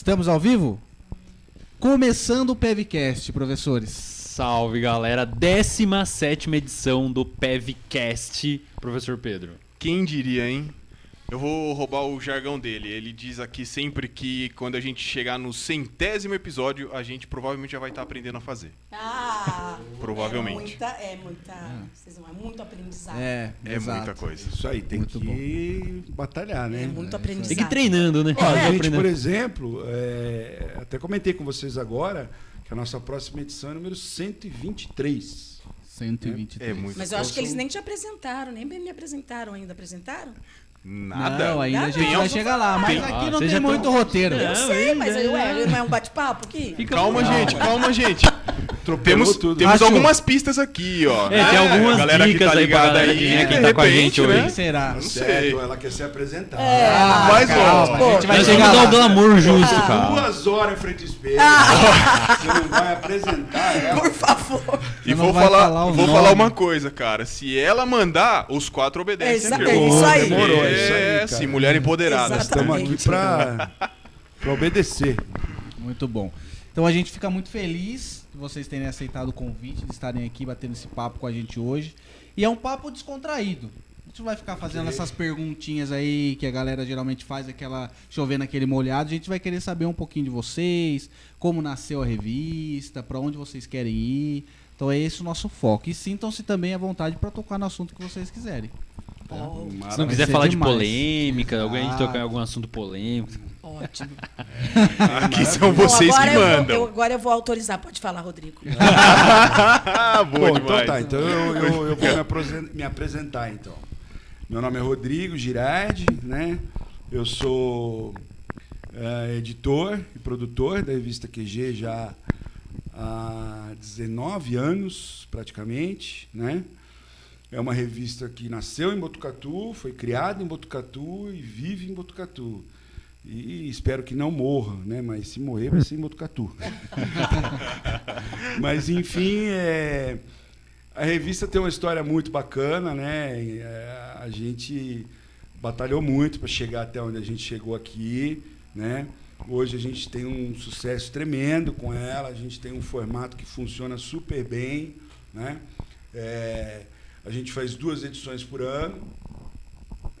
Estamos ao vivo? Começando o PevCast, professores. Salve galera, 17 edição do PevCast, professor Pedro. Quem diria, hein? Eu vou roubar o jargão dele. Ele diz aqui sempre que quando a gente chegar no centésimo episódio, a gente provavelmente já vai estar aprendendo a fazer. Ah! Provavelmente. É muita, é muita, vocês vão, é muito aprendizado. É, É exato. muita coisa. Isso aí, tem Muito que batalhar, né? É muito É, aprendizado. Tem que ir treinando, né? Ó, a gente, por exemplo, é, até comentei com vocês agora que a nossa próxima edição é número 123. 123. É muito. Mas eu acho que eles nem te apresentaram, nem me apresentaram ainda. Apresentaram? Nada. Não, ainda a Nada. gente Tem vai chegar lá. Mas Tem- aqui Ah, não vocês tem já muito tão- roteiro. É. Eu sei, mas ué, não é um bate-papo aqui? Fica Calma, Não. gente, calma, gente. Temos, tudo. temos Acho- algumas pistas aqui, ó. É, tem algumas a galera que dicas tá aí pra ligada aí, que vem aqui de tá com a gente hoje. né? Quem será? Não Certo, sei. ela quer se apresentar. É. Ah, Mas, calma, ó, a gente vai Nós chegar vamos dar o glamour justo, Ah. cara. Duas horas em frente ao espelho. Ah. Você não vai apresentar ela. Por favor. E vou falar, falar vou nome. falar uma coisa, cara. Se ela mandar, os quatro obedecem. Exa- ó. é isso aí. Demorou, é isso aí, É, sim, mulher empoderada. Estamos aqui pra, pra obedecer. Muito bom. Então a gente fica muito feliz de vocês terem aceitado o convite, de estarem aqui batendo esse papo com a gente hoje. E é um papo descontraído. A gente não vai ficar fazendo essas perguntinhas aí que a galera geralmente faz, aquela chovendo naquele molhado. A gente vai querer saber um pouquinho de vocês, como nasceu a revista, pra onde vocês querem ir. Então é esse o nosso foco. E sintam-se também à vontade pra tocar no assunto que vocês quiserem. Se não quiser ser falar de demais. polêmica, alguém Ah. tocar em algum assunto polêmico. Ótimo. Aqui são Bom, vocês agora que eu vou- mandam. eu- agora eu vou autorizar. Pode falar, Rodrigo. Boa Bom, demais. então tá, então eu, eu- eu vou me, apresen- me apresentar então. Meu nome é Rodrigo Girardi, né? Eu sou é, editor e produtor da revista QG já há 19 anos, praticamente, né? É uma revista que nasceu em Botucatu, foi criada em Botucatu e vive em Botucatu. E espero que não morra, né? Mas se morrer, vai ser em Botucatu. Mas, enfim, é, a revista tem uma história muito bacana, né? É, a gente batalhou muito para chegar até onde a gente chegou aqui, né? Hoje a gente tem um sucesso tremendo com ela, a gente tem um formato que funciona super bem, né? É, a gente faz duas edições por ano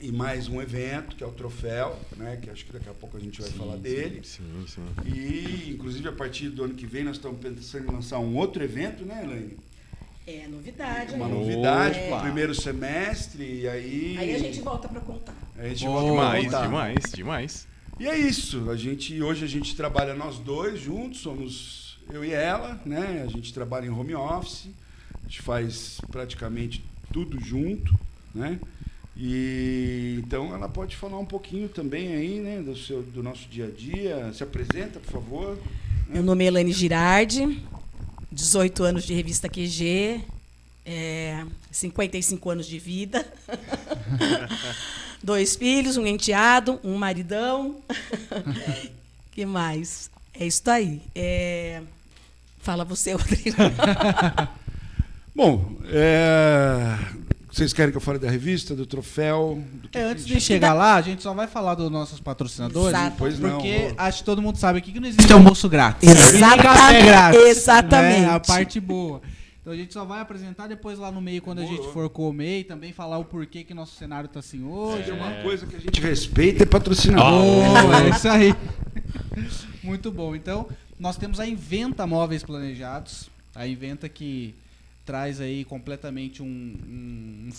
e mais um evento, que é o Troféu, né? Que acho que daqui a pouco a gente vai falar dele. Sim, sim. E, inclusive, a partir do ano que vem, nós estamos pensando em lançar um outro evento, né, Elaine? É novidade. Uma aí. novidade É. para o primeiro semestre, e aí... Aí a gente volta pra contar. a gente Boa. volta Demais, contar. demais, demais. E é isso. A gente, hoje a gente trabalha nós dois juntos, somos eu e ela, né? A gente trabalha em home office, a gente faz praticamente tudo junto, né? E então ela pode falar um pouquinho também aí, né, do seu do nosso dia a dia. Se apresenta, por favor. Meu nome é Elaine Girardi, 18 anos de revista QG, é, 55 anos de vida, dois filhos, um enteado, um maridão. que mais? É isso aí. É, Fala você, Rodrigo. Bom, é, vocês querem que eu fale da revista, do troféu? Do que É, antes de chegar lá, a gente só vai falar dos nossos patrocinadores. Exato. Pois não, Porque vou- acho que todo mundo sabe aqui que não existe almoço grátis. Exatamente, E café grátis. exatamente. né? A parte boa. Então a gente só vai apresentar depois lá no meio quando a gente for comer e também falar o porquê que nosso cenário tá assim hoje. Tem uma coisa que a gente respeita é patrocinador. Boa, é isso aí. Muito bom. Então, nós temos a Inventa Móveis Planejados. A Inventa que traz aí completamente um, um,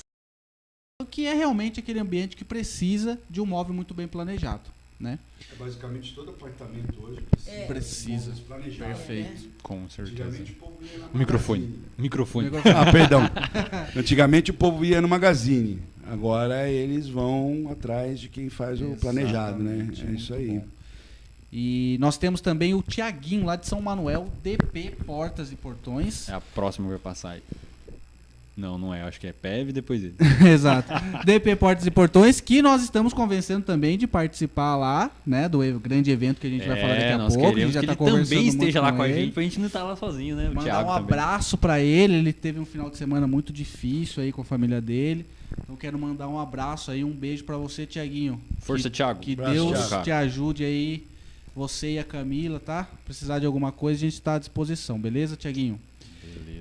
um- que é realmente aquele ambiente que precisa de um móvel muito bem planejado, né? É basicamente todo apartamento hoje precisa. Precisa. de planejar. Perfeito. Com certeza. Antigamente o povo ia na Microfone. Magazine. Microfone. Ah, perdão. Antigamente o povo ia no Magazine. Agora eles vão atrás de quem faz o planejado, né? Exatamente, É muito isso aí. bom. E nós temos também o Tiaguinho, lá de São Manuel, DP Portas e Portões. É a próxima que vai passar aí. Não, não é. Acho que é PEV e depois ele. Exato. DP Portas e Portões, que nós estamos convencendo também de participar lá, né? Do grande evento que a gente vai falar daqui a É, nós pouco. A gente queremos já que tá ele conversando também esteja lá com a ele. gente, pra gente não estar lá sozinho, né? O Mandar Thiago um também. abraço pra ele. Ele teve um final de semana muito difícil aí com a família dele. Então quero mandar um abraço aí, um beijo pra você, Tiaguinho. Força, que, Thiago. Que Abraço, Deus Thiago. te ajude aí você e a Camila, tá? Precisar de alguma coisa, a gente está à disposição, beleza, Tiaguinho?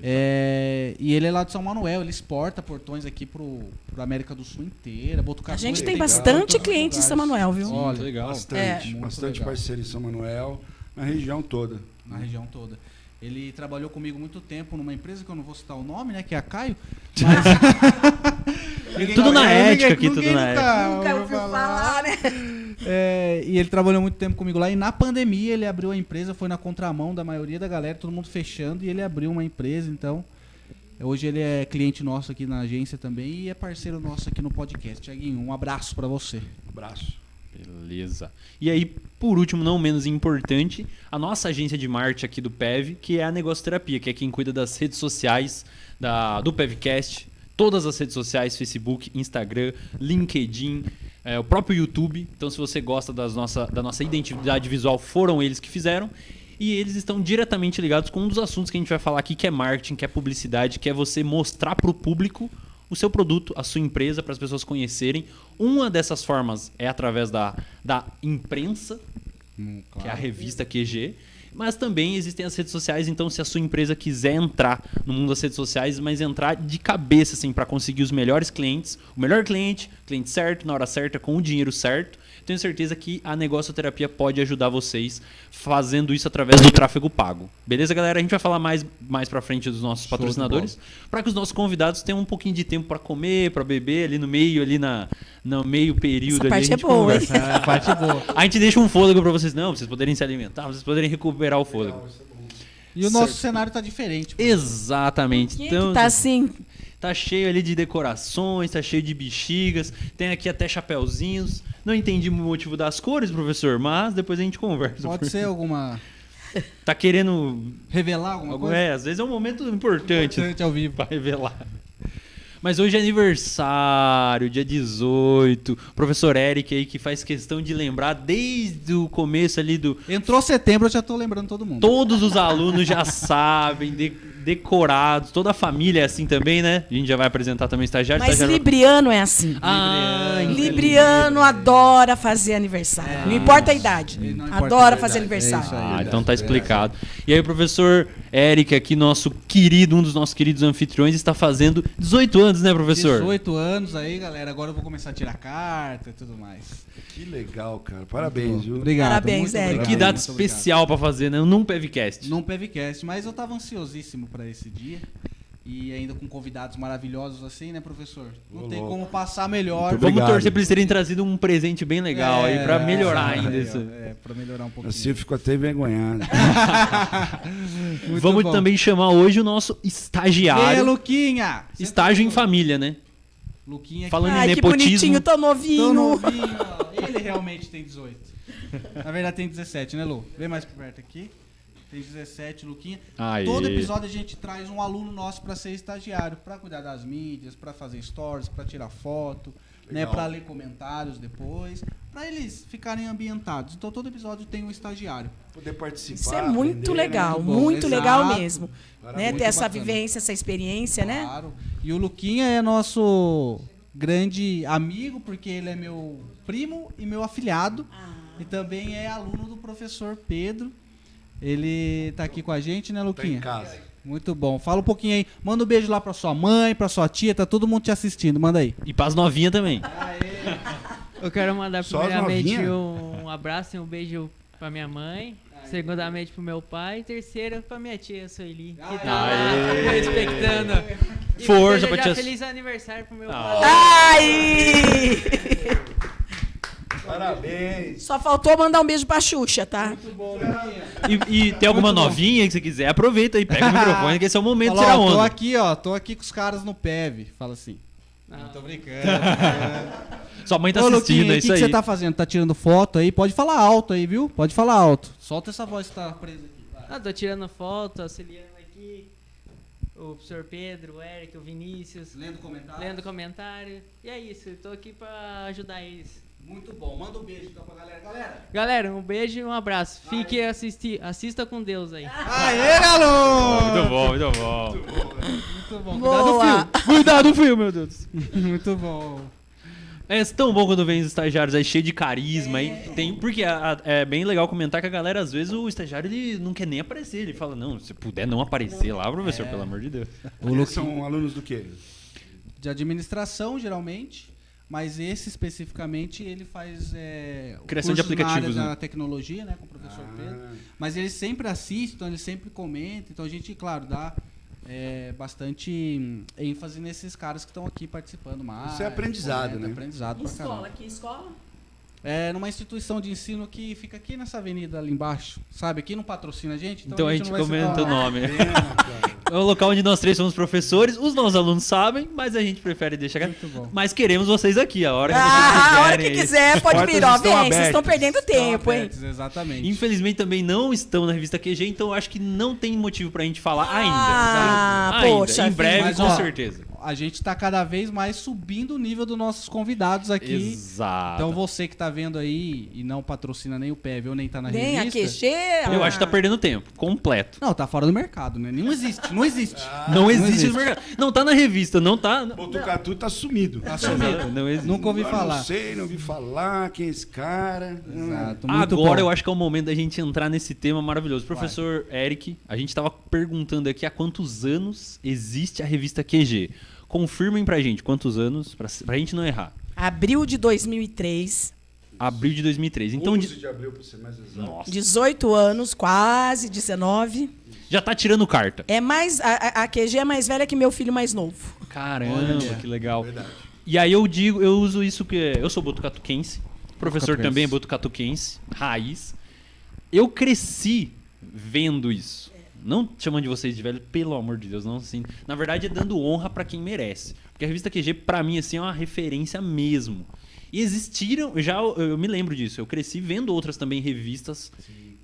É, e ele é lá de São Manuel, ele exporta portões aqui pro, pro América do Sul inteira. Botucatu, A gente ele tem legal. bastante cliente em São. Manuel, viu? Olha, Muito legal. Bastante, É. Bastante legal. parceiro em São Manuel, na região toda. na região toda. Ele trabalhou comigo muito tempo numa empresa que eu não vou citar o nome, né? Que é a Caio. Mas... Tudo na Ninguém- ética aqui, tudo na nunca Nunca ouviu falar, né? É, e ele trabalhou muito tempo comigo lá. E na pandemia ele abriu a empresa, foi na contramão da maioria da galera, todo mundo fechando, e ele abriu uma empresa. Então, hoje ele é cliente nosso aqui na agência também e é parceiro nosso aqui no podcast. Tiaguinho, um abraço pra você. Abraço. Beleza. E aí, por último, não menos importante, a nossa agência de marketing aqui do PEV, que é a Negocioterapia, que é quem cuida das redes sociais da, do PEVcast, todas as redes sociais, Facebook, Instagram, LinkedIn, é, o próprio YouTube. Então, se você gosta das nossa, da nossa identidade visual, foram eles que fizeram. E eles estão diretamente ligados com um dos assuntos que a gente vai falar aqui, que é marketing, que é publicidade, que é você mostrar para o público o seu produto, a sua empresa, para as pessoas conhecerem. Uma dessas formas é através da, da imprensa, que é a revista QG. Mas também existem as redes sociais, então se a sua empresa quiser entrar no mundo das redes sociais, mas entrar de cabeça assim para conseguir os melhores clientes, o melhor cliente, cliente certo, na hora certa, com o dinheiro certo, tenho certeza que a negocioterapia pode ajudar vocês fazendo isso através do tráfego pago. Beleza, galera? A gente vai falar mais mais para frente dos nossos Show patrocinadores, para que os nossos convidados tenham um pouquinho de tempo para comer, para beber ali no meio, ali na no meio período Essa ali, parte a é gente boa, hein? conversa. É a parte boa. A gente deixa um fôlego pra vocês, não, pra vocês poderem se alimentar, pra vocês poderem recuperar o fôlego. E o nosso cenário tá diferente. Exatamente. Quem é Então, que tá assim? tá cheio ali de decorações, tá cheio de bexigas, tem aqui até chapéuzinhos. Não entendi o motivo das cores, professor, mas depois a gente conversa. Pode ser alguma. Tá querendo. Revelar alguma coisa? É, às vezes é um momento importante Importante ao vivo. pra revelar. Mas hoje é aniversário, dia 18. Professor Eric aí que faz questão de lembrar desde o começo ali do, Entrou setembro, eu já tô lembrando todo mundo. Todos os alunos já sabem, de- decorados, toda a família é assim também, né? A gente já vai apresentar também o estagiário. Mas estagiário... Libriano é assim. Ah, entendi. Libriano adora fazer aniversário. Não importa a idade. Importa Adora a fazer idade, é aniversário. isso aí. Ah, Verdade, então tá verdade. explicado. E aí o professor Eric aqui, nosso querido, um dos nossos queridos anfitriões, está fazendo 18 anos, né, professor? 18 anos aí, galera. Agora eu vou começar a tirar carta e tudo mais. Que legal, cara. Parabéns, viu? Obrigado. Parabéns, Eric. Que data especial pra fazer, né? Num PevCast. Num PevCast, mas eu tava ansiosíssimo pra esse dia. E ainda com convidados maravilhosos assim, né, professor? Não Ô, tem louco. como passar melhor. Muito Vamos Obrigado. torcer pra eles terem trazido um presente bem legal aí, pra É, melhorar é, ainda é, isso. É, pra melhorar um pouquinho. Assim eu fico até envergonhado. Muito Vamos bom. também chamar hoje o nosso estagiário. Luquinha! Senta Estágio em aqui. família, né? Luquinha aqui. Falando em Ai, que nepotismo. bonitinho, tão novinho. Tão novinho, ó. Ele realmente tem 18. Na verdade tem 17, né, Lu? Vem mais perto aqui. Tem 17, Luquinha. Aê. Todo episódio a gente traz um aluno nosso pra ser estagiário, pra cuidar das mídias, pra fazer stories, pra tirar foto, né, para ler comentários depois, pra eles ficarem ambientados. Então todo episódio tem um estagiário. Poder participar. Isso é muito aprender, legal, Muito muito legal mesmo. Né? Muito Ter essa bacana. vivência, essa experiência, né? Claro. E o Luquinha é nosso grande amigo, porque ele é meu primo e meu afilhado. E também é aluno do professor Pedro. Ele tá aqui com a gente, né, Tá em Luquinha? casa. Muito bom. Fala um pouquinho aí. Manda um beijo lá pra sua mãe, pra sua tia. Tá todo mundo te assistindo. Manda aí. E pras novinhas também. Eu quero mandar Só primeiramente um abraço e um beijo pra minha mãe. Segundamente pro meu pai. E terceira pra minha tia Sueli. Que tá lá Aê. me expectando. E Força pra tia Feliz aniversário pro meu Ah. pai. Ai! Parabéns. Só faltou mandar um beijo pra Xuxa, tá? Muito bom. E, e tem alguma Muito bom. novinha que você quiser, aproveita aí, pega o microfone, que esse é o momento de Fala, tirar ó, tô onda. aqui, ó. Tô aqui com os caras no PEV. Fala assim. Não. Não, tô brincando. Sua mãe tá Ô, assistindo, Luquinha, é o que, isso que aí. você tá fazendo? Tá tirando foto aí? Pode falar alto aí, viu? Pode falar alto. Solta essa voz que tá presa aqui. vai. Ah, tô tirando foto, auxiliando aqui. O professor Pedro, o Eric, o Vinícius. Lendo comentário. Lendo comentário. E é isso, eu tô aqui pra ajudar eles. Muito bom. Manda um beijo então pra galera. Galera. Galera, um beijo e um abraço. Fique e assisti, assista com Deus aí. Aê, galo! Muito bom, muito bom. Muito bom. Boa. Cuidado, Cuidado, fio, meu Deus. Muito bom. É tão bom quando vem os estagiários aí cheio de carisma aí. Tem, porque a- a- é bem legal comentar que a galera, às vezes, o estagiário ele não quer nem aparecer. Ele fala, não, se puder não aparecer lá, professor, pelo amor de Deus. O Eles Luque- são alunos do quê? de administração, geralmente, mas esse especificamente ele faz é, Criação de na aplicativos, área né? da tecnologia, né, com o professor Ah. Pedro. Mas ele sempre assiste, então ele sempre comenta, então a gente, claro, dá é, bastante hum, ênfase nesses caras que estão aqui participando mais. Isso é aprendizado, comenta, né? Aprendizado Escola, caramba. que escola? É numa instituição de ensino que fica aqui nessa avenida ali embaixo, sabe? Aqui não patrocina a gente, então, Então a gente não vai comenta o nome. É o local onde nós três somos professores, os nossos alunos sabem, mas a gente prefere deixar. Muito bom. Mas queremos vocês aqui, a hora que Ah, vocês a hora que quiser, pode vir, ó. estão Vem, vocês estão perdendo Estão tempo, hein? abertos, Exatamente. Infelizmente também não estão na revista QG, então acho que não tem motivo pra gente falar ainda. Ah, sabe? Ainda. poxa Em breve. Mas, com ó, certeza. A gente tá cada vez mais subindo o nível dos nossos convidados aqui. Exato. Então você que tá vendo aí e não patrocina nem o PEV ou nem tá na Nem a revista... QG. eu ah. acho que tá perdendo tempo, completo. Não, tá fora do mercado, né? Não existe, não existe. não existe existe. no mercado. Não tá na revista, não tá. Botucatu tá sumido. Tá sumido. Não existe. Nunca ouvi falar. Não sei, não ouvi falar quem é esse cara. Exato, muito Agora bom. eu acho que é o momento da gente entrar nesse tema maravilhoso. Professor Eric, a gente tava perguntando aqui há quantos anos existe a revista QG. Confirmem pra gente quantos anos, pra, pra gente não errar. Abril de 2003, Abril de 2003. Então, 11 de- de abril, pra ser mais exato. nossa, 18 anos, quase 19. já tá tirando carta. É mais. A, a- QG é mais velha que meu filho mais novo. Caramba, Olha. que legal. Verdade. E aí eu digo, eu uso isso que eu sou botucatuquense, professor também é botucatuquense, raiz. Eu cresci vendo isso. Não chamando de vocês de velho, pelo amor de Deus, não assim. Na verdade é dando honra pra quem merece. Porque a revista QG pra mim assim é uma referência mesmo. E existiram, já eu, eu me lembro disso. Eu cresci vendo outras também revistas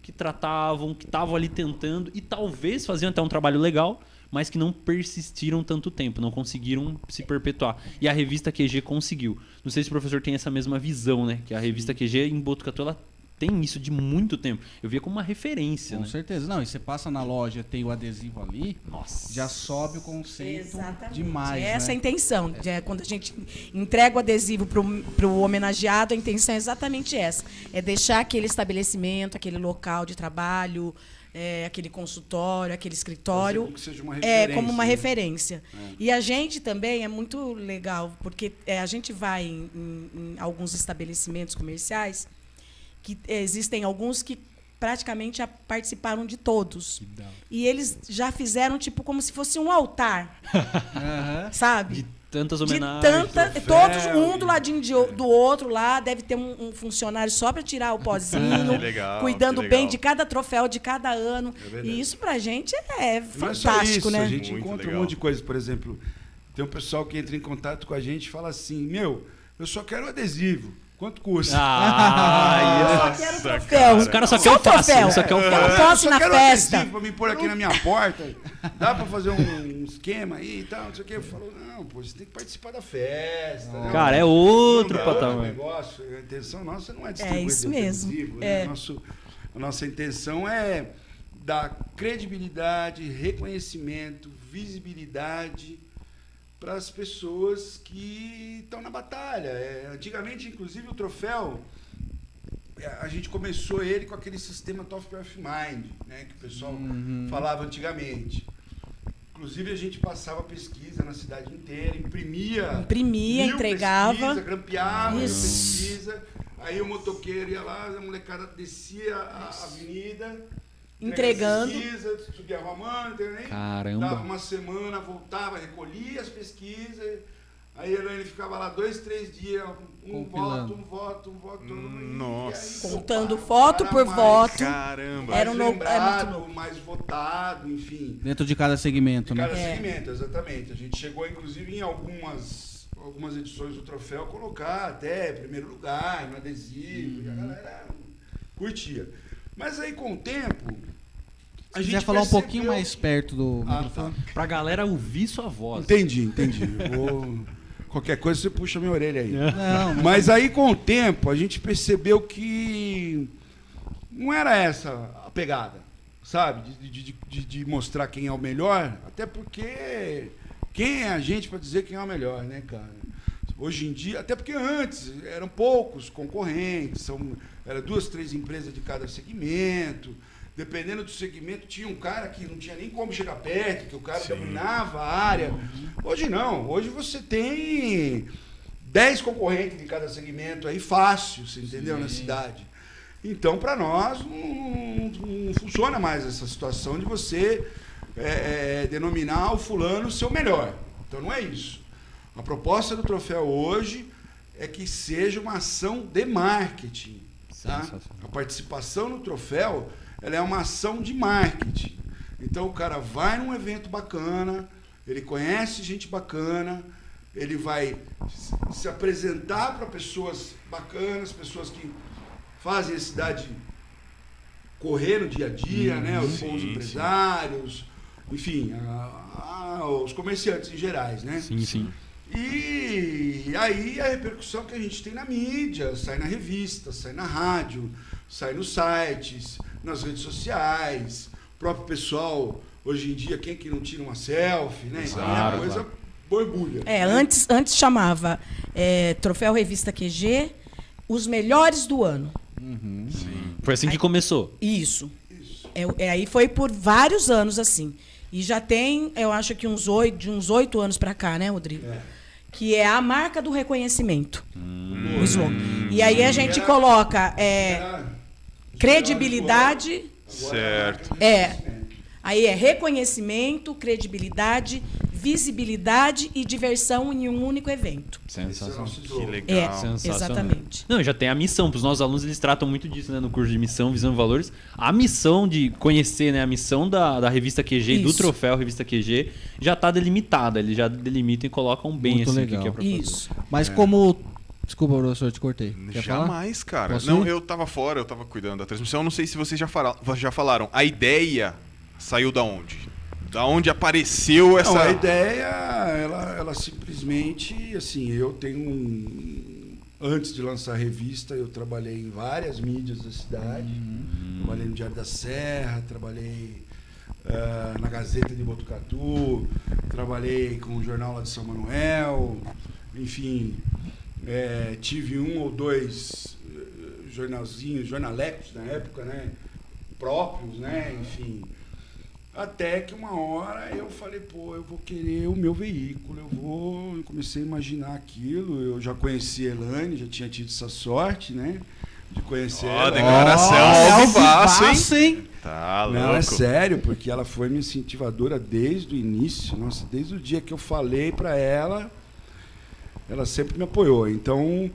que tratavam, que estavam ali tentando e talvez faziam até um trabalho legal, mas que não persistiram tanto tempo, não conseguiram se perpetuar. E a revista QG conseguiu. Não sei se o professor tem essa mesma visão, né? Que a revista QG em Botucatu ela tem isso de muito tempo. Eu via como uma referência, Com né? certeza. Não, e você passa na loja, tem o adesivo ali, Nossa. já sobe o conceito demais, Essa é a né? intenção. É, quando a gente entrega o adesivo para o homenageado, a intenção é exatamente essa. É deixar aquele estabelecimento, aquele local de trabalho, é, aquele consultório, aquele escritório. Fazer com que seja uma É, como uma né? referência. E a gente também é muito legal, porque é, a gente vai em, em- em alguns estabelecimentos comerciais, que é, existem alguns que praticamente já participaram de todos. E eles já fizeram, tipo, como se fosse um altar, Aham. sabe? De tantas De homenagens. tanta, troféu, todos um do ladinho de do outro lá, deve ter um, um funcionário só para tirar o pozinho, Que legal, cuidando que bem de cada troféu de cada ano. verdade. e isso pra gente é é só fantástico, isso, né? a gente Muito encontra legal. um monte de coisa. Por exemplo, tem um pessoal que entra em contato com a gente e fala assim: Meu, eu só quero adesivo. Quanto custa? Ah, Só quero troféu. cara. Os caras só Só querem o troféu. só quer o Eu fácil. não posso ir só na quero festa. pra me pôr aqui na minha porta. Dá pra fazer um esquema aí e tal, não sei o quê. Eu falo, não, pô, você tem que participar da festa. né? Cara, é outro patamar. o negócio, a intenção nossa não é distribuir isso adesivo, mesmo, né? é. Nosso, a nossa intenção é dar credibilidade, reconhecimento, visibilidade para as pessoas que estão na batalha. É, antigamente, inclusive, o troféu, é, a gente começou ele com aquele sistema Top of Mind, né, que o pessoal falava antigamente. Inclusive, a gente passava pesquisa na cidade inteira, imprimia. Imprimia, entregava. Pesquisa, grampeava Isso. pesquisa. Aí o motoqueiro ia lá, a molecada descia a avenida. Entregando. Pesquisa, subia? Caramba. Dava uma semana, voltava, recolhia as pesquisas. Aí a Elaine ficava lá dois, três dias, um Compilando. voto, um voto, um voto. Nossa. aí, Contando foto por mais, voto. Caramba. Mais Era um no- é lembrado, mais votado, enfim. Dentro de cada segmento, De né? cada É. segmento, exatamente. A gente chegou, inclusive, em algumas, algumas edições do troféu, colocar até primeiro lugar, no adesivo, e a galera curtia. Mas aí, com o tempo. A Se gente quiser falar um percebeu- pouquinho mais perto do Ah, microfone. Pra galera ouvir sua voz. Entendi, entendi. Vou- Qualquer coisa você puxa minha orelha aí. Não, não. Mas aí, com o tempo, a gente percebeu que não era essa a pegada, sabe? De, de- de- de- de mostrar quem é o melhor, até porque quem é a gente para dizer quem é o melhor, né, cara? Hoje em dia, até porque antes eram poucos concorrentes, são, eram duas, três empresas de cada segmento. Dependendo do segmento, tinha um cara que não tinha nem como chegar perto, que o cara Sim. dominava a área. Hoje não, hoje você tem 10 concorrentes de cada segmento aí fácil, você entendeu, na cidade. Então, para nós, não, não- não funciona mais essa situação de você é, é, denominar o fulano seu melhor. Então, não é isso. A proposta do troféu hoje é que seja uma ação de marketing. Tá? A participação no troféu ela é uma ação de marketing. Então, o cara vai num evento bacana, ele conhece gente bacana, ele vai se- se apresentar para pessoas bacanas, pessoas que fazem a cidade correr no dia a dia, né? Os sim, bons sim. empresários, enfim, a- a- os comerciantes em gerais, né? Sim, sim. E aí a repercussão que a gente tem na mídia, sai na revista, sai na rádio, sai nos sites, nas redes sociais, o próprio pessoal, hoje em dia, quem que não tira uma selfie, né? Então Claro, a coisa claro. borbulha. É, né? antes, antes chamava é, Troféu Revista QG, os melhores do ano. Foi assim que começou. Isso. É, é, aí foi por vários anos assim. E já tem, eu acho que uns oito, de uns oito anos para cá, né, Rodrigo? É. Que é a marca do reconhecimento. Hum. O slogan. E aí a gente coloca é, credibilidade. Certo. É. Aí é reconhecimento, credibilidade, visibilidade e diversão em um único evento. É Sensacional. nosso Que legal. É, Sensacional. exatamente. Não, já tem a missão. Para os nossos alunos, eles tratam muito disso, né? No curso de missão, visão e valores. A missão de conhecer, né? A missão da, da revista QG e do troféu revista QG já está delimitada. Eles já delimitam e colocam bem Muito assim legal. que, que é pra fazer. Isso. Mas como. Desculpa, professor, te cortei. Quer falar? Jamais, cara. Posso não, ir? eu tava fora, eu tava cuidando da transmissão. Não sei se vocês já, fala- já falaram. A ideia saiu da onde? Da onde apareceu essa. Não, a ideia, ela, ela simplesmente, assim, eu tenho um... Antes de lançar a revista, eu trabalhei em várias mídias da cidade. Trabalhei no Diário da Serra, trabalhei ah, na Gazeta de Botucatu, trabalhei com o Jornal lá de São Manuel, enfim, eh, tive um ou dois eh, jornalzinhos, jornalecos na época, né? Próprios, né? Enfim. Até que uma hora eu falei, pô, eu vou querer o meu veículo, eu vou. Eu comecei a imaginar aquilo. Eu já conheci a Elane, já tinha tido essa sorte, né? De conhecer Ó, ela. declaração Ó, ao vivaço, hein? hein? Tá Não, é sério, porque ela foi minha incentivadora desde o início. Nossa, desde o dia que eu falei pra ela, ela sempre me apoiou. Então,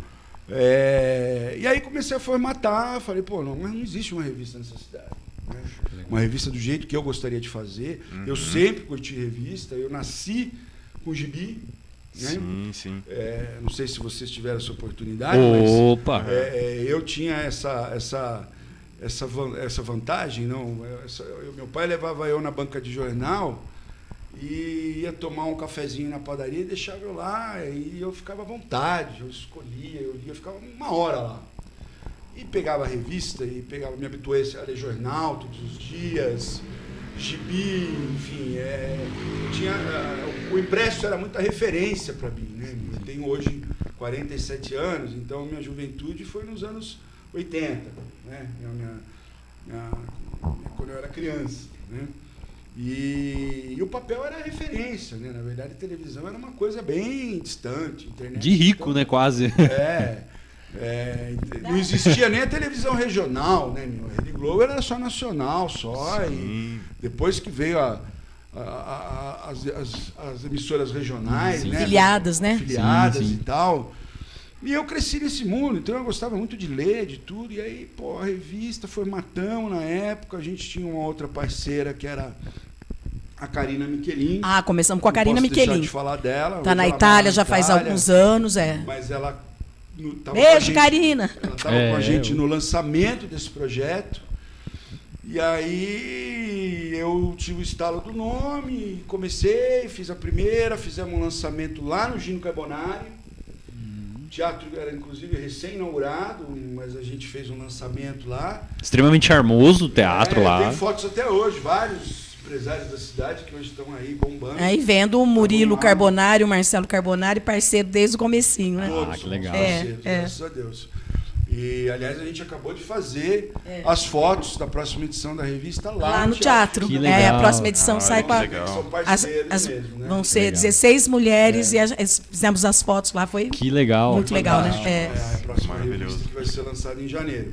é, e aí comecei a formatar. Falei, pô, não, mas não existe uma revista nessa cidade. né? Uma revista do jeito que eu gostaria de fazer. Eu sempre curti revista. Eu nasci com gibi. Né? Sim, sim. É, não sei se vocês tiveram essa oportunidade, mas Opa! é, é, eu tinha essa essa essa, essa vantagem, não? essa- eu- meu pai levava eu na banca de jornal e ia tomar um cafezinho na padaria e deixava eu lá e eu ficava à vontade, eu escolhia, eu ia, ficava uma hora lá. E pegava revista e pegava, me habituei a ler jornal todos os dias, gibi, enfim, é, tinha, o impresso era muita referência para mim, né? Eu tenho hoje 47 anos, então minha juventude foi nos anos 80, né? Minha- minha- quando eu era criança, né? E, e o papel era referência, né? Na verdade, a televisão era uma coisa bem distante, internet. De rico, então- né? Quase. é, é, não existia nem a televisão regional, né, meu? A Rede Globo era só nacional, só. E Sim. depois que veio a- a- a- as, as- as emissoras regionais, Sim. né? Filiadas, né? Filiadas Sim, sim. e tal. E eu cresci nesse mundo, então eu gostava muito de ler, de tudo. E aí, pô, a revista formatão na época. A gente tinha uma outra parceira que era a Karina Michelin. Ah, começamos com a Karina posso deixar Michelin. de falar dela. Tá na Itália já faz Itália, alguns anos, é. Mas ela no, Beijo, gente- Karina. Ela estava É, com a gente eu- no lançamento desse projeto. E aí eu tive o estalo do nome, comecei, fiz a primeira, fizemos um lançamento lá no Gino Carbonari. O teatro era inclusive recém-inaugurado, mas a gente fez um lançamento lá. Extremamente charmoso o teatro É, lá. Tem fotos até hoje, vários empresários da cidade que hoje estão aí bombando. Aí vendo o Murilo Vamos lá. Carbonari, o Marcelo Carbonari, parceiro desde o comecinho, né? Todos Ah, que legal. parceiros, É, é. graças a Deus. E, aliás, a gente acabou de fazer É. as fotos da próxima edição da revista lá, Lá no teatro. Que É, a próxima edição Ah, sai que com a, legal. São as, as- mesmo, né? vão ser Legal. 16 mulheres É. e a- es- fizemos as fotos lá, foi Que legal. muito legal, né? É. É, a próxima Maravilhoso. revista que vai ser lançada em janeiro.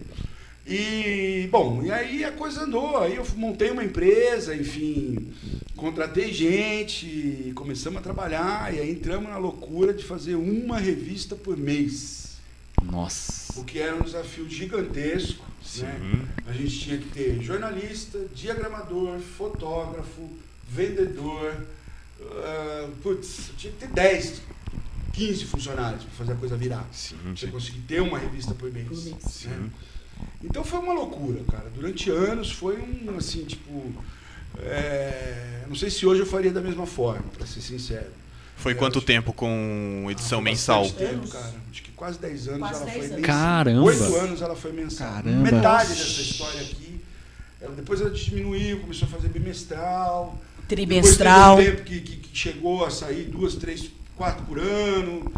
E, bom, e aí a coisa andou. Aí eu montei uma empresa, enfim, contratei gente, começamos a trabalhar, e aí entramos na loucura de fazer uma revista por mês. Nossa. O que era um desafio gigantesco. Né? Sim. A gente tinha que ter jornalista, diagramador, fotógrafo, vendedor. ah, putz, tinha que ter 10, 15 funcionários para fazer a coisa virar. Sim, Pra você sim. conseguir ter uma revista por mês. Por mês. né? Então foi uma loucura, cara. Durante anos foi um, assim, tipo. é, Não sei se hoje eu faria da mesma forma, para ser sincero. Foi quanto tempo com edição Ah, mensal? Tempo, cara. Acho que quase 10 anos Quase ela 10 foi anos. mensal. Caramba. Oito anos ela foi mensal. Caramba. Metade dessa história aqui. Ela, depois ela diminuiu, começou a fazer bimestral. trimestral. Depois teve um tempo que, que- que chegou a sair duas, três, quatro por ano.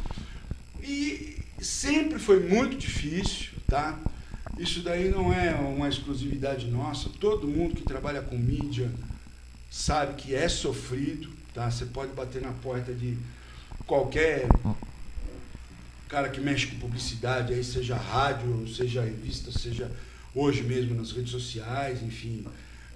E sempre foi muito difícil, tá? Isso daí não é uma exclusividade nossa. Todo mundo que trabalha com mídia sabe que é sofrido, tá? Você pode bater na porta de qualquer cara que mexe com publicidade, aí seja rádio, seja revista, seja hoje mesmo nas redes sociais, enfim.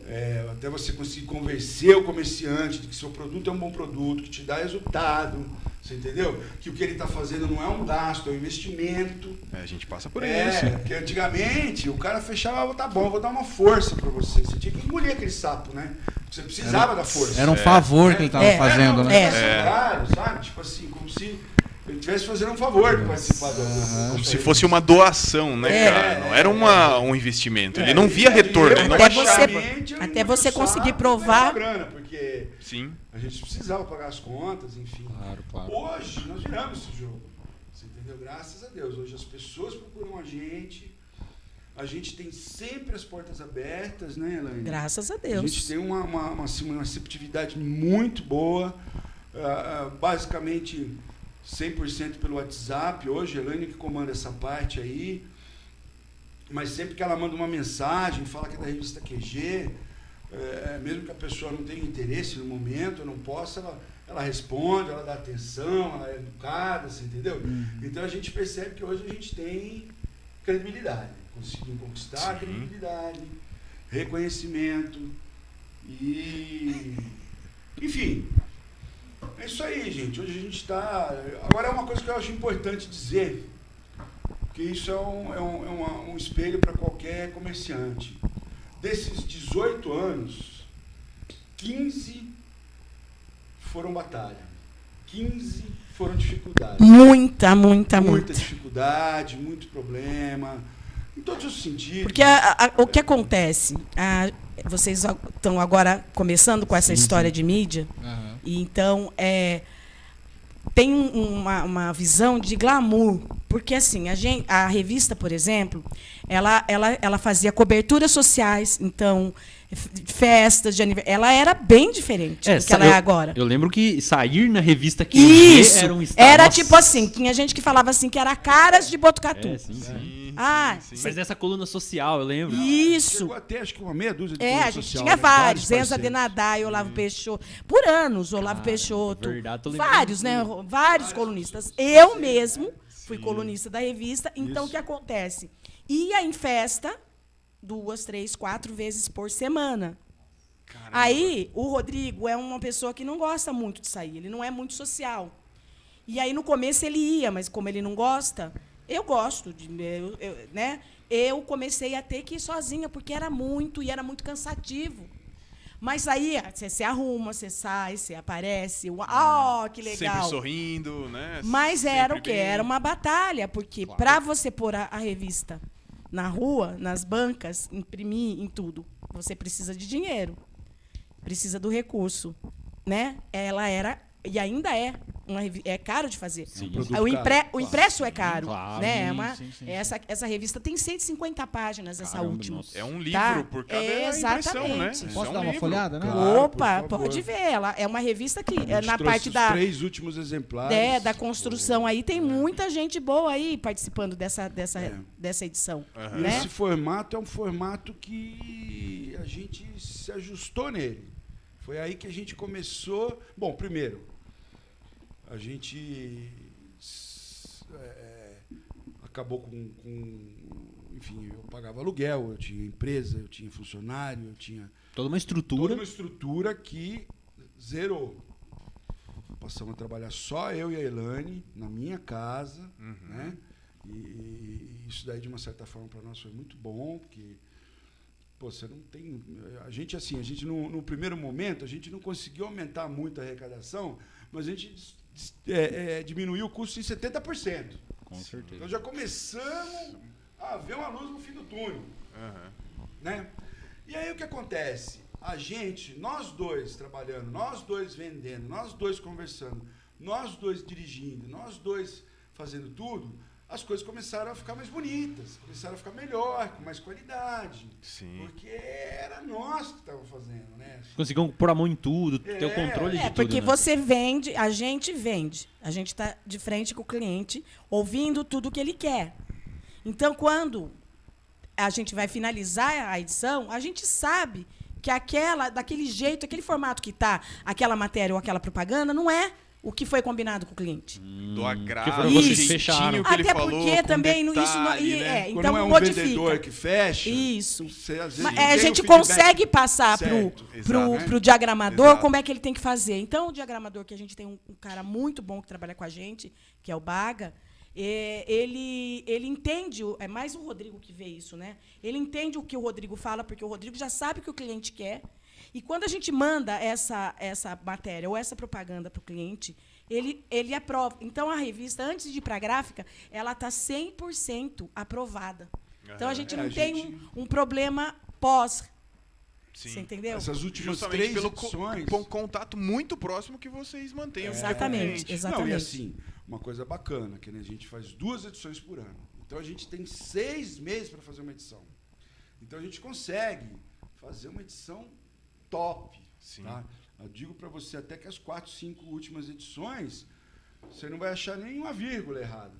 É, até você conseguir convencer o comerciante de que seu produto é um bom produto, que te dá resultado, você entendeu? Que o que ele está fazendo não é um gasto, é um investimento. É, a gente passa por É, isso. porque antigamente o cara fechava, tá bom, vou dar uma força para você. Você tinha que engolir aquele sapo, né? Você precisava da força. Era um favor que ele tava É. fazendo, né? É. é. Sabe? Tipo assim, como se ele estivesse fazendo um favor de participar da. Como se fosse uma doação, né, É. cara? Não era uma, um investimento. Ele É, não via retorno, ele não Até você- até você conseguir provar- Grana, porque Sim. a gente precisava pagar as contas, enfim. Claro, claro. Hoje nós viramos esse jogo. Você entendeu? Graças a Deus. Hoje as pessoas procuram a gente. A gente tem sempre as portas abertas, né, Elaine? Graças a A Deus. gente tem uma, uma, uma, assim, uma receptividade muito boa. ah, basicamente 100% pelo WhatsApp. Hoje, a Elaine que comanda essa parte aí. Mas sempre que ela manda uma mensagem, fala que é da revista QG, é, mesmo que a pessoa não tenha interesse no momento, não possa, ela, ela responde, ela dá atenção, ela é educada, você entendeu? Então a gente percebe que hoje a gente tem credibilidade. Conseguimos conquistar Sim. credibilidade, reconhecimento e. Enfim. É isso aí, gente. Hoje a gente está. Agora é uma coisa que eu acho importante dizer, que isso é um, é um, é uma- um espelho para qualquer comerciante. Desses 18 anos, 15 foram batalha. 15 foram dificuldade. Muita, muita, muita muita. dificuldade, muito problema, em todos os sentidos. Porque a- a- o que acontece? A- vocês estão agora começando com essa história de mídia, Aham. E então é, tem um- uma, uma visão de glamour. Porque assim, a, gente, a revista, por exemplo, ela, ela, ela fazia coberturas sociais, então, festas de aniversário. Ela era bem diferente do que ela eu, é agora. Eu lembro que sair na revista Isso! era um estado. Era Nossa. tipo assim, tinha gente que falava assim que era caras de Botucatu. É, sim, sim. Sim, Ah, sim, sim. Mas nessa coluna social, eu lembro. Isso. Chegou até acho que uma meia dúzia de É, a gente social, tinha né? vários. Enza. Denadai, Olavo Peixoto. Por anos, Olavo Cara, Peixoto. verdade, tô lembrando vários, né? tudo. Vários colunistas. Eu mesmo fui colunista da revista. Então, o Isso. que acontece? Ia em festa duas, três, quatro vezes por semana. Aí, o Rodrigo é uma pessoa que não gosta muito de sair. Ele não é muito social. E aí, no começo, ele ia, mas como ele não gosta, eu gosto. De, eu, eu- né? eu comecei a ter que ir sozinha, porque era muito, e era muito cansativo. Mas aí, você se arruma, você sai, você aparece. Uau, que legal. Sempre sorrindo, né? Mas era o Sempre quê? bem- Era uma batalha, porque Claro. para você pôr a, a revista na rua, nas bancas, imprimir em tudo, você precisa de dinheiro. Precisa do recurso, né? Ela era e ainda é uma é caro de fazer. Sim. O, impre- caro. o impresso é caro, Claro. né? É Sim, uma- sim, sim, essa, essa revista tem 150 páginas, essa Caramba, última. nossa. É um livro Tá. por cada É, né? exatamente. Isso Posso é um dar uma livro. folhada, né? Claro, Opa, pode ver. Ela é uma revista que A é, na parte os da, três últimos exemplares. é, da construção aí tem muita gente boa aí participando dessa, dessa, É. dessa edição. Aham. Né? Esse formato é um formato que a gente se ajustou nele. Foi aí que a gente começou. Bom, primeiro, a gente s- é, acabou com, com- Enfim, eu pagava aluguel, eu tinha empresa, eu tinha funcionário, eu tinha Toda uma toda estrutura. uma estrutura que zerou. Passamos a trabalhar só eu e a Elane na minha casa, né? E, e isso daí de uma certa forma para nós foi muito bom, porque pô, você não tem, a gente assim, a gente no, no primeiro momento a gente não conseguiu aumentar muito a arrecadação, mas a gente é, é, diminuiu o custo em 70%. Com certeza. Então já começamos a ver uma luz no fim do túnel Aham. né? E aí o que acontece? A gente, nós dois trabalhando, nós dois vendendo, nós dois conversando, nós dois dirigindo, nós dois fazendo tudo, as coisas começaram a ficar mais bonitas, começaram a ficar melhor, com mais qualidade. Sim. Porque era nós que estávamos fazendo, né? Conseguiam pôr a mão em tudo, ter o É, controle de É, tudo. porque né? você vende, a gente vende. A gente está de frente com o cliente, ouvindo tudo que ele quer. Então, quando a gente vai finalizar a edição, a gente sabe que aquela, daquele jeito, aquele formato que tá, aquela matéria ou aquela propaganda, não é o que foi combinado com o cliente. Do que agrado, foram vocês jeitinho fecharam. que ele Até falou, porque com também no- isso não- detalhe, e- né? é, Quando então não é um modifica. vendedor que fecha, Isso. você, às vezes, é, a o gente consegue passar pro, exato, pro, pro diagramador Exato. como é que ele tem que fazer. Então, o diagramador, que a gente tem um, um cara muito bom que trabalha com a gente, que é o Baga, é, ele, ele entende, o- é mais o Rodrigo que vê isso, né? Ele entende o que o Rodrigo fala, porque o Rodrigo já sabe o que o cliente quer. E quando a gente manda essa, essa matéria ou essa propaganda para o cliente, ele, ele aprova. Então, a revista, antes de ir para a gráfica, ela está 100% aprovada. Então, a gente É, não a tem gente- um, um problema pós. Sim. Você entendeu? Essas últimas Justamente três pelo edições... com contato muito próximo que vocês mantêm. Exatamente, diariamente. exatamente. Não, e assim, uma coisa bacana, que né, a gente faz duas edições por ano. Então a gente tem seis meses para fazer uma edição. Então a gente consegue fazer uma edição top. Sim. Tá? Eu digo para você até que as quatro, cinco últimas edições, você não vai achar nenhuma vírgula errada.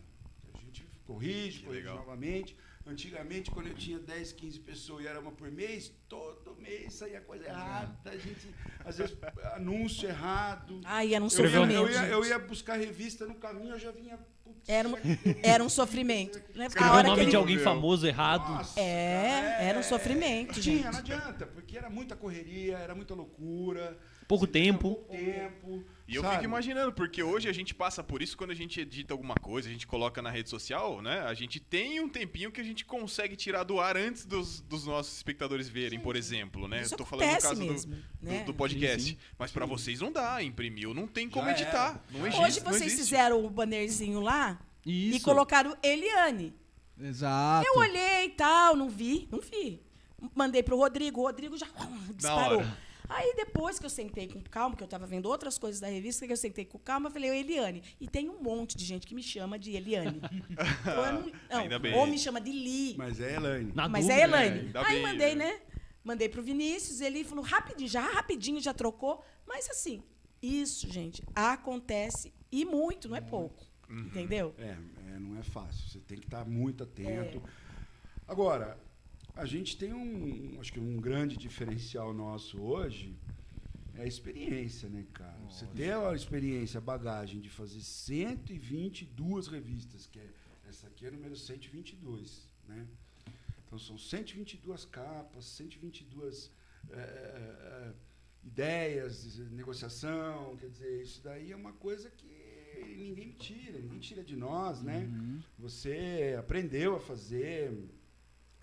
A gente corrige, Que corrige legal. novamente. Antigamente, quando eu tinha 10, 15 pessoas e era uma por mês, todo mês saía coisa errada. A gente, às vezes, anúncio errado. Ai, era um Eu ia, sofrimento. eu, ia, eu ia buscar revista no caminho, eu já vinha. putz, Era, um, aqui- era um sofrimento. Né? Escreveu o nome que de ele- alguém famoso errado. Nossa, É, cara, era um sofrimento, Tinha, gente. não adianta, porque era muita correria, era muita loucura. Pouco tempo. Pouco tempo. E eu sabe? fico imaginando, porque hoje a gente passa por isso quando a gente edita alguma coisa, a gente coloca na rede social, né? A gente tem um tempinho que a gente consegue tirar do ar antes dos, dos nossos espectadores verem, por exemplo, né? Isso Eu tô falando no caso do- mesmo, do, né? do podcast. Sim, sim. Mas pra vocês não dá, imprimiu, não tem como Já editar. era. Não existe. Hoje não vocês existe. fizeram o bannerzinho lá Isso. e colocaram Eliane. Exato. Eu olhei e tal, não vi, não vi. Mandei pro Rodrigo, o Rodrigo já disparou. Aí depois que eu sentei com calma, que eu estava vendo outras coisas da revista, que eu sentei com calma, eu falei, "Ô, Eliane. E tem um monte de gente que me chama de Eliane. Eu não- não, Ainda bem. Ou me chama de Li. Mas é Elaine. Na Mas dúvida, é Elaine. ainda Aí bem, mandei, né? né? Mandei pro Vinícius, ele falou rapidinho, já rapidinho, já trocou. Mas assim, isso, gente, acontece e muito, não é pouco. Uhum. Entendeu? É, é, não é fácil. Você tem que estar muito atento. Agora, a gente tem um, acho que um grande diferencial nosso hoje é a experiência, né, cara? Você ter a experiência, a bagagem de fazer 122 revistas, que é essa aqui é a número 122, né? Então são 122 capas, 122 é, é, ideias, negociação, quer dizer, isso daí é uma coisa que ninguém tira, ninguém tira de nós, né? Você aprendeu a fazer,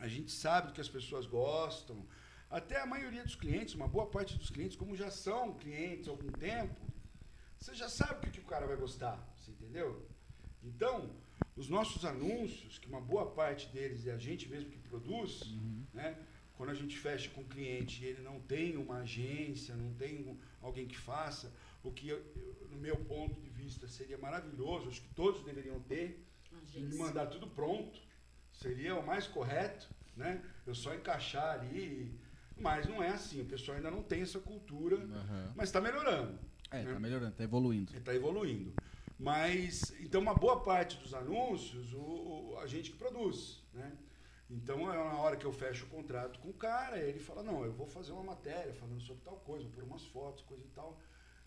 a gente sabe do que as pessoas gostam. Até a maioria dos clientes, uma boa parte dos clientes, como já são clientes há algum tempo, você já sabe o que, que o cara vai gostar, você entendeu? Então, os nossos anúncios, que uma boa parte deles é a gente mesmo que produz, né? Quando a gente fecha com o cliente e ele não tem uma agência, não tem um- alguém que faça, o que, eu- eu- no meu ponto de vista, seria maravilhoso, acho que todos deveriam ter, de mandar tudo pronto, seria o mais correto, né? Eu só encaixar ali, mas não é assim, o pessoal ainda não tem essa cultura, Aham. mas está melhorando. É, né? tá melhorando, tá evoluindo. Está evoluindo. Mas, então, uma boa parte dos anúncios, o, o- a gente que produz, né? Então, é na hora que eu fecho o contrato com o cara, ele fala, não, eu vou fazer uma matéria falando sobre tal coisa, vou pôr umas fotos, coisa e tal.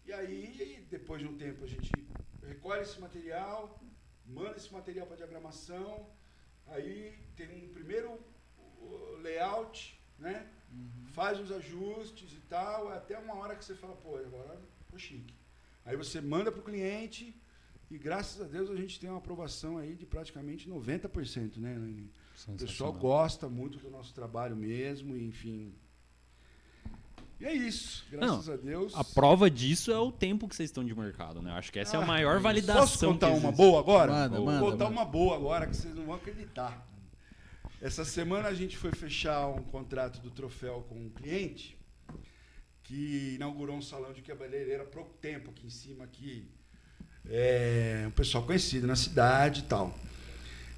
E aí, depois de um tempo, a gente recolhe esse material, manda esse material para diagramação, aí tem um primeiro layout, né? Faz os ajustes e tal, até uma hora que você fala, pô, agora ficou chique. Aí você manda para o cliente e graças a Deus a gente tem uma aprovação aí de praticamente 90%, né? O pessoal gosta muito do nosso trabalho mesmo, e, enfim. E é isso, graças a Deus. A prova disso é o tempo que vocês estão de mercado, né? Acho que essa é a Ah, maior validação. Posso contar que uma boa agora? Manda, Vou manda, contar manda. uma boa agora que vocês não vão acreditar. Essa semana a gente foi fechar um contrato do troféu com um cliente que inaugurou um salão de cabeleireiro há pouco tempo aqui em cima aqui. É, um pessoal conhecido na cidade e tal.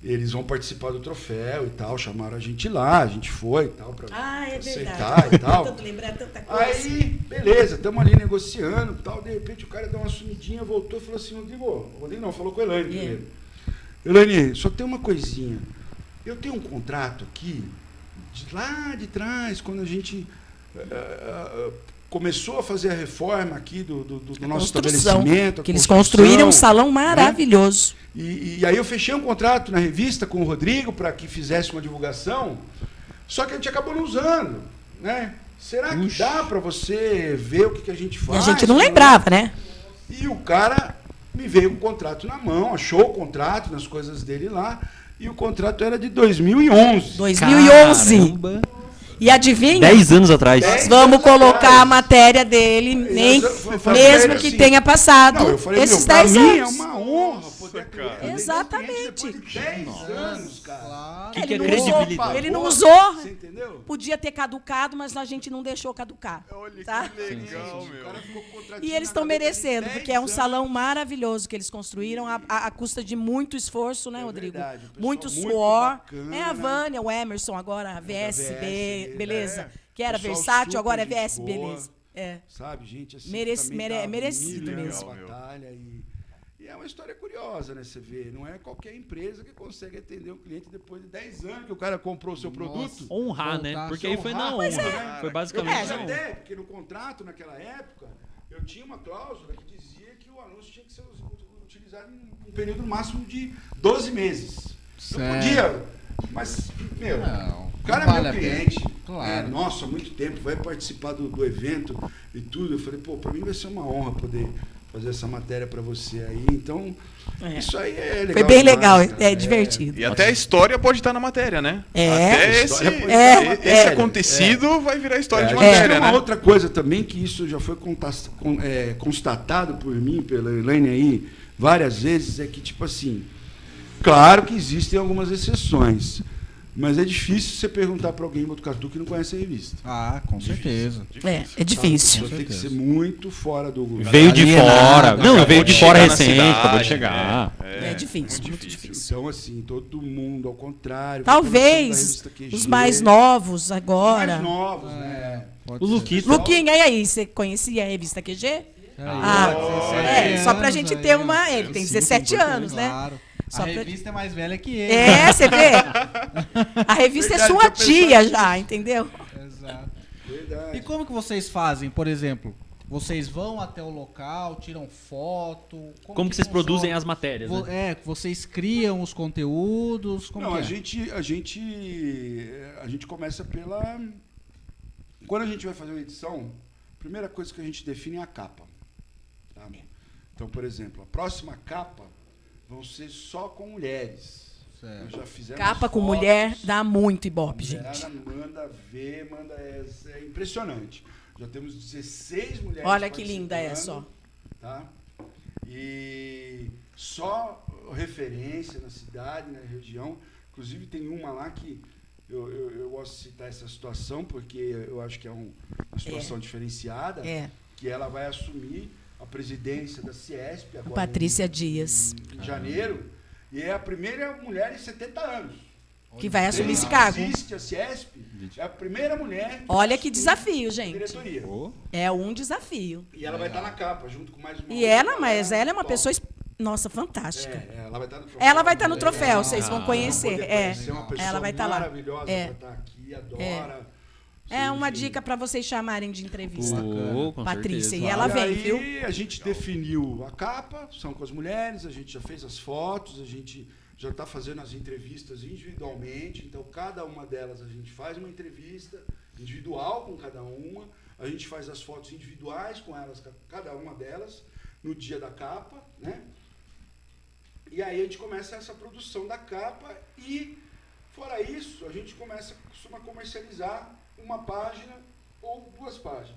Eles vão participar do troféu e tal, chamaram a gente lá, a gente foi e tal, pra Ah, é aceitar e tal. Aí, beleza, estamos ali negociando e tal. De repente o cara deu uma sumidinha, voltou e falou assim: Rodrigo, Rodrigo não, falou com a Elaine É. primeiro. Elaine, só tem uma coisinha. Eu tenho um contrato aqui, de lá de trás, quando a gente eh, eh, começou a fazer a reforma aqui do, do, do nosso construção, estabelecimento. Que eles construíram um salão né? maravilhoso. E, e aí eu fechei um contrato na revista com o Rodrigo para que fizesse uma divulgação, só que a gente acabou não usando, né? Será que dá para você ver o que, que a gente E faz? a gente não lembrava, né? E o cara me veio com o contrato na mão, achou o contrato nas coisas dele lá, e o contrato era de 2011. 2011. Caramba. E adivinha? 10 anos atrás. Dez Vamos anos colocar atrás. a matéria dele, nem, mesmo que assim, tenha passado Não, eu falei, esses meu, pra 10 mim é anos. uma honra poder cara. Exatamente. Depois de 10 anos, cara. Claro. Que ele, que é não credibilidade? usou, ele não usou. Você entendeu? Podia ter caducado, mas a gente não deixou caducar. Olha Tá? que legal, O meu. E eles estão merecendo, 10 porque é um anos. salão maravilhoso que eles construíram a, a- a custa de muito esforço, né, É Rodrigo? verdade, o pessoal muito muito suor. bacana. é a Vânia, o Emerson agora, a É VSB, VSB, beleza? é. Que era Pessoal versátil, agora é VS, boa. beleza. É. Sabe, gente, assim, Merece- também mere- dá merecido milha mesmo. batalha e, e é uma história curiosa, né, você vê, não é qualquer empresa que consegue atender um cliente depois de 10 anos que o cara comprou o seu Nossa. produto. Honrar, né? Porque aí foi na honra. É. Foi Eu basicamente honra. até, porque no contrato, naquela época, eu tinha uma cláusula que dizia que o anúncio tinha que ser utilizado em um período máximo de 12 meses. Não Certo. podia, mas, meu, Não, o cara não é vale meu cliente. Claro. É, nossa, há muito tempo, vai participar do, do evento e tudo. Eu falei, pô, pra mim vai ser uma honra poder fazer essa matéria pra você aí. Então, É. isso aí é legal. Foi bem demais, legal, cara. é divertido. E até a história pode estar na matéria, né? É. Até esse, estar na esse acontecido vai virar história É, de matéria, uma né? outra coisa também que isso já foi é, constatado por mim, pela Elaine aí, várias vezes, é que, tipo assim, claro que existem algumas exceções, mas é difícil você perguntar para alguém em Botucatu que não conhece a revista. Ah, com certeza. É, é difícil. Você tem que ser muito fora do... Veio de fora. Não, veio de de fora recente, cidade, acabou de chegar. É, É difícil, muito muito difícil. Então, assim, todo mundo, ao contrário. Talvez os mais novos agora. mais novos, né? Pode O. Luquito. Luquinha, e aí, você conhecia a revista QG? Ah, ó, é, 17 só pra anos gente ter uma- ele tem Sim, 17 importante, anos, né? Claro. Só a pra- revista é mais velha que ele. É, você vê? A revista é Verdade, sua eu pensava tia nisso. já, entendeu? Exato. Verdade. E como que vocês fazem, por exemplo? Vocês vão até o local, tiram foto? Como que vocês produzem as matérias, Vo- né? É, vocês criam os conteúdos? Como não, que a é? gente, a gente, a gente começa pela. Quando a gente vai fazer uma edição, a primeira coisa que a gente define é a capa. tá? Então, por exemplo, a próxima capa vão ser só com mulheres. Capa com fotos, mulher dá muito ibope, a gente. manda ver, manda é, é impressionante. Já temos 16 mulheres. Olha que linda é só. participando, Tá? E só referência na cidade, na região. Inclusive tem uma lá que eu, eu, eu gosto de citar essa situação, porque eu acho que é um- uma situação diferenciada, É. que ela vai assumir a presidência da Ciesp. Agora Patrícia Dias, Em janeiro. E é a primeira mulher em 70 anos. que vai assumir esse cargo. a Ciesp. É a primeira mulher. Olha que desafio, gente. Diretoria. É um desafio. E ela vai estar na capa, junto com mais uma. E ela, mas ela é uma Top. pessoa, es- nossa, fantástica. É, ela vai estar no troféu. Ela vai estar no troféu, vocês vão Vão conhecer. É, ela vai estar lá. maravilhosa É. pra estar aqui, adora. É uma Enfim. dica para vocês chamarem de entrevista. Oh, com Patrícia, certeza. e ela e vem, aí, viu? a gente definiu a capa, são com as mulheres, a gente já fez as fotos, a gente já está fazendo as entrevistas individualmente, então cada uma delas a gente faz uma entrevista individual com cada uma, a gente faz as fotos individuais com elas, ca- cada uma delas, no dia da capa, né? E aí a gente começa essa produção da capa e, fora isso, a gente começa, costuma comercializar uma página ou duas páginas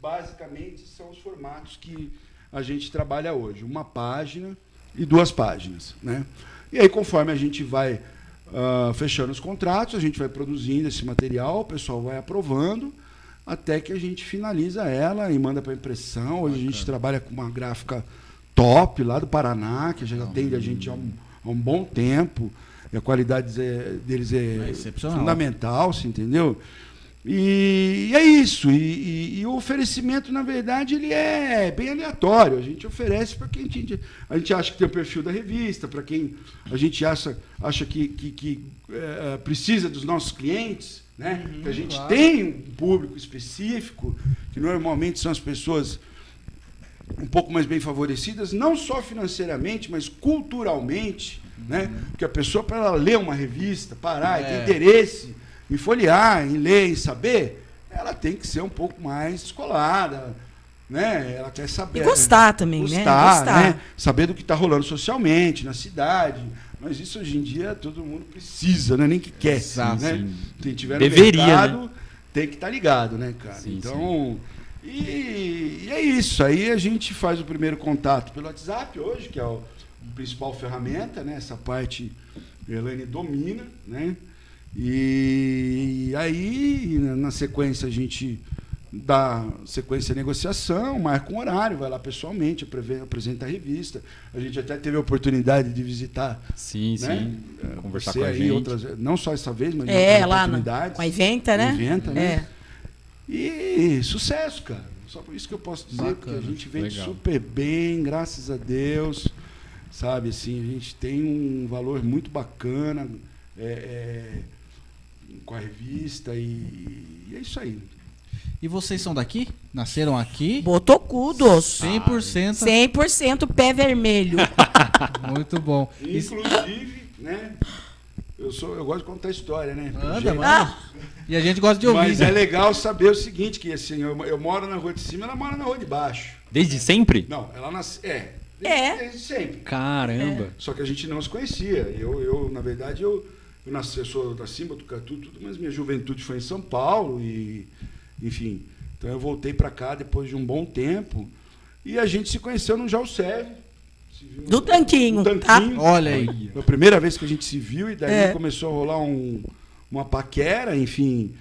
basicamente são os formatos que a gente trabalha hoje. Uma página e duas páginas. Né? E aí, conforme a gente vai ah, fechando os contratos, a gente vai produzindo esse material, o pessoal vai aprovando, até que a gente finaliza ela e manda para impressão. Hoje a gente trabalha com uma gráfica top lá do Paraná, que já atende a gente há um, há um bom tempo. E a qualidade é- deles é, É fundamental, você entendeu? E, e é isso. E, e- e o oferecimento, na verdade, ele é bem aleatório. A gente oferece para quem a gente, a gente acha que tem o perfil da revista, para quem a gente acha, acha que, que, que, eh, precisa dos nossos clientes, né? que a gente claro. tem um público específico, que normalmente são as pessoas um pouco mais bem favorecidas, não só financeiramente, mas culturalmente, né? Porque a pessoa, para ela ler uma revista, parar e ter É. interesse em folhear, em ler, em saber, ela tem que ser um pouco mais descolada, né? Ela quer saber. E gostar também, né? Gostar, Gostar. né? Saber do que está rolando socialmente, na cidade. Mas isso hoje em dia todo mundo precisa, né? Nem que quer. Exato, né? sim. Quem tiver Deveria, no mercado, tem que estar ligado, né, cara? Sim, então, E, e é isso. Aí a gente faz o primeiro contato pelo WhatsApp hoje, que é o principal ferramenta, né? Essa parte a Elaine domina, né? E aí, na sequência, a gente dá sequência à negociação, marca um horário, vai lá pessoalmente, apresenta a revista. A gente até teve a oportunidade de visitar Sim, né? sim. Conversar você com a gente. outras, não só essa vez, mas em É, outras lá oportunidades. com a Inventa, né? Inventa, né? É. E sucesso, cara. Só por isso que eu posso dizer, Bacana, porque a gente vende legal. super bem, graças a Deus. Sabe, assim, a gente tem um valor muito bacana é, é, com a revista e, e é isso aí. E vocês são daqui? Nasceram aqui? Botocudos. 100%. 100% pé vermelho. Muito bom. Inclusive, né? Eu, sou, eu gosto de contar história, né? Manda, Gente, manda. E a gente gosta de ouvir. Mas né? é legal saber o seguinte, que assim, eu, eu moro na rua de cima, ela mora na rua de baixo. Desde sempre? Não, ela nasceu. É. É. Desde sempre. Caramba. Só que a gente não se conhecia. Eu, eu na verdade, eu, eu nasci, eu sou da Cima do Catu, tudo, mas minha juventude foi em São Paulo e, enfim. Então eu voltei para cá depois de um bom tempo e a gente se conheceu no. Se viu Do no- tanquinho, no tá? tanquinho. Olha aí. Foi a primeira vez que a gente se viu e daí É. começou a rolar um, uma paquera, enfim.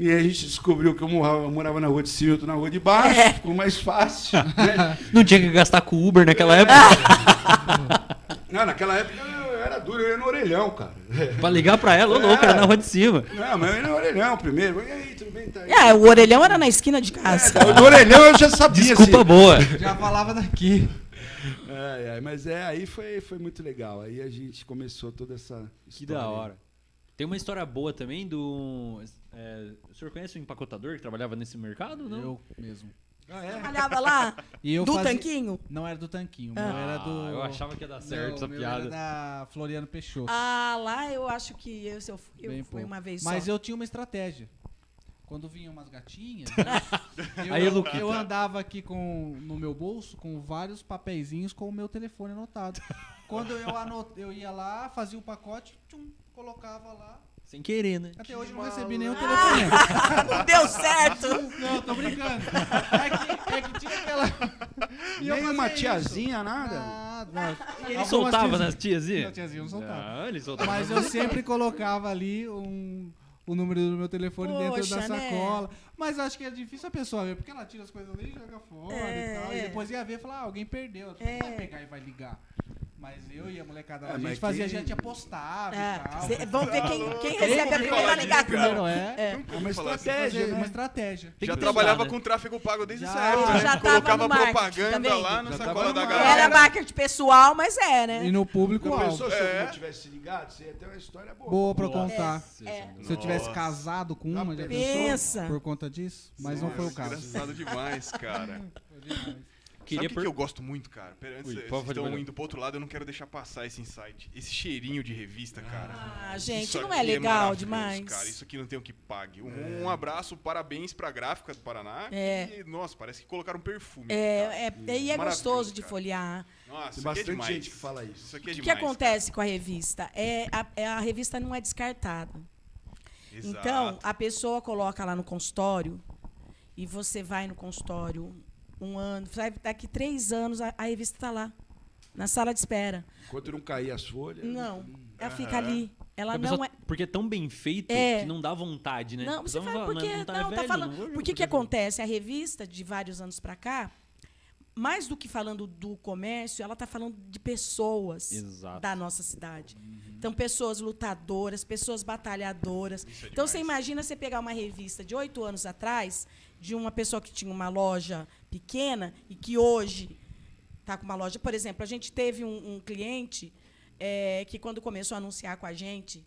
E aí a gente descobriu que eu morava, eu na rua de cima e outro na rua de baixo, É. ficou mais fácil. né? Não tinha que gastar com Uber naquela época Não, naquela época eu era duro, eu ia no orelhão, cara. pra ligar pra ela, ô louco, era na rua de cima. Não, mas eu ia no orelhão primeiro. E aí, tudo bem? Tá aí. É, o orelhão era na esquina de casa. É, no orelhão eu já sabia. Desculpa assim. boa. Já falava daqui. É, é, mas é, aí foi, foi muito legal. Aí a gente começou toda essa Que história. da hora. Tem uma história boa também do. É, o senhor conhece o empacotador que trabalhava nesse mercado? Não? Eu mesmo. Ah, é? Trabalhava lá E eu do fazia- tanquinho. Não era do Tanquinho, Ah. meu era do... eu achava que ia dar certo Não, essa meu piada. Era da Floriano Peixoto. Ah, lá eu acho que eu, eu Bem fui pouco. uma vez Mas só. eu tinha uma estratégia. Quando vinham umas gatinhas, né, eu, Aí, eu andava aqui com, no meu bolso com vários papeizinhos com o meu telefone anotado. Quando eu, anot, eu ia lá, fazia o pacote, tchum, colocava lá. Sem querer, né? Até hoje eu não recebi nenhum telefonema. Não deu certo. Não, tô brincando. É que, é que tinha aquela. E eu Nem uma isso. tiazinha, nada. Nada, não. Ele Algumas soltava tiazinhas- nas tiazinhas? Não, tiazinha não soltava. Ah, ele soltava. Mas eu sempre colocava ali um, o número do meu telefone dentro da Poxa, né? sacola. Mas acho que é difícil a pessoa ver, porque ela tira as coisas ali e joga fora É, e tal. E é. depois ia ver e falar, ah, alguém perdeu. Você É. não vai pegar e vai ligar. Mas eu e a molecada, É, a gente fazia, a quem- gente apostava e Ah, tal. cê- vamos ver quem, quem recebe a primeira ligação. Primeiro é. É. É uma assim, estratégia, Fazer né? uma estratégia. Já trabalhava né? com tráfego pago desde Já, essa época. já a gente tava colocava propaganda vendo? lá na Já sacola da galera. Era marketing pessoal, mas é, né? E no Já público-alvo. pensou se É. eu não tivesse ligado? Você ia ter uma história boa. Boa pra contar. É. Se eu tivesse casado com uma, já pensou? Por conta disso? Mas não foi o caso. Engraçado demais, cara. Queria Sabe o que, per- que eu gosto muito, cara? Pera, antes, Ui, vocês pode- estão indo pro outro lado, eu não quero deixar passar esse insight. Esse cheirinho de revista, cara. Ah, gente, Isso não aqui é legal maravilhoso, demais? Cara, isso aqui não tem o que pague. Um, um abraço, parabéns pra gráfica do Paraná. É. E, nossa, parece que colocaram perfume. É, é, e é gostoso de cara. folhear. Nossa, Tem isso aqui é bastante demais. gente que fala isso. Isso aqui é O que, que demais. acontece com a revista? É a, é a revista não é descartada. cara. Exato. Então, a pessoa coloca lá no consultório e você vai no consultório um ano, daqui três anos a, a revista está lá, na sala de espera. Enquanto não cair as folhas. Não, ela fica ali. Ela A não pessoa- é. Porque é tão bem feito É. que não dá vontade, né? Não, você fala, porque não, não, tá, tá velho, falando. não vou Por que que acontece? A revista de vários anos para cá, mais do que falando do comércio, ela está falando de pessoas Exato. da nossa cidade. Então, pessoas lutadoras, pessoas batalhadoras. É então, você imagina você pegar uma revista de oito anos atrás, de uma pessoa que tinha uma loja pequena e que hoje está com uma loja. Por exemplo, a gente teve um, um cliente eh, que, quando começou a anunciar com a gente,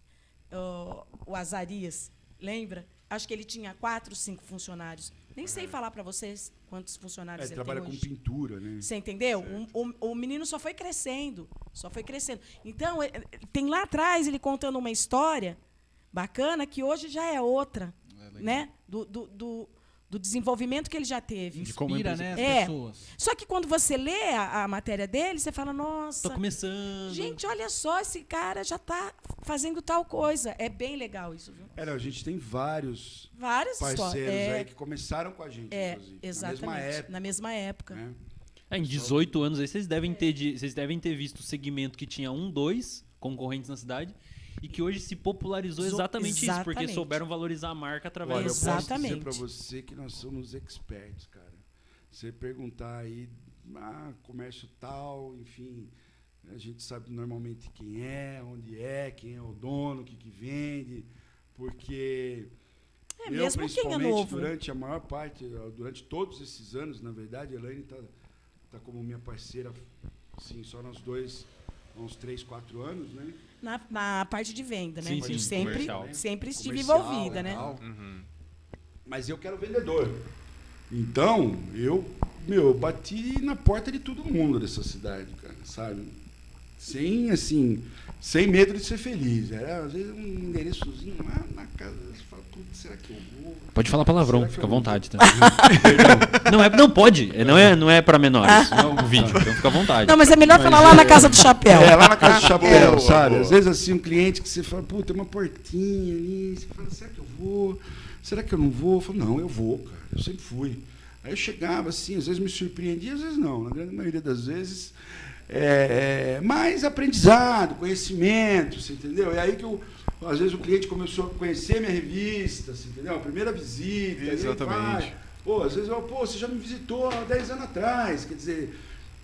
ó, o Azarias, lembra? Acho que ele tinha quatro, cinco funcionários. Nem sei falar para vocês quantos É, funcionários ele trabalha com pintura, né? Você entendeu? O, o- o menino só foi crescendo, só foi crescendo. Então, ele- tem lá atrás ele contando uma história bacana que hoje já é outra, né? Do, do, do, do desenvolvimento que ele já teve. Inspira, né, as É. pessoas. Só que quando você lê a, a matéria dele, você fala, nossa, Tô começando. gente, olha só, esse cara já está fazendo tal coisa. É bem legal isso, viu? É, não, a gente tem vários Várias parceiros. É, aí que começaram com a gente, é, inclusive. exatamente. Na mesma época. Na mesma época. né? É, em 18 anos aí vocês devem ter de- vocês devem ter visto o segmento que tinha um, dois concorrentes na cidade e que hoje se popularizou Zo- exatamente, isso, porque exatamente. souberam valorizar a marca através Olha, eu do posso dizer Exatamente. pra você que nós somos experts, cara. Você perguntar aí, ah, comércio tal, enfim, a gente sabe normalmente quem é, onde é, quem é o dono, o que, que vende, porque É, eu, mesmo quem é principalmente, novo. durante a maior parte, durante todos esses anos, na verdade, a Elaine está tá como minha parceira, sim, só nós dois, há uns três, quatro anos, né? Na, na parte de venda, né? Sim, Eu sim, sempre, comercial. sempre estive Comercial envolvida, e né? Uhum. Mas eu quero vendedor. Então, eu, meu, bati na porta de todo mundo dessa cidade, cara, sabe? Sem, assim, sem medo de ser feliz. Era, às vezes, um endereçozinho lá na casa. Será que eu vou? Pode falar palavrão, fica à vontade. Tá? não, é, não pode, é, não é, não é pra menores Não, o vídeo, então fica à vontade. Não, mas é melhor falar lá na casa do chapéu. É, lá na casa do chapéu, sabe? boa. Às vezes, assim, um cliente que você fala, pô, tem uma portinha ali. Você fala, será que eu vou? Será que eu não vou? Eu falo, não, eu vou, cara. Eu sempre fui. Aí eu chegava, assim, às vezes me surpreendia, às vezes não. Na grande maioria das vezes. É, é, mais aprendizado, conhecimento, você entendeu? É aí que eu, às vezes o cliente começou a conhecer minha revista, você entendeu? A primeira visita. Exatamente. Pô, às vezes eu, pô, você já me visitou há 10 anos atrás, quer dizer.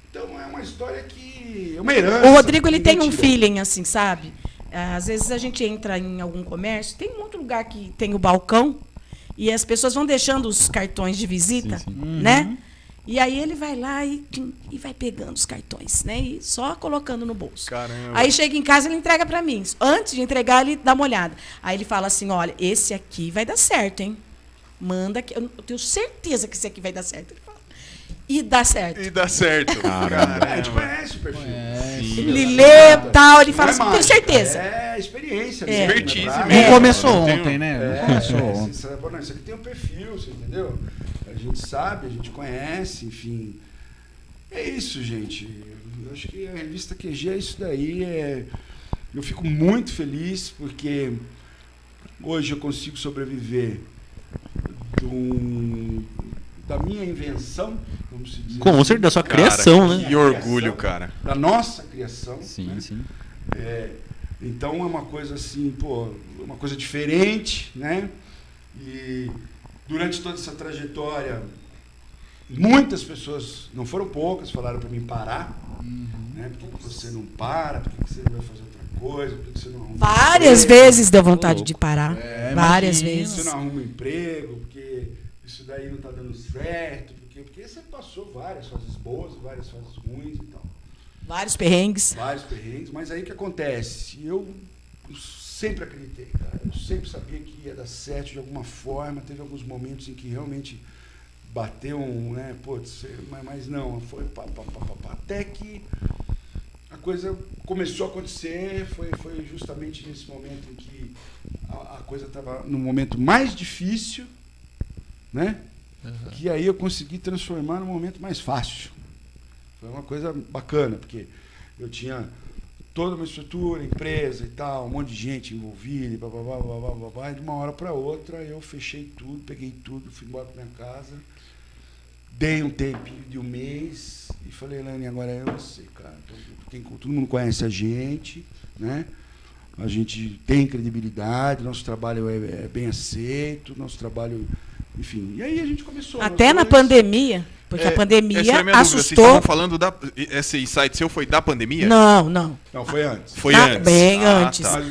Então é uma história que. É uma herança. O Rodrigo ele tem um feeling assim, sabe? Às vezes a gente entra em algum comércio, tem muito lugar que tem o balcão e as pessoas vão deixando os cartões de visita, Sim, sim. né? E aí ele vai lá e, e vai pegando os cartões, né? E só colocando no bolso. Caramba. Aí chega em casa ele entrega para mim. Antes de entregar ele dá uma olhada. Aí ele fala assim, olha, esse aqui vai dar certo, hein? Manda que eu tenho certeza que esse aqui vai dar certo. Ele fala. E dá certo. E dá certo. Caramba. É, a gente Caramba. conhece o perfil. É. Ele lê tal, ele fala é assim, tenho mágica, certeza. É experiência. É. mesmo, Expertise né, pra- mesmo. Não começou ontem, né? Não É, começou é, ontem. isso aqui tem um perfil, você entendeu? A gente sabe, a gente conhece, enfim. É isso, gente. Eu acho que a revista QG é isso daí. É... Eu fico muito feliz porque hoje eu consigo sobreviver um- da minha invenção, vamos se dizer Com assim, certeza, da sua Cara, criação, né? Que orgulho, cara. da nossa criação. Sim, né? sim. É, então é uma coisa assim, pô, uma coisa diferente, né? E durante toda essa trajetória, muitas pessoas, não foram poucas, falaram para mim parar, né? Por que que você não para? Por que que você não vai fazer outra coisa? Por que você não arruma um Várias emprego? vezes deu vontade de parar. É, Várias imagino. vezes. Você não arruma um emprego, porque isso daí não está dando certo, porque, porque você passou várias fases boas, várias fases ruins e tal. Vários perrengues. Vários perrengues, mas aí o que acontece? Eu sempre acreditei, cara. Eu sempre sabia que ia dar certo de alguma forma. Teve alguns momentos em que realmente bateu um, né? Putz, mas, mas não, foi pá, pá, pá, pá, pá. Até que a coisa começou a acontecer, foi, foi justamente nesse momento em que a, a coisa estava no momento mais difícil, né? Que aí eu consegui transformar num momento mais fácil. Foi uma coisa bacana, porque eu tinha toda uma estrutura, empresa e tal, um monte de gente envolvida, e blá, blá, blá, blá, blá, blá, e de uma hora para outra eu fechei tudo, peguei tudo, fui embora para minha casa, dei um tempinho de um mês e falei, Lani, agora é você, cara. Quem, todo mundo conhece a gente, né? A gente tem credibilidade, nosso trabalho é, é bem aceito, nosso trabalho, enfim. E aí a gente começou. Até na dois. pandemia, porque É, a pandemia essa era a minha dúvida. Vocês assustou. estavam falando da. Esse site seu foi da pandemia? Não, não. Não, foi antes. Foi Ah, antes. bem Ah, antes. tá.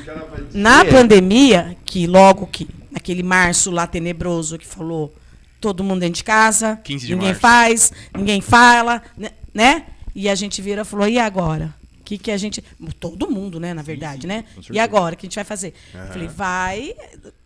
Na é- pandemia, que logo que, naquele março lá tenebroso que falou todo mundo dentro de casa, 15 de ninguém março. faz, ninguém fala, né- né? E a gente vira e falou, e agora? O que, que a gente. Todo mundo, né, na verdade, né? com E agora? O que a gente vai fazer? Aham. Falei, vai.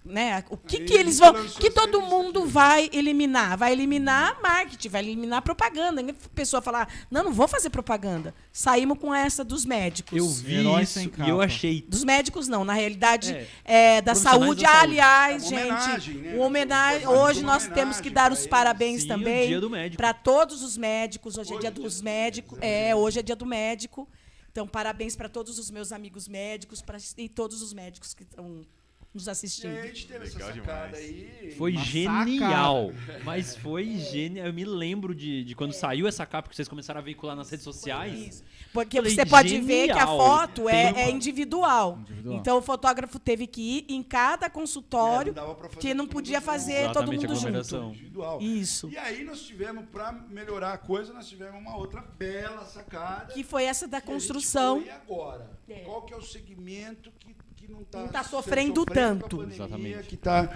Né? O que, Aí que eles a vão. que todo mundo vai eliminar? Vai eliminar marketing, vai eliminar propaganda. Ninguém- pessoa falar, não, não vou fazer propaganda. Saímos com essa dos médicos. Eu vi Herói isso e eu achei. Dos médicos, não. Na realidade, É. é, da saúde. da saúde. Aliás, É gente, homenagem, né? homenagem. Hoje nós homenagem temos que dar os parabéns Sim, o também dia do médico. para todos os médicos. Hoje é Hoje dia é dia dos médicos. médicos, É, hoje é dia do médico. Então, parabéns para todos os meus amigos médicos pra, e todos os médicos que estão nos E assistindo. aí a gente teve Legal essa sacada demais. aí. Foi Uma genial. Mas foi genial. Eu me lembro de, de quando saiu essa capa que vocês começaram a veicular nas redes sociais. Isso. Porque Falei, você pode ver que a genial. foto é, é individual. Individual. Então o fotógrafo teve que ir em cada consultório, É, não que não podia junto. fazer todo mundo junto. Individual. Isso. E aí nós tivemos, para melhorar a coisa, nós tivemos uma outra bela sacada. Que foi essa da construção. E agora? É. Qual que é o segmento que, que não está Não tá sofrendo tanto. Com a pandemia, Exatamente. Que está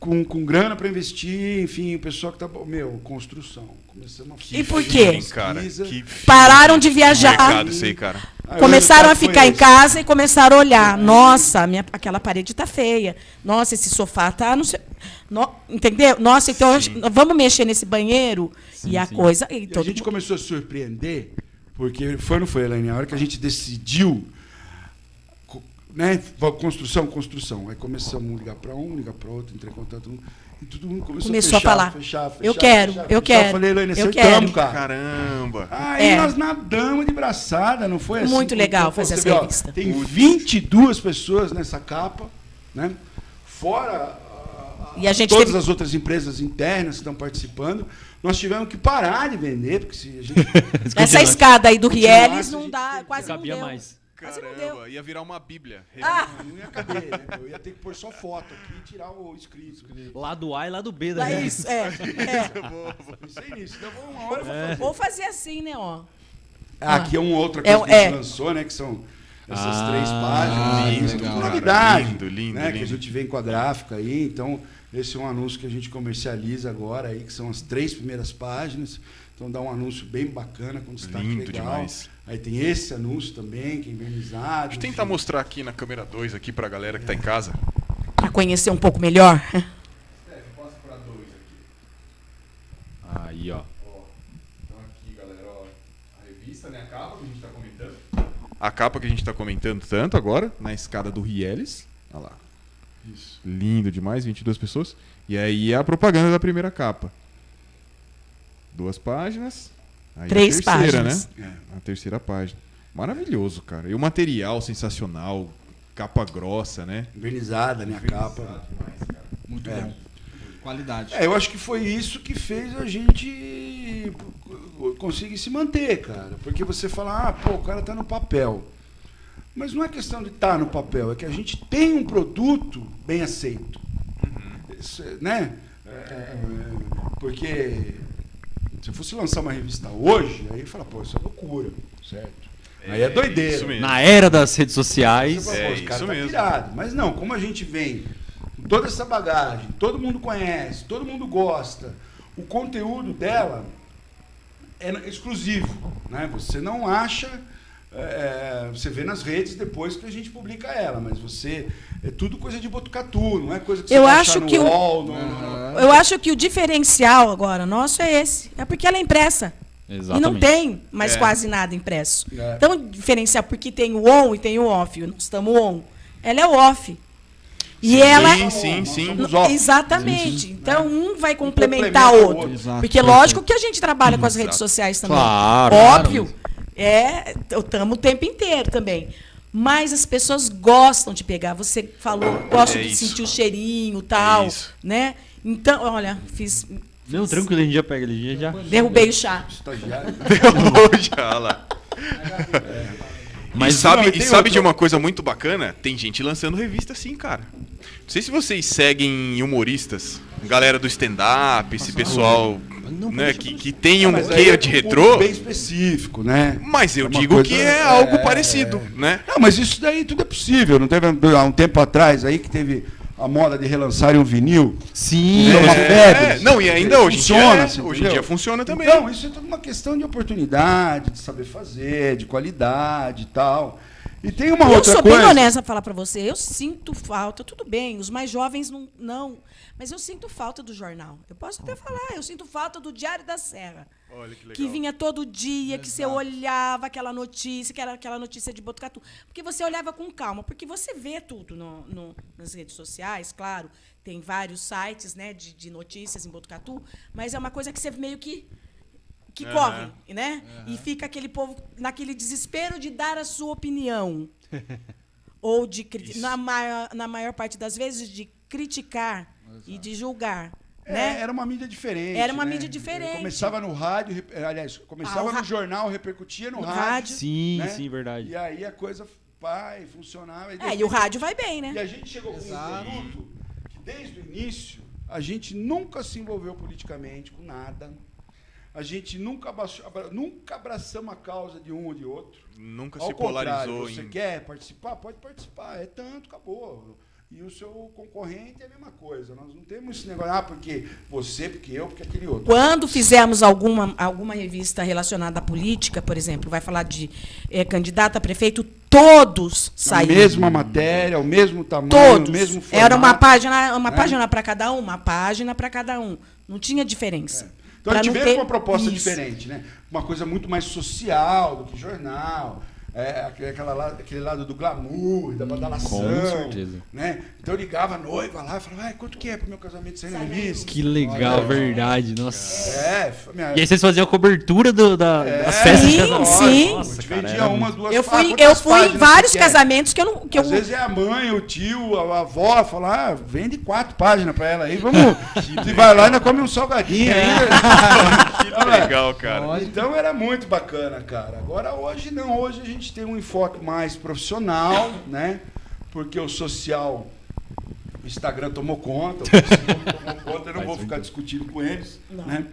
com, com grana para investir, enfim, o pessoal que está... Meu, construção. Começamos a E por quê? Sim, cara. Que Pararam de viajar. mercado isso aí, cara. Começaram a ficar em casa e começaram a olhar. Nossa, minha, aquela parede tá feia. Nossa, esse sofá tá. Não sei, no- entendeu? Nossa, então acho- vamos mexer nesse banheiro. e a sim. coisa. E E a gente mundo- começou a se surpreender, porque foi ou não foi, Elaine? A hora que a gente decidiu, né? Construção, construção. Aí começamos a ligar para um, ligar para outro, entrar em contato. E todo mundo começou, Começou a a fechar, falar. Fechar, fechar, Eu quero, fechar, eu fechar. quero, falei, Elaine, eu acertamos, quero. cara. Caramba. Aí É. nós nadamos de braçada, não foi assim? Muito legal Pô, fazer essa ó, revista. Tem 22 pessoas nessa capa, né? Fora a- a- E a gente todas teve- as outras empresas internas que estão participando. Nós tivemos que parar de vender, porque se a gente Essa escada aí do Rieles a não dá, quase não Cabia deu. mais. Caramba, ia virar uma bíblia. Ah, não ia caber, né? Eu ia ter que pôr só foto aqui e tirar o escrito. Lá do A e lá do B da dá gente. isso, é, é. Vou- vou- Pensei nisso. Então, uma hora eu vou fazer. Ou fazer assim, né, ó. Ah, Aqui é uma outra É, coisa que a gente é. lançou, né? Que são essas Ah, três páginas. lindo, é legal. novidade. Lindo, lindo, né? Que a lindo. gente vem com a gráfica aí. Então, esse é um anúncio que a gente comercializa agora aí, que são as três primeiras páginas. Então dá um anúncio bem bacana, com destaque Lindo legal. demais. Aí tem esse anúncio também, que é invernizado. Deixa eu tentar enfim. mostrar aqui na câmera 2 aqui pra galera que tá em casa. Pra conhecer um pouco melhor. Passa pra dois aqui. Aí, ó. Ó, então aqui, galera, ó, a revista, né, a capa que a gente tá comentando. A capa que a gente tá comentando tanto agora, na escada do Rieles. Olha lá. Isso. Lindo demais, 22 pessoas. E aí é a propaganda da primeira capa. Duas páginas. Aí Três a terceira, páginas. né? A terceira página. Maravilhoso, cara. E o material sensacional. Capa grossa, né? Invernizada, né, a capa. Muito É. bom. Qualidade. É, eu acho que foi isso que fez a gente conseguir se manter, cara. Porque você fala, ah, pô, o cara tá no papel. Mas não é questão de estar no papel, é que a gente tem um produto bem aceito. Isso, né? É, é, porque se eu fosse lançar uma revista hoje, aí fala, pô, isso é loucura, certo? aí é doideira. isso mesmo. Na era das redes sociais. fala, É, isso tá mesmo. pirado. Mas não, como a gente vem com toda essa bagagem, todo mundo conhece, todo mundo gosta, o conteúdo dela é exclusivo. Né? Você não acha. É, você vê nas redes depois que a gente publica ela, mas você. É tudo coisa de botucatu, não é coisa que você Eu vai acho que o- UOL, no- no- Eu acho que o diferencial agora nosso é esse. É porque ela é impressa. Exatamente. E não tem mais É. quase nada impresso. É. Então, diferenciar porque tem o on e tem o off. Nós estamos on. Ela é o off. E ela. Sim, sim, sim. Exatamente. Então, um vai complementar complementa o outro. outro. Porque lógico que a gente trabalha com as redes sociais também. Claro. Óbvio. É, estamos o tempo inteiro também. Mas as pessoas gostam de pegar. Você falou, gostam É de isso. sentir o cheirinho e tal, É isso. né? Então, olha, fiz Não, tranquilo, a gente já pega ele já. derrubei o chá. Estagiário. Hoje, olha lá. Mas e sabe, não, e sabe outra- de uma coisa muito bacana? Tem gente lançando revista assim, cara. Não sei se vocês seguem humoristas, galera do stand-up, esse pessoal né, que, que tem um Mas aí quê é de um retrô. bem específico, né? Mas eu É digo coisa- que é é, algo é, parecido, né? Não, mas isso daí tudo é possível. Não teve há um tempo atrás aí que teve a moda de relançarem um vinil? Sim. É uma febre. É, não, e ainda hoje em dia, Funciona, é, assim, hoje em entendeu? dia funciona também. Então, isso é tudo uma questão de oportunidade, de saber fazer, de qualidade e tal. E tem uma eu outra sou coisa. bem honesta falar para você. Eu sinto falta, tudo bem, os mais jovens não, não. Mas eu sinto falta do jornal. Eu posso até falar, eu sinto falta do Diário da Serra. Olha que legal. Que vinha todo dia, que você olhava aquela notícia, que era aquela notícia de Botucatu. Porque você olhava com calma, porque você vê tudo no- no- nas redes sociais, claro. Tem vários sites né, de, de notícias em Botucatu, mas é uma coisa que você meio que que corre, né? E fica aquele povo naquele desespero de dar a sua opinião. Ou de, na maior, na maior parte das vezes, de criticar e de julgar. É, né? Era uma mídia diferente. Era uma né? mídia diferente. Começava no rádio, rep- aliás, começava Ah, no jornal, repercutia no, No rádio. rádio. Sim, né? sim, verdade. E aí a coisa vai, funcionava. É, e o rádio vai bem, né? E a gente chegou com um produto que desde o início a gente nunca se envolveu politicamente com nada. A gente nunca, abaixou- abra- nunca abraçamos a causa de um ou de outro. Nunca Ao se polarizou você em. quer participar? Pode participar. É tanto, acabou. E o seu concorrente é a mesma coisa. Nós não temos esse negócio, ah, porque você, porque eu, porque aquele outro. Quando fizemos alguma, alguma revista relacionada à política, por exemplo, vai falar de eh, candidato a prefeito, todos A saíram. mesma matéria, o mesmo tamanho, Todos. o mesmo formato. Era uma página, uma né? página para cada um, uma página para cada um. Não tinha diferença. Então a gente veio com uma proposta isso. diferente, né? Uma coisa muito mais social do que jornal. É, aquele, aquela la- aquele lado do glamour, da badalação. Com certeza. Né? Então eu ligava a noiva lá e falava, ai, quanto que é pro meu casamento sair na revista? Que legal, verdade. Nossa. É, minha, E aí vocês faziam a cobertura do- da, É, das festas de sim, casamento. sim. a Nossa, gente cara, vendia umas, muito- duas Eu ah, fui, eu fui em vários quer? casamentos que eu não. Que eu, Às vezes é a mãe, o tio, a, a avó, fala, ah, vende quatro páginas pra ela aí, vamos. Você vai lá e ainda come um salgadinho aí. Que legal, cara. Então era muito bacana, cara. Agora hoje não, hoje a gente tem um enfoque mais profissional, né? Porque o social, o Instagram tomou conta, o Facebook tomou conta, eu não vou ficar discutindo com eles, Não. né?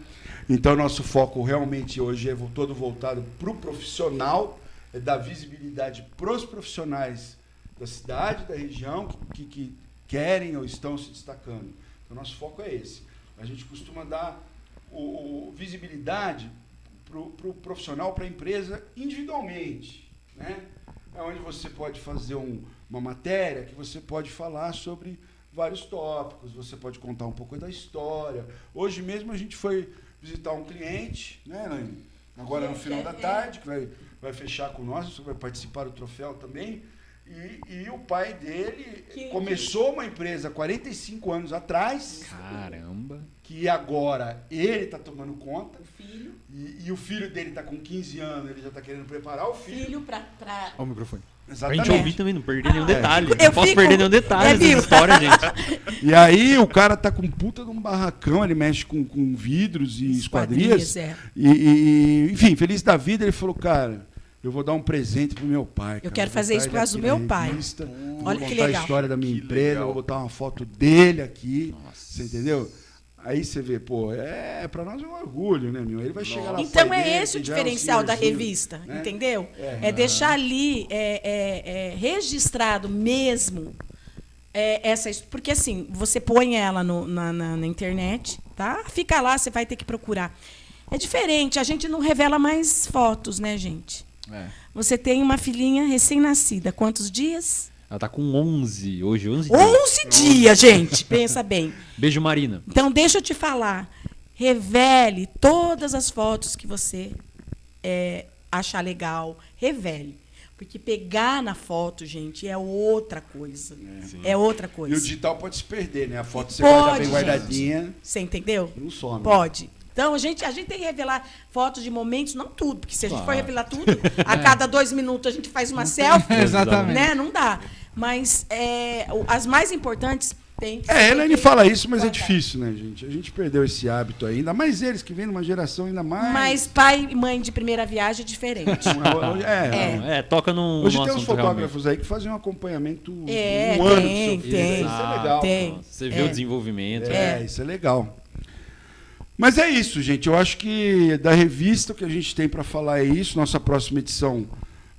Então nosso foco realmente hoje é todo voltado para o profissional, é dar visibilidade para os profissionais da cidade, da região, que, que- que querem ou estão se destacando. Então nosso foco é esse. A gente costuma dar o, o- visibilidade para o pro profissional, para a empresa individualmente. Né? É onde você pode fazer um- uma matéria que você pode falar sobre vários tópicos, você pode contar um pouco da história. Hoje mesmo a gente foi visitar um cliente, né, Elaine? Agora no final da tarde, que vai, vai fechar com nós, você vai participar do troféu também. E, e o pai dele Que- começou uma empresa 45 anos atrás Caramba. que agora ele está tomando conta filho, e, e o filho dele está com 15 anos, ele já está querendo preparar o filho. filho para. Pra... Ó o microfone. Pra Exatamente. gente ouvir também, não perder nenhum É. detalhe. Eu não posso fico- perder nenhum detalhe É, dessa história, gente. E aí o cara tá com um puta de um barracão, ele mexe com, com vidros e esquadrias. Esquadrias, é. E- e, enfim, feliz da vida, ele falou, cara, eu vou dar um presente pro meu pai. cara. quero Vou fazer isso por causa do meu pai. revista, vou Olha que contar a legal. história da minha Que empresa, legal. vou botar uma foto dele aqui. Você entendeu? Aí você vê, pô, é, pra nós é um orgulho, né, meu? Ele vai chegar lá Então é dele, esse o que já um diferencial da revista, né? entendeu? É. É, deixar ali é, é, é, registrado mesmo é, essa porque assim você põe ela no- na, na- na internet, tá? Fica lá, você vai ter que procurar. É diferente, a gente não revela mais fotos, né, gente? É. Você tem uma filhinha recém-nascida, quantos dias? Ela tá com 11, hoje 11 dias. 11 dias, gente. Pensa bem. Beijo, Marina. Então, deixa eu te falar. Revele todas as fotos que você é, achar legal. Revele. Porque pegar na foto, gente, é outra coisa. É, outra E o coisa. digital pode se perder, né? A foto você Pode, guarda bem gente. guardadinha, Você entendeu? não some. Pode. Então, a gente, a gente tem que revelar fotos de momentos, não tudo, porque se a gente for Claro. revelar tudo, a cada dois minutos a gente faz uma selfie. Exatamente. Né? Não dá. Mas é, as mais importantes tem que É, a ser Elaine fala isso, mas é guardar. difícil, né, gente? A gente perdeu esse hábito ainda mais eles que vêm numa geração ainda mais. Mas pai e mãe de primeira viagem é diferente. É, É, toca num, Hoje num tem uns assunto realmente. fotógrafos aí que fazem um acompanhamento É, um ano tem, do seu filho. tem. Isso é legal. Tem. Você vê É. o desenvolvimento. É, isso é legal. Mas é isso, gente. Eu acho que da revista o que a gente tem para falar é isso. Nossa próxima edição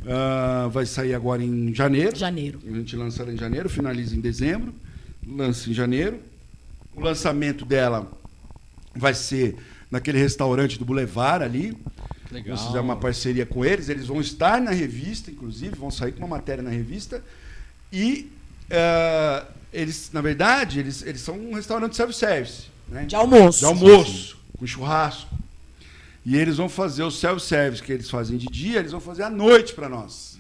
ah, vai sair agora em janeiro. Janeiro. A gente lança ela em janeiro, finaliza em dezembro, lança em janeiro. O lançamento dela vai ser naquele restaurante do Boulevard ali. Legal. Nós fizemos uma parceria com eles. Eles vão estar na revista, inclusive, vão sair com uma matéria na revista. E eh, eles, na verdade, eles, eles são um restaurante self-service. Né? De almoço. De almoço, com churrasco. E eles vão fazer o self-service que eles fazem de dia, eles vão fazer à noite para nós.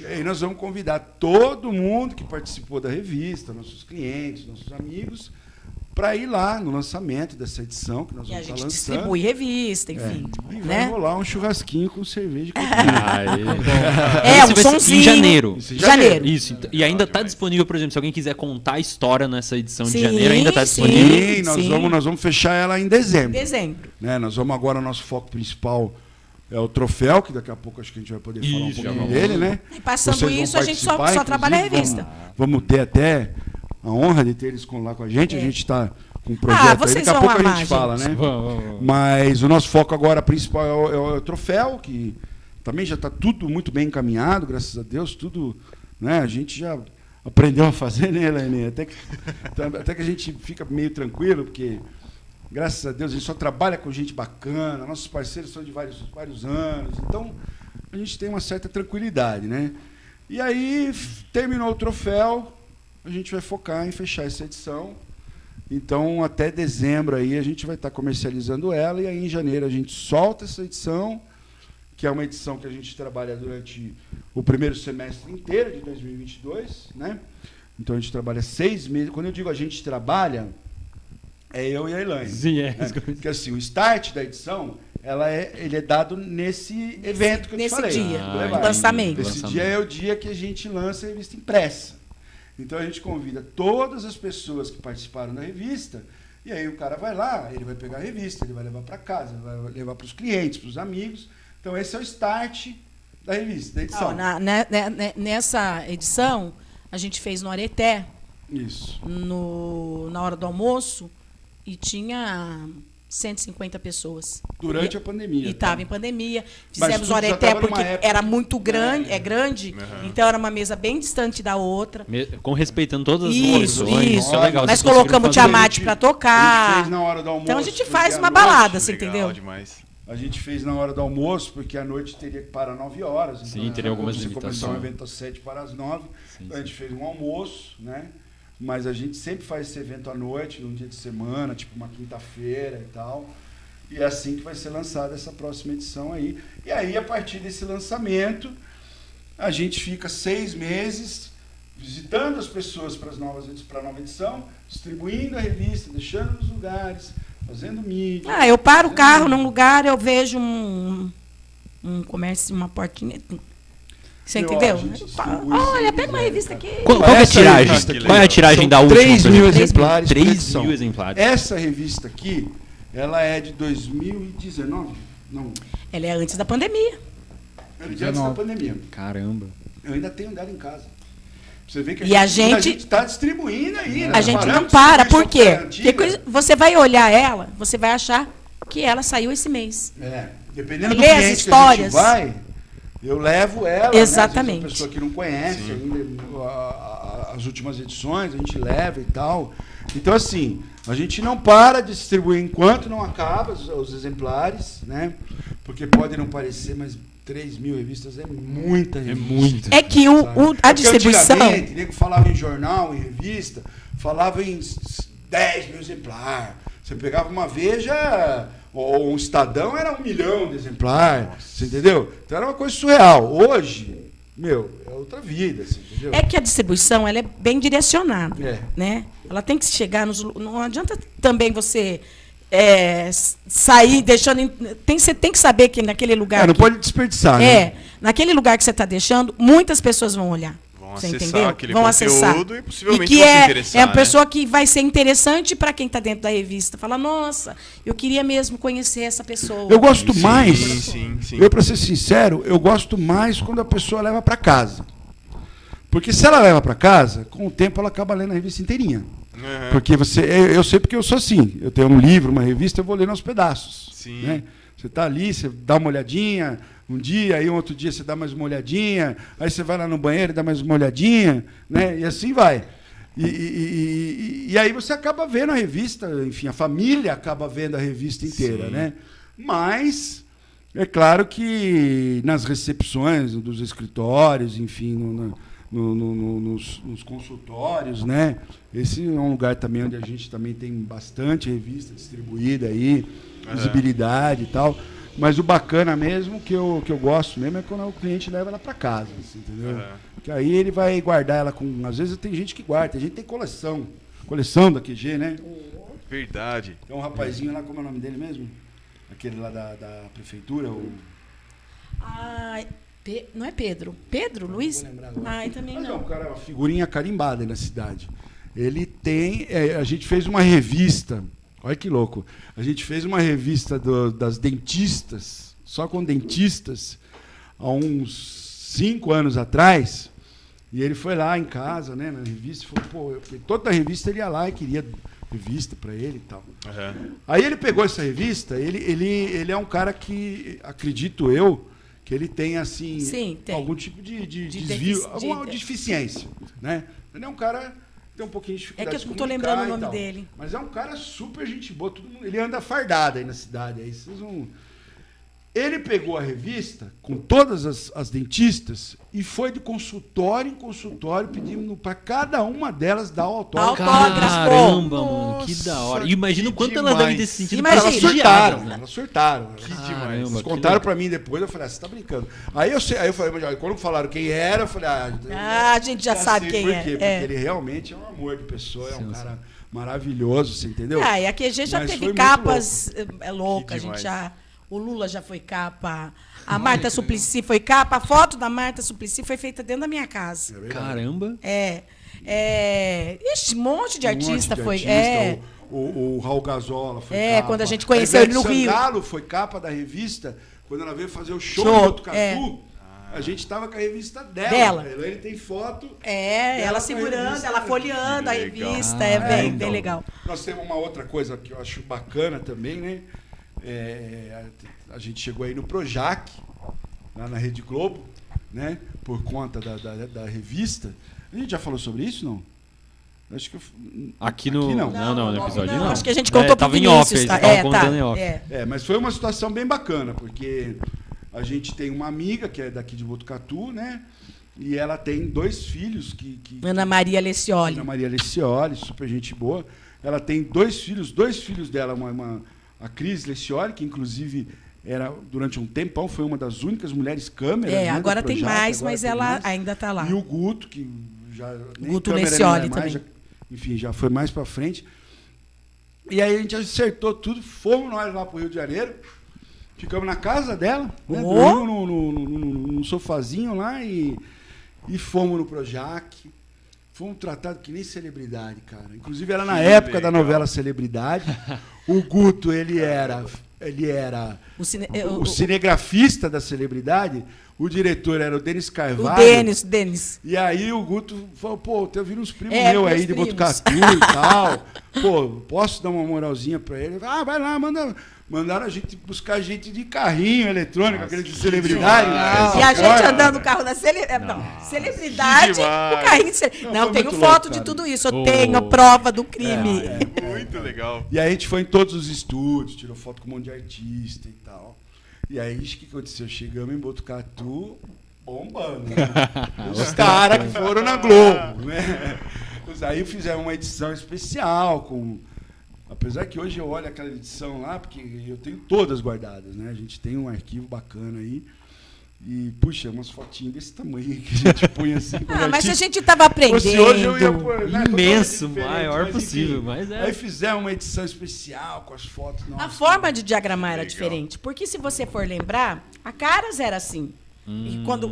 E aí nós vamos convidar todo mundo que participou da revista, nossos clientes, nossos amigos, para ir lá no lançamento dessa edição que nós E a vamos estar gente lançando. distribui revista, enfim. E vai né? rolar um churrasquinho com cerveja. e. Aê. É, Esse um sonzinho. Em janeiro. Isso em Janeiro. Isso, ent- e ainda tá disponível, por exemplo, se alguém quiser contar a história nessa edição de Sim, janeiro, ainda tá sim. disponível. Sim, nós, sim. Vamos, nós vamos fechar ela em dezembro. Dezembro. né? Nós vamos agora, o nosso foco principal é o troféu, que daqui a pouco acho que a gente vai poder falar um Isso, já pouquinho dele, né? E passando isso, a gente só, só trabalha a revista. Vamos, vamos ter até a honra de ter eles lá com a gente. A É. gente está com um projeto Ah, aí, vocês daqui a pouco a amar, gente fala, gente. né? Vamos, vamos, vamos. Mas o nosso foco agora principal é o, é o troféu, que também já está tudo muito bem encaminhado, graças a Deus, tudo, né? A gente já aprendeu a fazer, né, Elaine? Até que, até que a gente fica meio tranquilo, porque graças a Deus a gente só trabalha com gente bacana, nossos parceiros são de vários, vários anos, então a gente tem uma certa tranquilidade, né? E aí terminou o troféu, a gente vai focar em fechar essa edição. Então, até dezembro aí a gente vai estar comercializando ela e aí em janeiro a gente solta essa edição, que é uma edição que a gente trabalha durante o primeiro semestre inteiro de 2022, né? Então a gente trabalha seis meses. Quando eu digo a gente trabalha, é eu e a Elaine. Sim, é. É, porque assim, o start da edição, ela é, ele é dado nesse evento que eu Nesse te falei. dia, do Ah, lançamento. Esse dia é o dia que a gente lança a revista impressa. Então a gente convida todas as pessoas que participaram da revista, e aí o cara vai lá, ele vai pegar a revista, ele vai levar para casa, vai levar para os clientes, para os amigos. Então esse é o start da revista, da edição. Na- né- né- né- nessa edição, a gente fez no Areté, Isso. no, na hora do almoço, e tinha 150 pessoas. Durante E- a pandemia. E tá? estava em pandemia. Fizemos o Areté porque época- era muito grande, É. é, grande, Aham. então era uma mesa bem distante da outra. Me- Com respeitando todas as Isso, opções, isso. é legal. Nós colocamos. Tiamat gente- pra A gente tocar. fez na hora do almoço. Então a gente faz uma noite- balada, você Legal entendeu? demais. A gente fez na hora do almoço, porque à noite teria que parar 9 horas. Então, Sim, teria algumas Você começar um limitações. evento às 7 para as 9. Sim, Então a gente fez um almoço, né? Mas a gente sempre faz esse evento à noite, num dia de semana, tipo uma quinta-feira e tal. E é assim que vai ser lançada essa próxima edição aí. E aí, a partir desse lançamento, a gente fica seis meses visitando as pessoas para as novas para a nova edição, distribuindo a revista, deixando nos lugares, fazendo mídia. Ah, eu paro o carro mídia. num lugar, eu vejo um, um comércio, uma portinha. Você entendeu? Olha, sempre, pega uma revista aqui. Qual, qual é a tiragem? Qual é a tiragem da última? 3 por mil exemplares por 3 edição. mil exemplares. Essa revista aqui, ela é de 2019? Não. Ela é antes da pandemia. Antes da 19. pandemia. Caramba. Eu ainda tenho dela em casa. Você vê que E a gente- está distribuindo aí. né? A gente não para, por quê? Porque você vai olhar ela, você vai achar que ela saiu esse mês. É, dependendo do Lê as cliente histórias. que a gente vai, eu levo ela. Né? Às vezes Exatamente. uma pessoa que não conhece ainda a- a- as últimas edições, a gente leva e tal. Então, assim, a gente não para de distribuir enquanto não acaba os, os exemplares, né? Porque pode não parecer, mas 3 mil revistas é muita revista. muito. É que o, o- a distribuição. antigamente, nego falava em jornal, em revista, falava em s- 10 mil exemplares. Você pegava uma Veja ou um Estadão, era um milhão de exemplares. Você entendeu? Então era uma coisa surreal. Hoje, meu, é outra vida, entendeu? É que a distribuição ela é bem direcionada, É. né? Ela tem que chegar nos não adianta também você é, sair deixando em- tem você tem que saber que naquele lugar É, não que- pode desperdiçar, é né? naquele lugar que você está deixando muitas pessoas vão olhar Vão você acessar entendeu? aquele vão conteúdo acessar e possivelmente que vão se é, interessar, é a né? pessoa que vai ser interessante para quem está dentro da revista fala nossa eu queria mesmo conhecer essa pessoa Eu gosto Sim, mais. sim, sim. Eu, para ser sincero, eu gosto mais quando a pessoa leva para casa. Porque se ela leva para casa, com o tempo ela acaba lendo a revista inteirinha. Aham. Porque você, eu, eu sei porque eu sou assim. Eu tenho um livro, uma revista, eu vou lendo aos pedaços. Sim. Né? Você está ali, você dá uma olhadinha, um dia, aí outro dia você dá mais uma olhadinha, aí você vai lá no banheiro e dá mais uma olhadinha, né? E assim vai. E, e- e- e- aí você acaba vendo a revista, enfim, a família acaba vendo a revista inteira, Sim. né? Mas é claro que nas recepções dos escritórios, enfim, no- no- no- no- no- nos, nos consultórios, né? Esse é um lugar também onde a gente também tem bastante revista distribuída aí, Aham. visibilidade e tal. Mas o bacana mesmo, que eu, que eu gosto mesmo, é quando o cliente leva ela para casa, assim, entendeu? Aham. Porque aí ele vai guardar ela com. Às vezes tem gente que guarda, tem gente que tem coleção. Coleção da QG, né? Verdade. Tem um rapazinho lá, como é o nome dele mesmo? Aquele lá da, da prefeitura, o. Ai, Pe- não é Pedro Pedro Luiz lembrar agora. Ai também Mas é não um cara, uma figurinha carimbada aí na cidade. Ele tem. é, a gente fez uma revista. Olha que louco. A gente fez uma revista do- das dentistas, só com dentistas, há uns cinco anos atrás. E ele foi lá em casa, né, na revista, e falou, pô, eu- toda revista ele ia lá e queria revista para ele e tal. Aham. Aí ele pegou essa revista, ele, ele, ele é um cara que, acredito eu, que ele tem, assim, Sim, tem. algum tipo de, de, De desvio, defici- alguma de- deficiência, né? Ele é um cara tem um pouquinho de dificuldade É que eu não tô lembrando o nome dele. Mas é um cara super gente boa, todo mundo, ele anda fardado aí na cidade, aí vocês vão... Ele pegou a revista com todas as, as dentistas e foi de consultório em consultório pedindo para cada uma delas dar o autógrafo. Autógrafo. Caramba, mano, que da hora. E imagina o quanto elas devem ter demais. se sentido Imagina. Elas prestigiadas, surtaram, né? elas surtaram. Que demais. Eles contaram pra mim depois, eu falei, ah, você tá brincando. Aí eu, sei, aí eu falei, mas quando falaram quem era, eu falei, ah, Ah, a gente já sabe quem por é. quê, Porque É. ele realmente é um amor de pessoa, é um Sim, cara maravilhoso, você entendeu? Ah, e a QG já Mas teve capas é, é louca, a gente demais. já o Lula já foi capa, a Marta Suplicy foi capa, a foto da Marta Suplicy foi feita dentro da minha casa. É. Caramba. É. É, ixi, um monte de Um monte artista de foi. artista, é. O, o, o Raul Gazola foi É, capa. quando a gente conheceu ele no Ivete Rio. Sangalo foi capa da revista, quando ela veio fazer o show, Show, no Botucatu, é. a gente tava com a revista dela. Dela. A Elaine tem foto. É, Ela a segurando, revista. ela folheando a revista, é Ah, bem, então, bem legal. Nós temos uma outra coisa que eu acho bacana também, né? É, a, a gente chegou aí no Projac, lá na Rede Globo, né? Por conta da, da, da revista. A gente já falou sobre isso, não? Acho que eu, Aqui no. não. não, não, no episódio não. Acho que a gente contou é, pro tava em off, Vinícius, tá? É, contando tá. em off. É. É, mas foi uma situação bem bacana, porque a gente tem uma amiga que é daqui de Botucatu, né? E ela tem dois filhos que. que Ana Maria Lecioli. Ana Maria Lecioli, super gente boa. Ela tem dois filhos, dois filhos dela, uma, uma- a Cris Lecioli, que inclusive era durante um tempão foi uma das únicas mulheres câmeras. É, né, agora tem mais, agora mas tem ela mais. ainda está lá. E o Guto, que já. nem Guto câmera Lecioli é mais, também. já- enfim, já foi mais pra frente. E aí a gente acertou tudo, fomos nós lá pro Rio de Janeiro. Ficamos na casa dela, né? Oh! no, no- no- no sofazinho lá e, e fomos no Projac. Fomos tratados que nem celebridade, cara. Inclusive era na Que época da legal. novela Celebridade. O Guto, ele era, ele era O cine- o, é, o- o cinegrafista da celebridade. O diretor era o Denis O Carvalho. Denis, Denis. E aí o Guto falou, pô, tem vindo uns primos É, meus aí de. Botucatu e tal. Pô, posso dar uma moralzinha pra ele? Ah, vai lá, manda. Mandaram a gente buscar gente de carrinho eletrônico, aquele de celebridade. demais. E a gente andando no carro da cele... é, não, celebridade, que o carrinho de cele... Não, Não, tenho foto louco, de tudo isso. Eu Oh. tenho a prova do crime. É, Muito legal. E aí a gente foi em todos os estúdios, tirou foto com um monte de artista e tal. E aí, o que aconteceu? Chegamos em Botucatu bombando. Né? Os caras que foram na Globo, né? Aí fizeram uma edição especial com... Apesar que hoje eu olho aquela edição lá, porque eu tenho todas guardadas, né? A gente tem um arquivo bacana aí. E, puxa, umas fotinhas desse tamanho que a gente põe assim. com Ah, mas se a gente tava aprendendo. Fosse hoje eu ia pôr, né, Imenso, maior mas, possível, enfim. mas é. Aí fizeram uma edição especial com as fotos. A nossa, forma de diagramar era Legal. diferente. Porque se você for lembrar, a Caras era assim. Hum. E quando.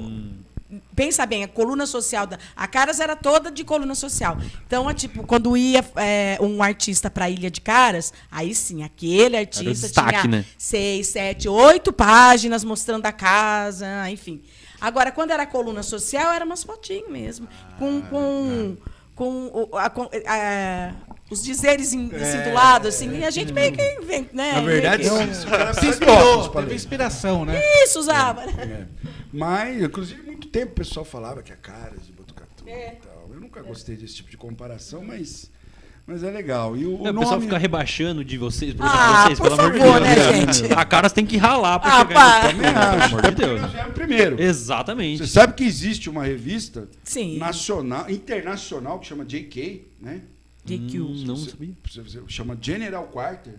Pensa bem, a coluna social da. A Caras era toda de coluna social. Então, é tipo, quando ia é, um artista para Ilha de Caras, aí sim, aquele artista destaque, tinha né? seis, sete, oito páginas mostrando a casa, enfim. Agora, quando era coluna social, era umas fotinhos mesmo. Com. com com, o- a- com, a- os dizeres em- assim do lado, assim, e a gente meio que inventa, né? Na verdade, que- Se inspirou, teve inspiração, né? isso usava, né? É. Mas, inclusive, muito tempo o pessoal falava que a Caras de Botucatu É. e tal. Eu nunca gostei desse tipo de comparação, mas, mas é legal. E o, o É, o pessoal nome... fica rebaixando de vocês, por Ah, vocês, por pelo amor de favor, Deus. né, gente? A caras tem que ralar pra Ah, chegar pá. no Também pelo amor de Deus. nós viemos primeiro. Exatamente. Você sabe que existe uma revista Sim. nacional, internacional, que chama JK, né? GQ. Hum, não Você- sabia. você- você chama General Quarter,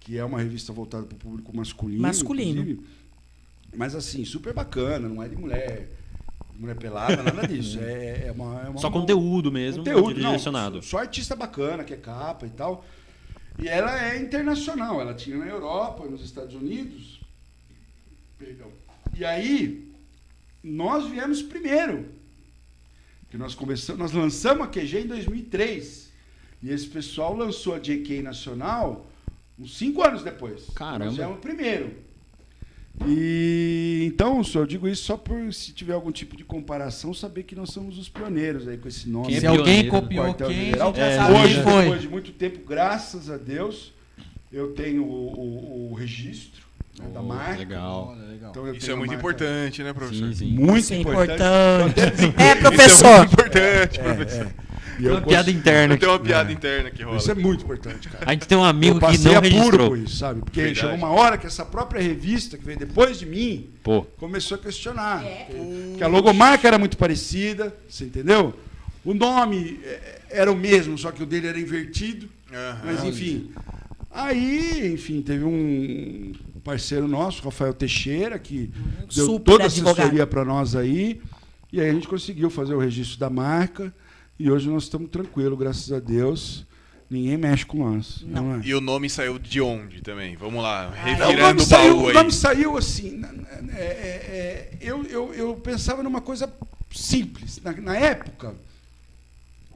que é uma revista voltada para o público masculino. Masculino. inclusive. Mas assim, super bacana, não é de mulher, mulher pelada, nada disso. É, é uma, é uma- Só conteúdo mesmo, conteúdo, não, direcionado. Só artista bacana, que é capa e tal. E ela é internacional, ela tinha na Europa, nos Estados Unidos. Perdão. E aí, nós viemos primeiro. Que nós começamos, nós lançamos a QG em 2003. E esse pessoal lançou a JK Nacional uns cinco anos depois. Caramba. Nós viemos primeiro. E então, só eu digo isso só por se tiver algum tipo de comparação, saber que nós somos os pioneiros aí com esse nome. Quem é Se alguém copiou quem, General. É, sabe Hoje, quem foi. depois de muito tempo, graças a Deus, eu tenho o, o- o registro né, da Oh, marca. Legal. Olha, legal. Então, eu Isso é muito marca importante, né, professor? Sim, sim. Muito Isso é importante. importante. É, Isso é professor. muito importante, professor. É, é. E Uma piada interna. Tem uma piada interna que rola. Isso é muito importante, cara. A gente tem um amigo que não registrou. com isso, sabe? Porque Verdade. chegou uma hora que essa própria revista, que veio depois de mim, Pô, começou a questionar. É. Que a logomarca era muito parecida, você entendeu? O nome eh, era o mesmo, só que o dele era invertido. Aham. Mas enfim. Aí, enfim, teve um parceiro nosso, Rafael Teixeira, que deu Super toda a assessoria para nós aí. E aí a gente conseguiu fazer o registro da marca. E hoje nós estamos tranquilos, graças a Deus. Ninguém mexe com nós. Não. é? E o nome saiu de onde também? Vamos lá, o, revirando nome o saiu, baú o aí. nome saiu assim. é, é, é, eu, eu, eu pensava numa coisa simples. Na, na época,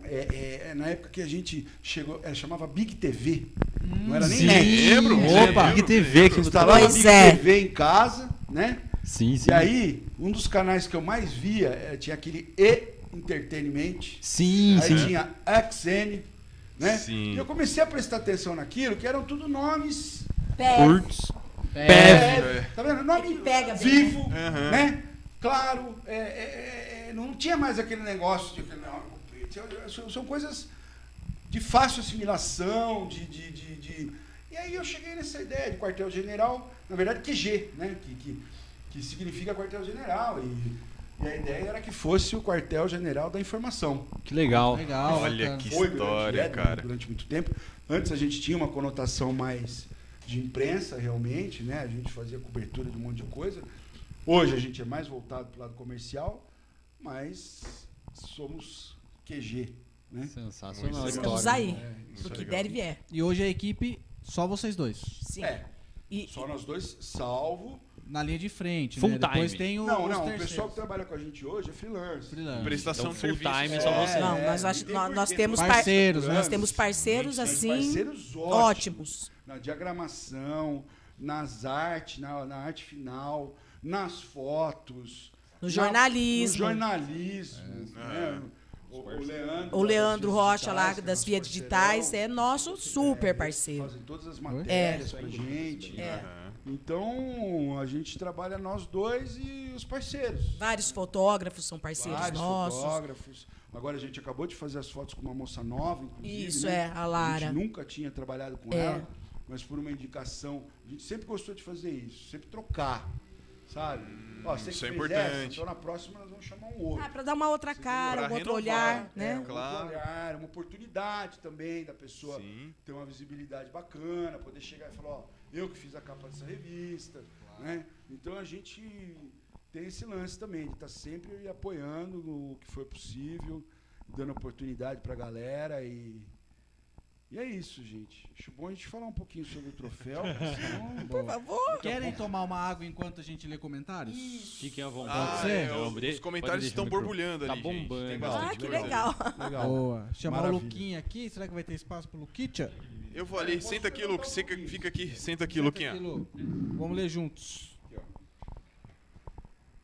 é, é, na época que a gente chegou, é, chamava Big TV. não era nem sim. net. Lembro, Opa, lembro, Big TV no Instalava Pois Big é. TV em casa, né? Sim, sim. E aí, um dos canais que eu mais via tinha aquele E Entertainment. Sim, aí sim. tinha XN, né? Sim. E eu comecei a prestar atenção naquilo, que eram tudo nomes Curtos. É, É, tá vendo? Nome pega vivo, né? Claro, é, é, é, não tinha mais aquele negócio de são coisas de fácil assimilação, de, de, de, de- E aí eu cheguei nessa ideia de quartel-general, na verdade QG, né? Que, que, que significa quartel-general. E, e a ideia era que fosse o quartel-general da informação. Que legal. Legal. Olha bacana. que Foi durante, história, é, cara. durante muito tempo. Antes a gente tinha uma conotação mais de imprensa, realmente, né? A gente fazia cobertura de um monte de coisa. Hoje a gente é mais voltado para o lado comercial, mas somos QG, né? Sensacional. Estamos aí. É, Pro é que legal. der e vier. E hoje a equipe, só vocês dois. Sim. É, E, só nós dois, salvo. Na linha de frente. Full né? Depois time. tem o. Não, não, o pessoal que trabalha com a gente hoje é freelance. Freelance. Prestação Então, de full time só só você. não, É, nós, acho- nós, nós tem temos par- parceiros, né? Nós temos parceiros Tem assim parceiros ótimos. ótimos. na diagramação, nas artes, na, na arte final, nas fotos. No Na- jornalismo. No jornalismo. né? O, o Leandro. O Leandro Rocha, lá que é das parceirão. Digitais, é nosso super parceiro. Fazem todas as matérias pra gente. É. Aham. Então, a gente trabalha nós dois e os parceiros. Vários fotógrafos são parceiros Vários nossos. fotógrafos. Agora a gente acabou de fazer as fotos com uma moça nova, inclusive. Isso, né? é, a Lara. A gente nunca tinha trabalhado com É. ela, mas por uma indicação. A gente sempre gostou de fazer isso, sempre trocar. Sabe? Ó, você isso é importante. essa, então na próxima nós vamos chamar um outro. Ah, para dar uma outra cara, Pra um outro renovar, olhar, né? É, um Claro. outro olhar, uma oportunidade também da pessoa Sim. ter uma visibilidade bacana, poder chegar e falar, ó, eu que fiz a capa dessa revista, né? Então a gente tem esse lance também de estar sempre apoiando o que for possível, dando oportunidade pra galera e e é isso, gente. Acho bom a gente falar um pouquinho sobre o troféu, senão- Por favor. Querem tomar uma água enquanto a gente lê comentários? Fiquem à vontade. Ah, é, os, os comentários estão borbulhando Tá ali, gente. bombando. Tem Ah, bastante Ah, que legal. Legal. Boa. Chamar Maravilha. o Luquinha aqui. Será que vai ter espaço pro Luquitia? Eu vou ali. Senta aqui, Luke. Fica, fica aqui. Senta aqui, Luquinha. Vamos ler juntos.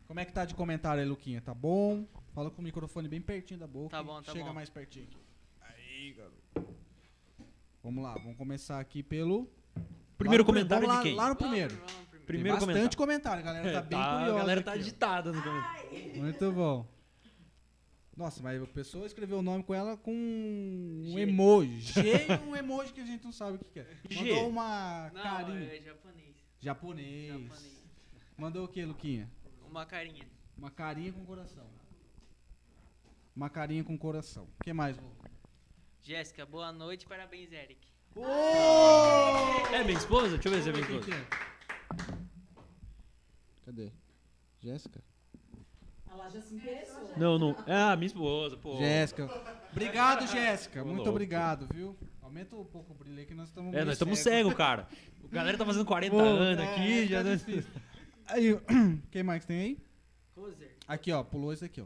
Como é que tá de comentário aí, Luquinha? Tá bom? Fala com o microfone bem pertinho da boca. Tá bom, tá Chega bom. mais pertinho aqui. Aí, garoto. Vamos lá, vamos começar aqui pelo. Primeiro lá no comentário vamos de lá, quem? Lá no primeiro. Vamos, vamos primeiro. Tem bastante comentário, a galera tá É, bem tá, curiosa. a galera tá aqui, agitada no comentário. Muito bom. Nossa, mas a pessoa escreveu o nome com ela com um G. emoji. G e um emoji que a gente não sabe o que é. G. Mandou uma Não, carinha. é japonês. Japonês. Japonês. Mandou o que, Luquinha? Uma carinha. Uma carinha com coração. Uma carinha com coração. O que mais, Lu? Jéssica, boa noite, parabéns, Eric. É minha esposa? Deixa eu ver se é minha esposa. Cadê? Jéssica? Ela já se interessou. Não, não. Ah, minha esposa, pô. Jéssica. Obrigado, Jéssica. Muito louco. obrigado, viu? Aumenta um pouco o brilho aí que nós estamos É, nós estamos cego. cegos, cara. A galera tá fazendo 40 Pô, anos é, aqui, tá já. difícil. Aí, quem mais tem aí? Roser, Aqui, ó. Pulou esse aqui, ó.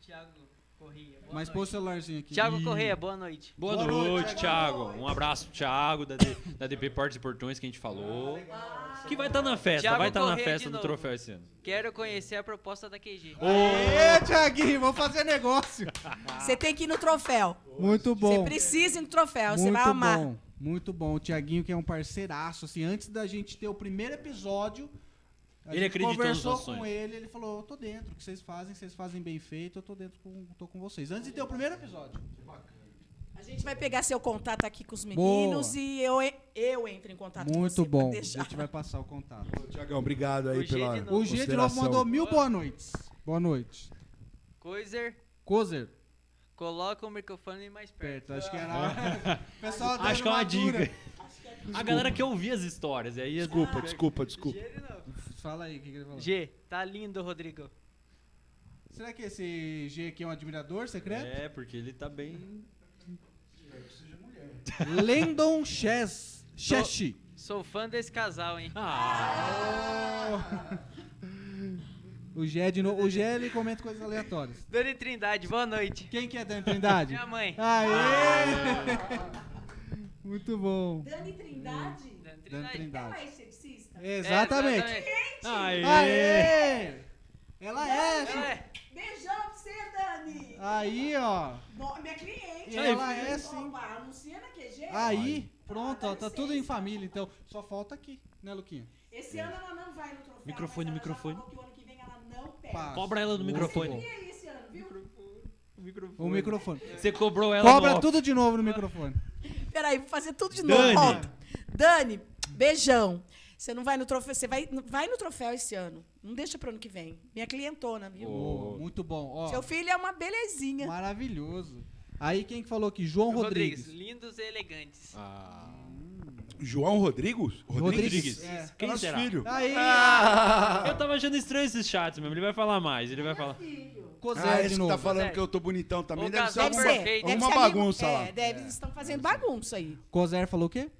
Thiago Corrêa. Mas pôs o celularzinho aqui. Thiago. Correia, boa noite. Boa, Boa noite, noite, Thiago. Um abraço, pro Thiago, da, D- da DP Portos e Portões que a gente falou. que vai estar na festa, Thiago vai estar na Corrêa festa do troféu esse ano. Quero conhecer a proposta da QG. Ê, Thiaguinho, vamos fazer negócio. Você tem que ir no troféu. Muito Você bom. precisa ir no troféu, você Muito vai amar. bom. Muito bom. O Thiaguinho, que é um parceiraço, assim, antes da gente ter o primeiro episódio, a Ele acreditou nossos com ele, ele falou, eu tô dentro, o que vocês fazem, vocês fazem bem feito, eu tô dentro, com, tô com vocês. Antes de ter o primeiro episódio. A gente vai pegar seu contato aqui com os meninos Boa. e eu, eu entro em contato com Muito você. pra bom. A gente vai passar o contato. Tiagão, obrigado aí O pela de novo. O G de novo mandou mil boa noites. Boa noite. Coiser, Kozer, coloca o microfone mais perto. perto. Acho que era. Pessoal, dando Acho que é uma dica. A galera quer ouvir as histórias. E aí Desculpa, desculpa, desculpa. G novo. Fala aí, o que, que ele falou? G, tá lindo, Rodrigo. Será que esse G aqui é um admirador secreto? É, porque ele tá bem. Lendon Chess. Cheshi. Sou fã desse casal, hein? Ah, O Gé de novo. O Gé ele comenta coisas aleatórias. Dani Trindade, boa noite. Quem que é Dani Trindade? Minha mãe. Aê! Muito bom. Dani Trindade? Dani Dani Trindade. Trindade. Ela é esteticista? Exatamente. aê. Aê! Ela é. Ela é. Beijão pra você, Dani. Aí, ó. Minha cliente. Ela é sim. Opa, anuncia na QG. Aí, pronto, ó, tá tudo em licença. família, então. Só falta aqui, né, Luquinha? Esse ano ela não vai no troféu. Microfone, microfone. Já que o ano que vem ela não pega. Cobra ela no Muito microfone. bom. Aí esse ano, viu? O microfone. Você cobrou ela Cobra no- tudo de novo no microfone. Peraí, vou fazer tudo de Dani. novo. Volta. Dani, beijão. Você não vai no troféu, você vai, vai no troféu esse ano. Não deixa pro ano que vem. Minha clientona, viu? Boa, muito bom. Ó, Seu filho é uma belezinha. maravilhoso. Aí quem que falou aqui? João Rodrigues, Rodrigues. lindos e elegantes. Ah, João Rodrigues? Rodrigues. É. É Quem nosso será? filho. Aí, Eu tava achando estranho esses chats mesmo. Ele vai falar mais, ele vai falar. Cozé Ah, esse que tá falando que eu tô bonitão também. O Deve ser casal Deve alguma, ser. Deve alguma ser amigo- bagunça é, lá. Deve, estão fazendo bagunça aí. Cozer falou o quê?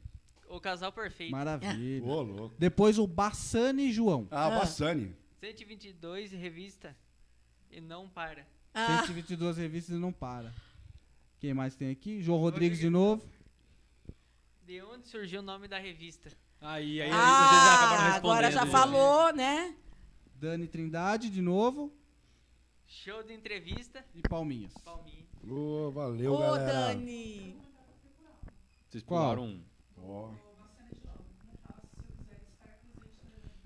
O casal perfeito. Maravilha. Ô, louco. Depois o Bassani João. Ah, Ah. Bassani. 122 revista e não para. Ah, 122 revistas e não para. Quem mais tem aqui? João Rodrigues de novo. De onde surgiu o nome da revista? Aí, aí, aí vocês já acabaram ah respondendo. agora já falou, né? Dani Trindade de novo Show de entrevista. e Palminhas. Palminha. Ô, valeu, Ô, galera. Dani! Vocês pularam um. Ó,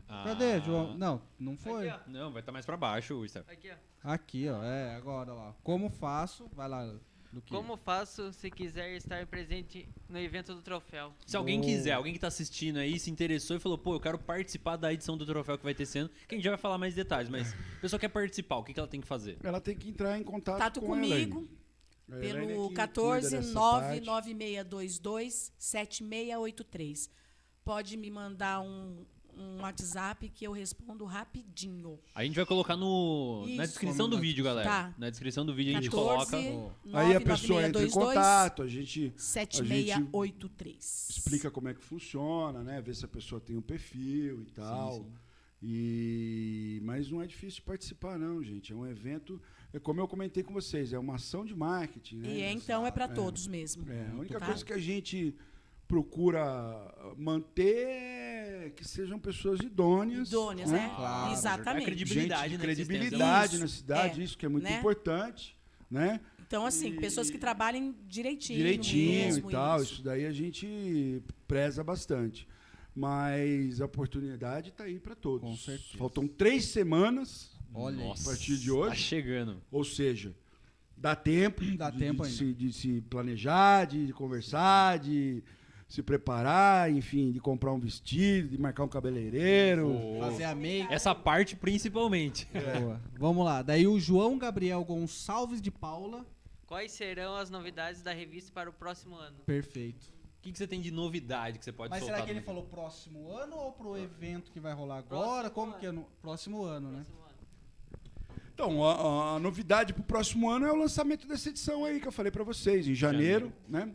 Ah. Cadê, João? Não, não foi. Aqui, Não, vai estar mais pra baixo, o. Aqui, ó. Aqui, ó. É, agora lá. Como faço? Vai lá. Como faço se quiser estar presente no evento do troféu? Se alguém Boa. quiser, alguém que tá assistindo aí, se interessou e falou, pô, eu quero participar da edição do troféu que vai ter sendo, que a gente já vai falar mais detalhes, mas a pessoa quer participar, o que, que ela tem que fazer? Ela tem que entrar em contato Tato com comigo. A é pelo cuida 14 dessa parte. 99622 7683. Pode me mandar um, um WhatsApp que eu respondo rapidinho. A gente vai colocar no, na descrição do vídeo, galera. Tá. Na descrição do vídeo a gente 14 coloca. Aí a pessoa entra em 99622 contato, a gente 7683. explica como é que funciona, né? Ver se a pessoa tem um perfil e tal. E mas não é difícil participar não, gente. É um evento, é como eu comentei com vocês, é uma ação de marketing, né? E é, então é para todos mesmo. É, a única Tá? coisa que a gente procura manter é que sejam pessoas idôneas. Idôneas, né? Claro. Exatamente. É credibilidade, Gente de né, credibilidade na cidade, é, isso que é muito né? importante, né? Então, assim, E- pessoas que trabalhem direitinho. direitinho mesmo, e tal. isso. Isso. daí a gente preza bastante. Mas a oportunidade está aí para todos. Com certeza. Faltam três semanas, Olha. Nossa, a partir de Tá hoje. chegando. ou seja, dá tempo, Dá de, tempo de ainda. se, de se planejar, de conversar, de se preparar, enfim, de comprar um vestido, de marcar um cabeleireiro. Fazer a make. Essa parte principalmente. Boa. Vamos lá. Daí o João Gabriel Gonçalves de Paula. Quais serão as novidades da revista para o próximo ano? Perfeito. O que, que você tem de novidade que você pode Mas soltar? será que ele no- falou próximo ano ou pro evento que vai rolar agora? Próximo Como ano. que é no próximo ano, né? Próximo ano. Então, a, a novidade para o próximo ano é o lançamento dessa edição aí que eu falei para vocês, em janeiro, né?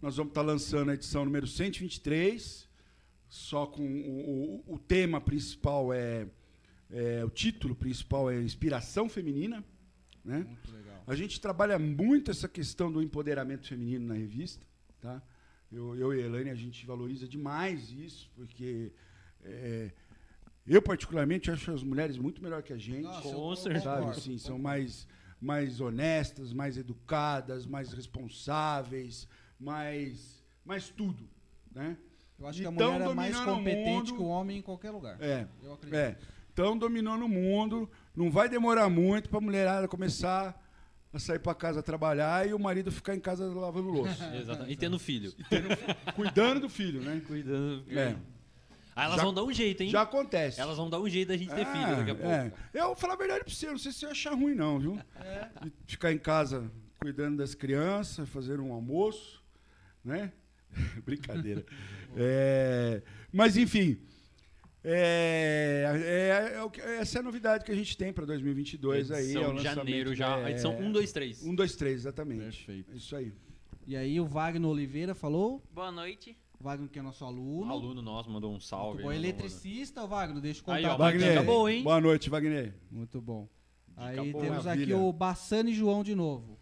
Nós vamos estar lançando a edição número 123, só com o, o- o tema principal é, é- o título principal é inspiração feminina, né? Muito legal. A gente trabalha muito essa questão do empoderamento feminino na revista, tá? Eu, eu e a Elaine, a gente valoriza demais isso, porque é, eu, particularmente, acho as mulheres muito melhor que a gente. Nossa, Com certeza. Assim, são mais, mais honestas, mais educadas, mais responsáveis, mais, mais tudo, né? Eu acho que a Então, mulher é mais competente mundo- que o homem em qualquer lugar. É, Eu acredito. é. Estão dominando o mundo. Não vai demorar muito para a mulherada começar a sair para casa trabalhar e o marido ficar em casa lavando louça. Exatamente. E tendo filho. cuidando do filho, né? Cuidando. É. Ah, elas Já- vão dar um jeito, hein? Já acontece. Elas vão dar um jeito da gente ter É, filho daqui a pouco. é. Eu vou falar a verdade pra você, não sei se você vai achar ruim, não, viu? De ficar em casa cuidando das crianças, fazer um almoço, né? Brincadeira. É, mas, enfim. É, é- é o essa é a novidade que a gente tem para 2022 aí. É o janeiro já. é, A edição 1, 2, 3. 1, 2, 3, exatamente. Perfeito. Isso aí. E aí o Wagner Oliveira falou. Boa noite. O Wagner que é nosso Um aluno. aluno nosso mandou um salve. Muito bom. aí, mandou- Eletricista, o Wagner, deixa eu Aí, contar. ó, pra Wagner. boa, hein? Boa noite, Wagner. Muito bom. Dica Aí boa. temos Maravilha. aqui o Bassani João de novo.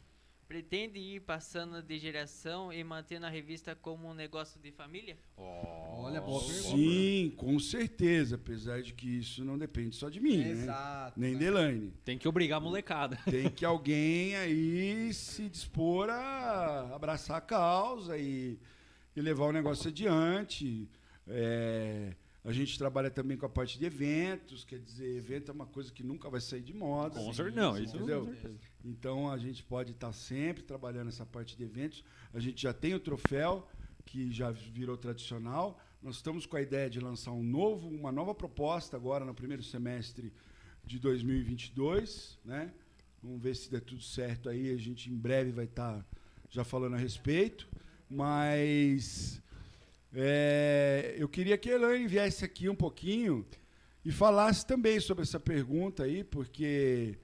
Pretende ir passando de geração e mantendo a revista como um negócio de família? Olha, boa pergunta. Sim, com certeza. Apesar de que isso não depende só de mim, né? Exato. Nem né? de Elaine. Tem que obrigar a molecada. Tem que alguém aí se dispor a abraçar a causa e, e levar o negócio adiante. É, a gente trabalha também com a parte de eventos, quer dizer, evento é uma coisa que nunca vai sair de moda. Com certeza. Não, isso entendeu? com certeza. Então a gente pode estar sempre trabalhando essa parte de eventos. A gente já tem o troféu, que já virou tradicional. Nós estamos com a ideia de lançar um novo, uma nova proposta agora no primeiro semestre de 2022, né? Vamos ver se der tudo certo aí. A gente em breve vai estar já falando a respeito. Mas é, eu queria que a Elaine viesse aqui um pouquinho e falasse também sobre essa pergunta aí, porque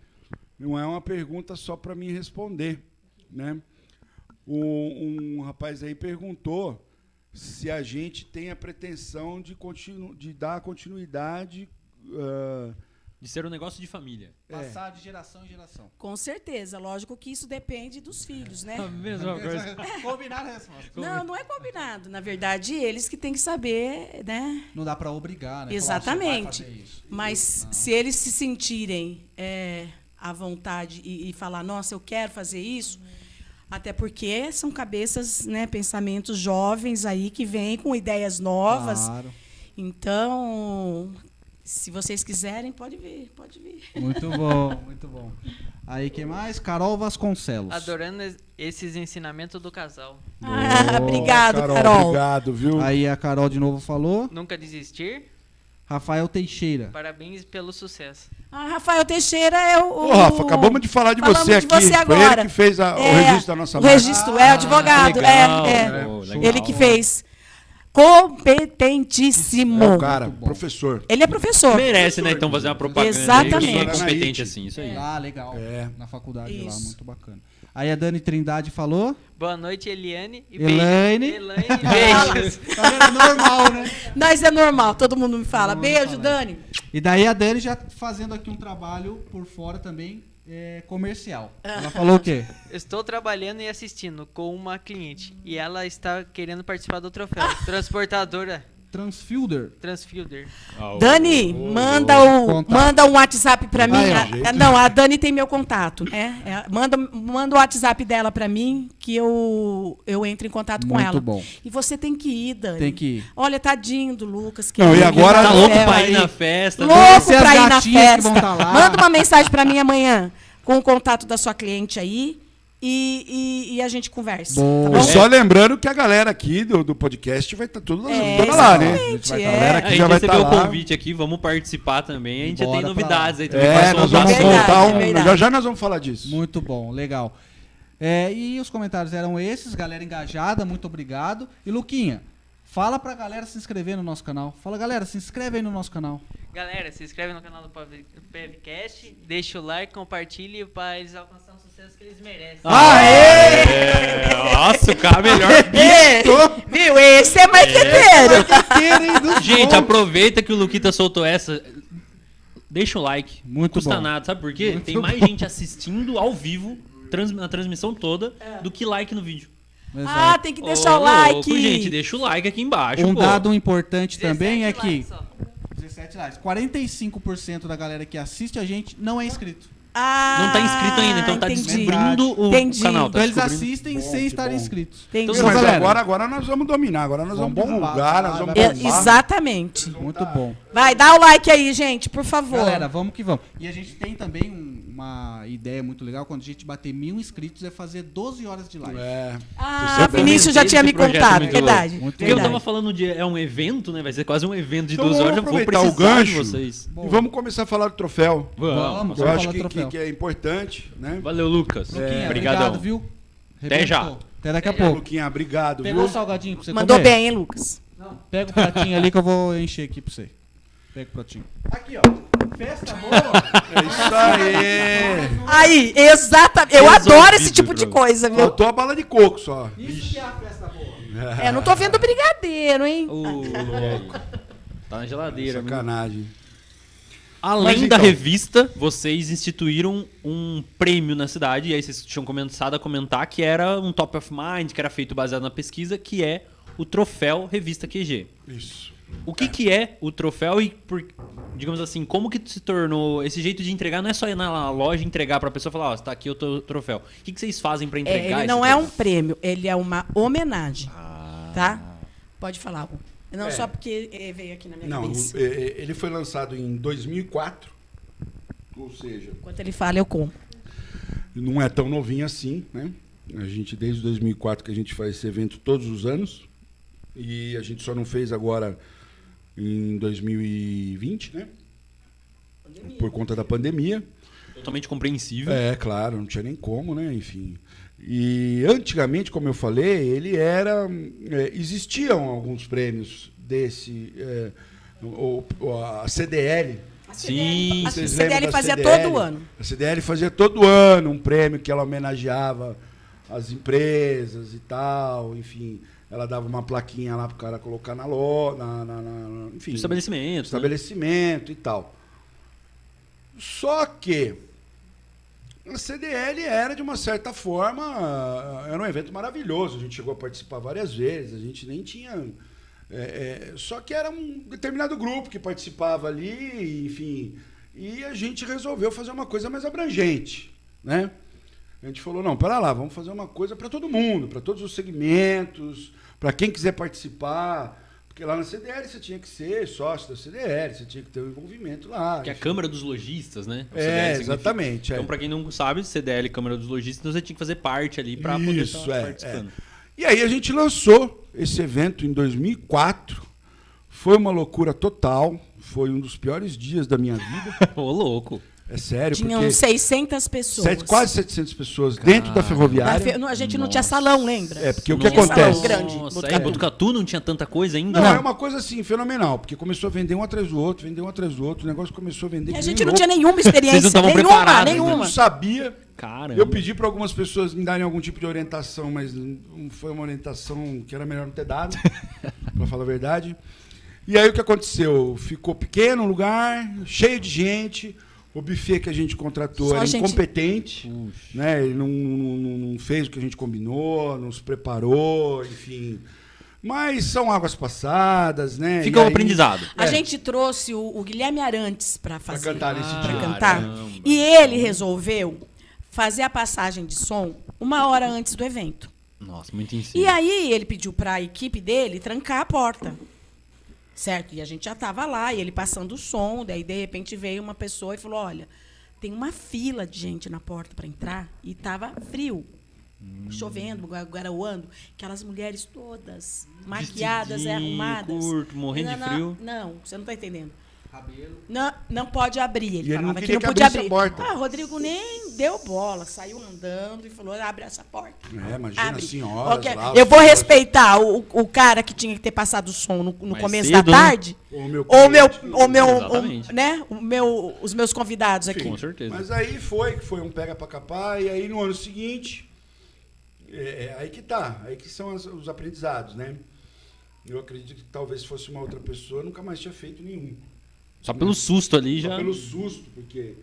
não é uma pergunta só para mim responder, né? Um, um rapaz aí perguntou se a gente tem a pretensão de, continu, de dar continuidade ah, De ser um negócio de família. Passar de geração em geração. Com certeza. Lógico que isso depende dos filhos, né? A mesma coisa. Combinar a resposta. Não, não é combinado. Na verdade, eles que têm que saber, né? Não dá pra obrigar, né? Falar, Exatamente. "Você vai fazer isso." Mas Não. se eles se sentirem é, à vontade e, e falar, nossa, eu quero fazer isso, até porque são cabeças, né, pensamentos jovens aí que vêm com ideias novas. Claro. Então, se vocês quiserem, pode vir, pode vir. Muito bom, muito bom. Aí, quem mais? Carol Vasconcelos. Adorando es- esses ensinamentos do casal. Ah, obrigado, Carol. Obrigado, viu? Aí a Carol de novo falou. Nunca desistir. Rafael Teixeira. Parabéns pelo sucesso. Ah, Rafael Teixeira é o. Ô, Rafa, acabamos de falar de Falamos você de aqui. você Foi agora. ele que fez a- o É, registro da nossa O marca. registro, é, o advogado. legal, é, é. né? Pô, legal. Ele que fez. Competentíssimo. É o cara, professor. Ele é professor. Merece, né? Então fazer uma propaganda. aí, Exatamente. que é competente assim, isso aí. Ah, legal. É. Na faculdade lá, Isso. muito bacana. Aí a Dani Trindade falou. Boa noite, Eliane. E Elaine. beijos. Elaine, beijos. Tá vendo? É normal, né? Nós é normal, todo mundo me fala. Mundo Beijo, fala Dani. E daí a Dani já fazendo aqui um trabalho por fora também é, comercial. Ela falou o quê? Estou trabalhando e assistindo com uma cliente. E ela está querendo participar do troféu. Transportadora Transfielder. Transfielder. Dani, manda, o, Contato. manda um WhatsApp pra mim. Aí, ó. A- não, a Dani tem meu contato. né? É, manda, manda o WhatsApp dela pra mim que eu, eu entro em contato com Muito ela. bom. E você tem que ir, Dani. Tem que ir. Olha, tadinho do Lucas. Que Não, e agora- Tá tá louco aí. ir na festa. Louco pra ir na festa. vão tá lá. Manda uma mensagem pra mim amanhã com o contato da sua cliente aí e, e, e a gente conversa. Tá E bom? só lembrando que a galera aqui do, do podcast vai estar tudo É, toda lá, né? tá- é. A galera A aqui gente já vai estar o lá. convite aqui, vamos participar também. A gente já tem novidades lá. aí também. É, nós vamos montar um. verdade. Já já nós vamos falar disso. Muito bom, legal. É, e os comentários eram esses, galera engajada, muito obrigado. E Luquinha, fala pra galera se inscrever no nosso canal. Fala, galera, se inscreve aí no nosso canal. Galera, se inscreve no canal do Pevcast, deixa o like, compartilhe para eles alcançarem sucesso que eles merecem. É, nossa, o cara melhor. É, viu? Esse é marqueteiro. Gente, aproveita que o Luquita soltou essa. Deixa o like. Muito Não custa bom. nada, sabe por quê? Muito Tem mais bom. gente assistindo ao vivo, trans- na transmissão toda, do que like no vídeo. Ah, tem que deixar Ô, o like. louco, gente, deixa o like aqui embaixo. Um pô. dado importante 17 também é que likes só. 17 likes. 45% da galera que assiste a gente não é inscrito. Ah, Não tá inscrito ainda, então tá entendi. descobrindo o Entendi. canal. Tá Então eles assistem Bom, sem estarem inscritos. Entendi. Então, Mas galera, agora, agora nós vamos dominar, agora nós vamos, Vamos divulgar, nós vamos É, bombar. exatamente. Muito bom. Vai, dá o like aí, gente, por favor. Galera, vamos que vamos. E a gente tem também um- uma ideia muito legal. Quando a gente bater mil inscritos, é fazer 12 horas de live. É. ah, Vinícius já tinha me é contado, muito verdade. muito Porque eu verdade. tava falando de. É um evento, né? Vai ser quase um evento de Então duas vamos horas. Eu vou aproveitar o precisar de gancho. vocês. E vamos começar a falar do troféu. Vamos, Eu vamos acho que, que, que é importante, né? Valeu, Lucas. Obrigadão. obrigado, viu? Até já. Até daqui a já. pouco. Luquinha, obrigado, Pegou o salgadinho pra você Mandou comer? bem, hein, Lucas? Pega o pratinho ali que eu vou encher aqui pra você. Pega o pratinho. Aqui, ó. Festa boa. É isso aí. Aí, exatamente. Eu adoro esse tipo de coisa, viu? Faltou a bala de coco só. Isso que é a festa boa. É, não tô vendo brigadeiro, hein? Ô, louco. Tá na geladeira. viu? Sacanagem. Além Mas da então- revista, vocês instituíram um prêmio na cidade, e aí vocês tinham começado a comentar que era um top of mind, que era feito baseado na pesquisa, que é o troféu Revista QG. Isso. O que, que é o troféu e, por, digamos assim, como que se tornou esse jeito de entregar? Não é só ir na loja e entregar pra pessoa e falar, ó, tá aqui o troféu. O que, que vocês fazem pra É, entregar ele esse não é um troféu? prêmio, ele é uma homenagem, Ah. tá? Pode falar. Não É. só porque eh, veio aqui na minha Não, cabeça. é, é, ele foi lançado em 2004. Ou seja, Enquanto ele fala, eu como. não é tão novinho assim, né? A gente, desde 2004 que a gente faz esse evento todos os anos. E a gente só não fez agora em 2020, né? Por conta da pandemia. Totalmente compreensível. É, claro, não tinha nem como, né? Enfim. E antigamente, como eu falei, ele era. é, existiam alguns prêmios desse. é, o- o- a CDL. Sim, A CDL fazia CDL? todo ano. A CDL fazia todo ano um prêmio que ela homenageava as empresas e tal, enfim. Ela dava uma plaquinha lá pro cara colocar na loja, na, na- na- enfim, estabelecimento. né? estabelecimento e tal. Só que a CDL era, de uma certa forma, era um evento maravilhoso. A gente chegou a participar várias vezes, a gente nem tinha. é, é, só que era um determinado grupo que participava ali, enfim. E a gente resolveu fazer uma coisa mais abrangente, né? A gente falou, não, pera lá, vamos fazer uma coisa para todo mundo, para todos os segmentos, para quem quiser participar. Porque lá na CDL você tinha que ser sócio da CDL, você tinha que ter um envolvimento lá. Que é a. Câmara dos Lojistas, né? O É, exatamente. é. Então, pra quem não sabe, CDL, Câmara dos Lojistas, então você tinha que fazer parte ali pra poder estar é, participando. E aí a gente lançou esse evento em 2004. Foi uma loucura total. Foi um dos piores dias da minha vida. Ô, louco. É sério, Tinham porque 600 pessoas. sete- quase 700 pessoas dentro da ferroviária. fe- não, A gente não tinha Nossa. salão, lembra? É, porque o que Não acontece? salão grande. Nossa, Botucatu. aí, Botucatu não tinha tanta coisa ainda? Não, é uma coisa assim, fenomenal, porque começou a vender um atrás do outro, vender um atrás do outro, o negócio começou a vender. E a que gente não tinha nenhuma experiência. Vocês não estavam nenhuma, preparados, né? nenhuma. Não sabia. Caramba. Eu pedi para algumas pessoas me darem algum tipo de orientação, mas não foi uma orientação que era melhor não ter dado, para falar a verdade. E aí o que aconteceu? Ficou pequeno o lugar, cheio de gente. O buffet que a gente contratou Só era gente- incompetente, né? Ele não, não- não- fez o que a gente combinou, não se preparou, enfim. Mas são águas passadas, né? Fica um aí- aprendizado. A É. gente trouxe o, o Guilherme Arantes para fazer. cantar nesse pra dia. cantar. Caramba. E ele resolveu fazer a passagem de som uma hora antes do evento. Nossa, muito em E aí ele pediu para a equipe dele trancar a porta. Certo? E a gente já estava lá, e ele passando o som, daí de repente veio uma pessoa e falou: "Olha, tem uma fila de gente na porta para entrar e tava frio. Chovendo, gua- garoando, aquelas mulheres todas maquiadas arrumadas. curto, morrendo de Não, frio. Não, não, você não está entendendo. Cabelo. Não, não pode abrir. Ele E ele não falava que não que podia abrir. a porta. Ah, Rodrigo nem deu bola, saiu andando e falou: abre essa porta. É, imagina Abre. as senhoras Ok, lá, Eu vou respeitar o, o cara que tinha que ter passado o som no, no começo cedo, da né? tarde. Meu Ou meu, ou meu, Exatamente. o, né? O meu, os meus convidados aqui. Com certeza. Mas aí foi, que foi um pega pra capar, e aí no ano seguinte, é, é aí que tá, aí que são as- os aprendizados, né? Eu acredito que talvez se fosse uma outra pessoa, nunca mais tinha feito nenhum. Só pelo susto ali Só já. pelo susto, porque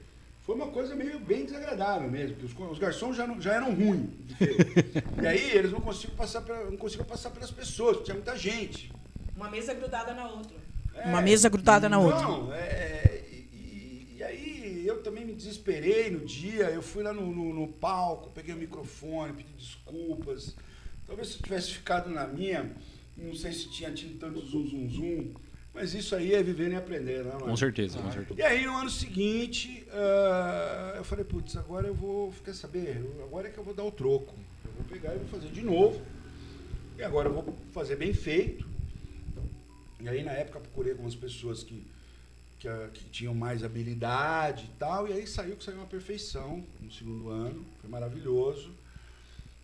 foi uma coisa meio bem desagradável mesmo, porque os, os garçons já, não- já eram ruins. e aí eles não conseguiam passar, pela- não conseguiam passar pelas pessoas, porque tinha muita gente. Uma mesa grudada na outra. É, Uma mesa grudada na outra. Não, é, e, e- e aí eu também me desesperei no dia, eu fui lá no, no- no palco, peguei o microfone, pedi desculpas. Talvez se eu tivesse ficado na minha, não sei se tinha tido tanto zum, zum, zum, mas isso aí é vivendo e aprender, né? Com certeza, com certeza. E aí no ano seguinte, ah, eu falei, putz, agora eu vou, quer saber, Eu- agora é que eu vou dar o troco. Eu vou pegar e vou fazer de novo. E agora eu vou fazer bem feito. E aí na época procurei algumas pessoas que, que, ah, que tinham mais habilidade e tal, e aí saiu que saiu uma perfeição no segundo ano, foi maravilhoso.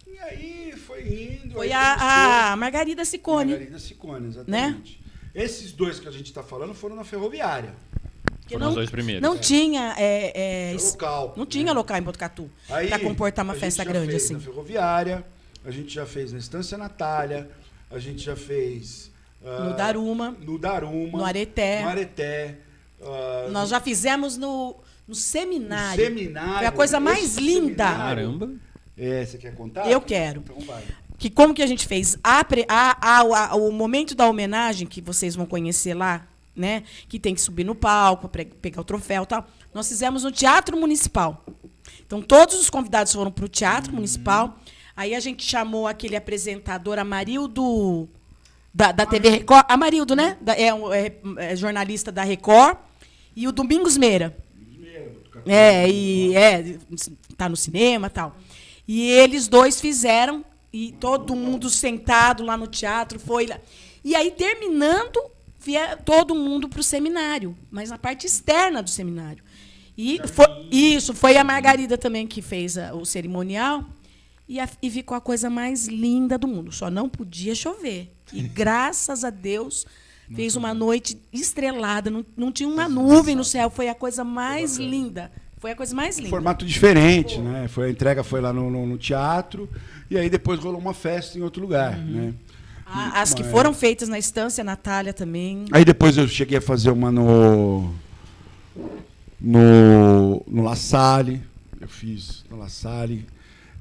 E aí foi indo. Foi aí a, a Margarida Ciccone. Margarida Ciccone, exatamente. Esses dois que a gente está falando foram na ferroviária. que Foram os dois primeiros. Não É. tinha. é, é, local. não né? tinha local em Botucatu. Aí, Pra comportar uma a gente festa já grande fez assim. Na ferroviária, a gente já fez na Estância Natália, a gente já fez. ah, No Daruma, No Daruma. no Areté. No Areté. ah, Nós já fizemos no, no no seminário. seminário. Foi a coisa mais linda. seminário- Caramba. É, você quer contar? Eu quero. Então vai. Que como que a gente fez? A, a- a- o momento da homenagem, que vocês vão conhecer lá, né? Que tem que subir no palco, pegar o troféu e tal. Nós fizemos no Teatro Municipal. Então, todos os convidados foram para o Teatro Municipal. Aí a gente chamou aquele apresentador, Amarildo, da, da TV Record. Amarildo, né? Da- é, é- é jornalista da Record. E o Domingos Meira. É, e é, tá no cinema e tal. E eles dois fizeram, e todo mundo sentado lá no teatro foi lá. E aí, terminando, via todo mundo para o seminário, mas na parte externa do seminário. E foi, isso, foi a Margarida também que fez a- o cerimonial. E, a- e ficou a coisa mais linda do mundo. Só não podia chover. E graças a Deus fez uma noite estrelada. Não, não tinha uma nuvem no céu. Foi a coisa mais linda. Foi a coisa mais Um linda. formato diferente, né? Foi, a entrega foi lá no, no- no teatro e aí depois rolou uma festa em outro lugar, né? A- As que foram feitas na estância Natália também. Aí depois eu cheguei a fazer uma no. no, no La Salle, eu fiz no La Salle.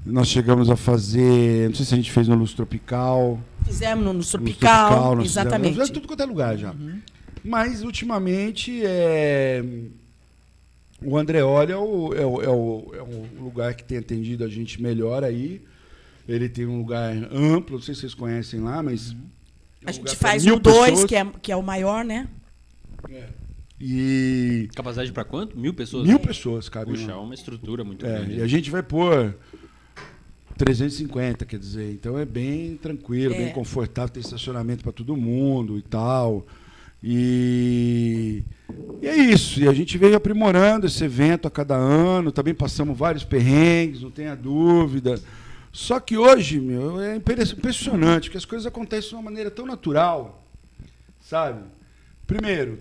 Nós chegamos a fazer, não sei se a gente fez no Luz Tropical. Fizemos no, Luz Tropical, nós fizemos- exatamente. fizemos tudo quanto é lugar já. Mas, ultimamente, é... o Andreoli é o, é, o, é, o, é o lugar que tem atendido a gente melhor aí. Ele tem um lugar amplo, não sei se vocês conhecem lá, mas. é um A gente faz mil o 2, pessoas. que é, que é o maior, né? E. Capacidade pra quanto? Mil pessoas? Mil pessoas, cabe. Puxa, é uma estrutura muito É, grande. e a gente vai pôr 350, quer dizer, então é bem tranquilo, É. bem confortável, tem estacionamento para todo mundo e tal. E, e é isso, e a gente veio aprimorando esse evento a cada ano, também passamos vários perrengues, não tenha dúvida. Só que hoje, meu, é impre- impressionante, porque as coisas acontecem de uma maneira tão natural, sabe? Primeiro,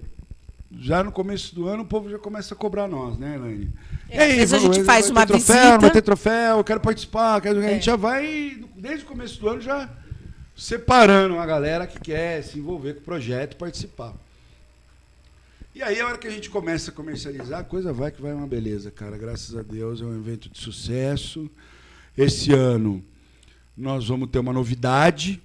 já no começo do ano o povo já começa a cobrar nós, né, Elaine? É, vezes a gente vai- faz vai uma ter troféu, visita. Vai ter troféu, eu quero participar, quero... a É. gente já vai, desde o começo do ano, já separando a galera que quer se envolver com o projeto e participar. E aí, a hora que a gente começa a comercializar, a coisa vai que vai uma beleza, cara. Graças a Deus, é um evento de sucesso. Esse ano, nós vamos ter uma novidade,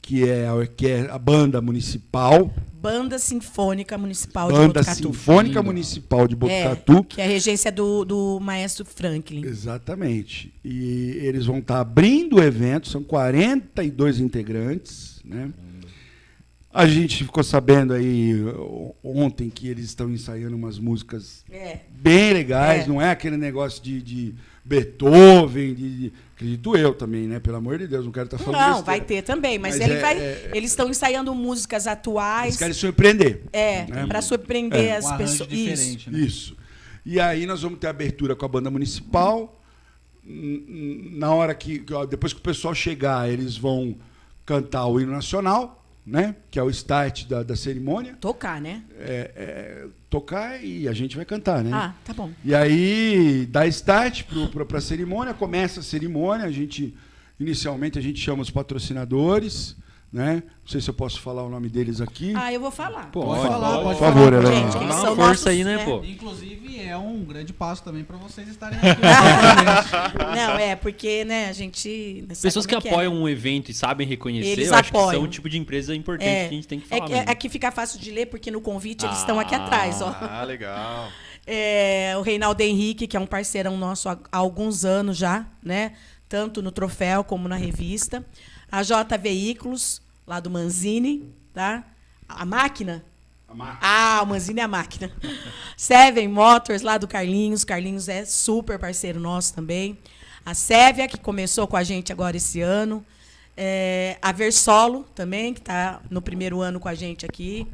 que é a, que é a banda municipal, Banda Sinfônica Municipal de Banda Botucatu. Sinfônica Municipal de Botucatu. É, que é a regência do, do maestro Franklin. Exatamente. E eles vão estar abrindo o evento, são 42 integrantes, né? A gente ficou sabendo aí ontem que eles estão ensaiando umas músicas É. bem legais, É. não é aquele negócio de, de Beethoven, de, de- acredito eu também, né? Pelo amor de Deus, não quero estar falando Não, besteira. vai ter também, mas, Mas ele é- vai. é- eles estão ensaiando músicas atuais. Eles querem surpreender. É, né? para surpreender É. as Um pessoas. Isso. né? Isso. E aí nós vamos ter abertura com a banda municipal. Na hora que, depois que o pessoal chegar, eles vão cantar o hino nacional, né? Que é o start da, da cerimônia. Tocar, né? É, é, tocar e a gente vai cantar, né? Ah, tá bom. E aí dá start para a cerimônia, começa a cerimônia, a gente inicialmente a gente chama os patrocinadores, né? Não sei se eu posso falar o nome deles aqui. Ah, eu vou falar. Pô, Pode Pode, falar, pode. pode Por favor, falar. Helena. Gente, Dá eles uma são força nossos, aí, né, né? pô? Inclusive, é um grande passo também para vocês estarem aqui. Não, é, porque, né, a gente. Pessoas que como é é, apoiam né? um evento e sabem reconhecer, Eles eu acho que apoiam. são o tipo de empresa importante É, que a gente tem que é, falar. que- mesmo. é que fica fácil de ler, porque no convite eles Ah. estão aqui atrás, ó. Ah, legal. É, o Reinaldo Henrique, que é um parceirão nosso há, há alguns anos já, né? Tanto no troféu como na revista. A J Veículos, lá do Manzini, tá? A máquina. Ah, o Manzini é a máquina. Seven Motors, lá do Carlinhos. Carlinhos é super parceiro nosso também. A Sévia, que começou com a gente agora esse ano. É, a Versolo também, que está no primeiro ano com a gente aqui.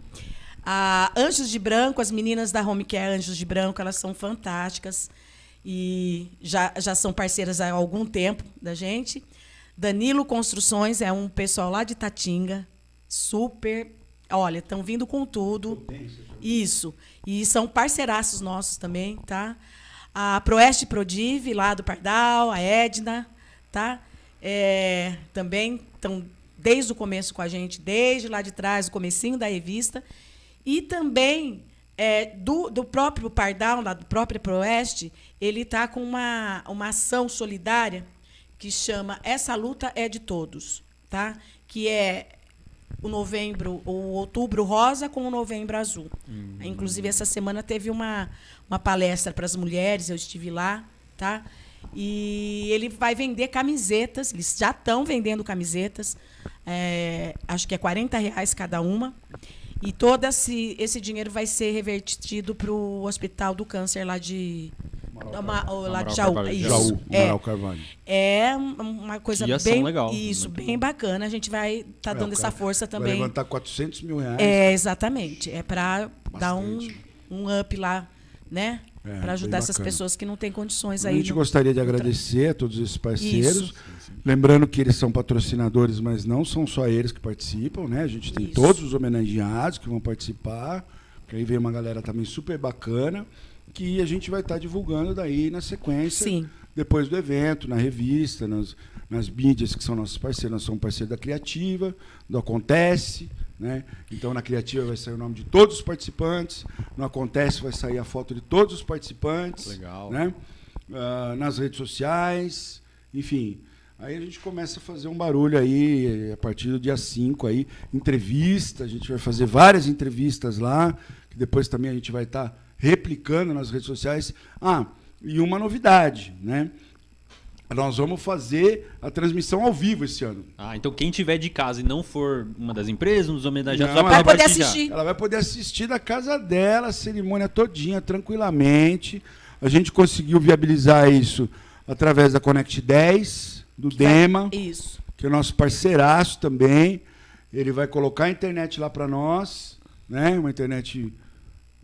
A Anjos de Branco, as meninas da Home Care Anjos de Branco, elas são fantásticas e já, já são parceiras há algum tempo da gente. Danilo Construções é um pessoal lá de Tatinga, super. Olha, estão vindo com tudo. Isso. E são parceiraços nossos também, tá? A Proeste Prodive, lá do Pardal, a Edna, tá? É, também estão desde o começo com a gente, desde lá de trás, o comecinho da revista. E também é, do, do próprio Pardal, lá do próprio Proeste, ele está com uma, uma ação solidária que chama Essa Luta é de Todos, tá? que é o novembro, o outubro rosa com o novembro azul. Inclusive, essa semana teve uma, uma palestra para as mulheres, eu estive lá, tá? E ele vai vender camisetas, eles já estão vendendo camisetas, é, acho que é 40 reais cada uma. E todo esse, esse dinheiro vai ser revertido para o Hospital do Câncer lá de. Ama- lá de Jaú. Carvalho, Isso. Jaú, É, Amaral Carvalho. é uma coisa Que bem legal, isso, muito bem bacana. A gente vai estar É, dando o essa força Vai também. levantar 400 mil reais. É, exatamente. É para dar um, um up lá, né? É, para ajudar essas pessoas que não têm condições A aí. gente no- gostaria de agradecer a todos esses parceiros. Isso. Lembrando que eles são patrocinadores, mas não são só eles que participam, né? A gente tem Isso. todos os homenageados que vão participar. Que aí vem uma galera também super bacana, que a gente vai estar divulgando daí na sequência, Sim. depois do evento, na revista, nas, nas mídias que são nossos parceiros. Nós somos parceiros da Criativa, do Acontece, Né? Então na criativa vai sair o nome de todos os participantes, no acontece vai sair a foto de todos os participantes, Legal. né? Ah, nas redes sociais, enfim. Aí a gente começa a fazer um barulho aí a partir do dia 5 aí, entrevista, a gente vai fazer várias entrevistas lá, que depois também a gente vai estar replicando nas redes sociais. Ah, e uma novidade, né? Nós vamos fazer a transmissão ao vivo esse ano. Ah, então quem tiver de casa e não for uma das empresas, um dos homenageados, Não, vai vai poder assistir. Ela vai poder assistir da casa dela, a cerimônia todinha, tranquilamente. A gente conseguiu viabilizar isso através da Connect 10, do Dema, Isso. que é nosso parceiraço também. Ele vai colocar a internet lá para nós, né? Uma internet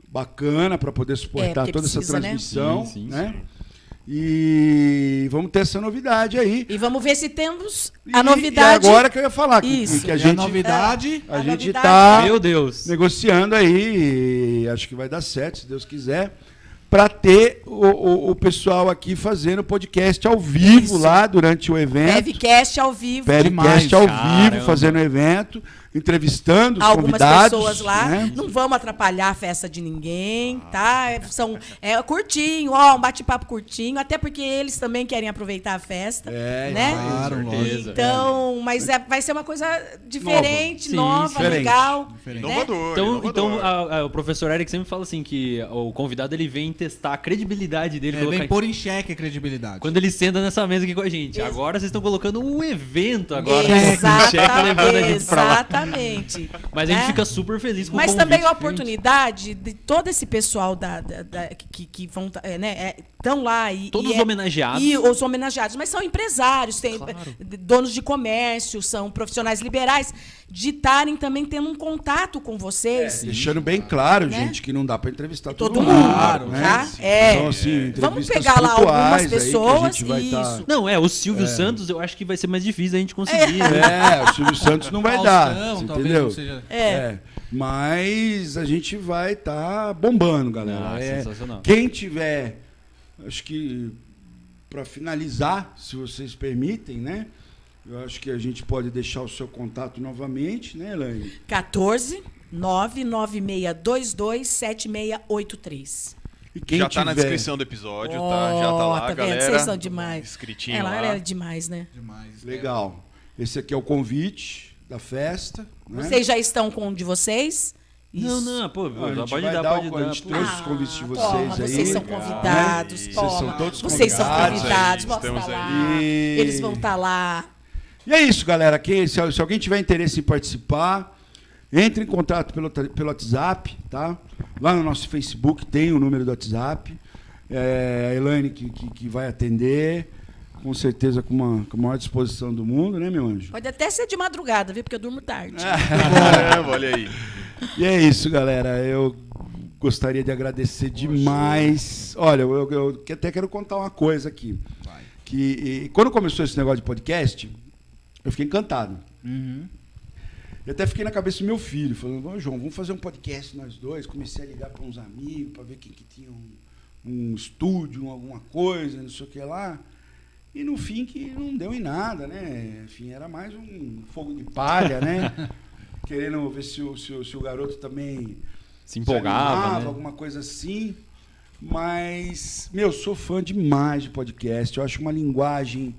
bacana para poder suportar É, toda essa precisa, né? transmissão, Sim, sim, né? E vamos ter essa novidade aí. E vamos ver se temos E- a novidade. E agora que eu ia falar, que, Isso. que a E gente, a novidade. a A gente novidade tá Meu Deus. negociando aí, e acho que vai dar certo, se Deus quiser, para ter o, o- o pessoal aqui fazendo podcast ao vivo Isso. lá durante o evento. Pevcast ao vivo. Demais, ao caramba. vivo, fazendo o evento, entrevistando os Algumas convidados. pessoas lá. né? Não vamos atrapalhar a festa de ninguém, tá? É, São, é curtinho, ó, um bate-papo curtinho, até porque eles também querem aproveitar a festa. É, né? Claro, Com lógico. certeza. Então, mas é- vai ser uma coisa diferente, Sim, nova, diferente. legal. Diferente. né? Inovador, Então, inovador. então a- a- o professor Eric sempre fala assim que o convidado ele vem testar a credibilidade dele. É, colocar vem em- pôr em xeque a credibilidade. Quando ele senta nessa mesa aqui com a gente. Ex- Agora vocês estão colocando um evento agora. Exata- O chefe levando a gente pra lá. Exatamente. Mas a gente né? fica super feliz com Mas o também a oportunidade de todo esse pessoal da, da- da- que, que vão tá- é, né, estão lá e Todos e os é- homenageados. e os homenageados, mas são empresários, tem Claro. donos de comércio, são profissionais liberais, de estarem também tendo um contato com vocês. Deixando bem claro, Né? gente, que não dá para entrevistar todo, Todo mundo. Claro, né? tá? É. Então, assim, Vamos pegar lá algumas pessoas, tá- isso. Não, é, o Silvio Santos eu acho que vai ser mais difícil a gente conseguir. né? É, o Silvio Santos não vai dar, Faustão, talvez entendeu? não seja- É. Mas a gente vai estar bombando, galera. Ah, É, sensacional. quem tiver, acho que para finalizar, se vocês permitem, né? Eu acho que a gente pode deixar o seu contato novamente, né, Elaine? 14 99622 7683. E quem já tá na descrição do episódio, tá? Já tá lá, tá vendo? galera. Vocês são demais. Escritinho Ela lá. era demais, né? Demais. Legal. Esse aqui é o convite da festa. Né? Vocês já estão com um de vocês? Não, Isso. não, pô, Não, a gente pode vai dar, dar pode o- a dar. gente pô. trouxe os convites de vocês toma, aí. Vocês são convidados. Vocês toma. são todos Vocês são convidados. convidados. Aí, Mostra estamos lá. aí. E- Eles vão estar lá. E é isso, galera. Quem, se, se alguém tiver interesse em participar, entre em contato pelo, pelo WhatsApp, tá? Lá no nosso Facebook tem o número do WhatsApp. É, a Elaine que, que, que vai atender, com certeza com, uma, com a maior disposição do mundo, né, meu anjo? Pode até ser de madrugada, viu? Porque eu durmo tarde. Caramba, olha aí. E é isso, galera. Eu gostaria de agradecer demais. Olha, eu, eu até quero contar uma coisa aqui. Vai. Que e, quando começou esse negócio de podcast, eu fiquei encantado. Uhum. Eu até fiquei na cabeça do meu filho, falando, "Ô, João, vamos fazer um podcast nós dois. Comecei a ligar para uns amigos, para ver quem que tinha um, um estúdio, um alguma coisa, não sei o que lá. E no fim que não deu em nada, né? Enfim, era mais um fogo de palha, né? Querendo ver se o, se o, se o garoto também Se empolgava, animava, né? alguma coisa assim. Mas, meu, sou fã demais de podcast. Eu acho uma linguagem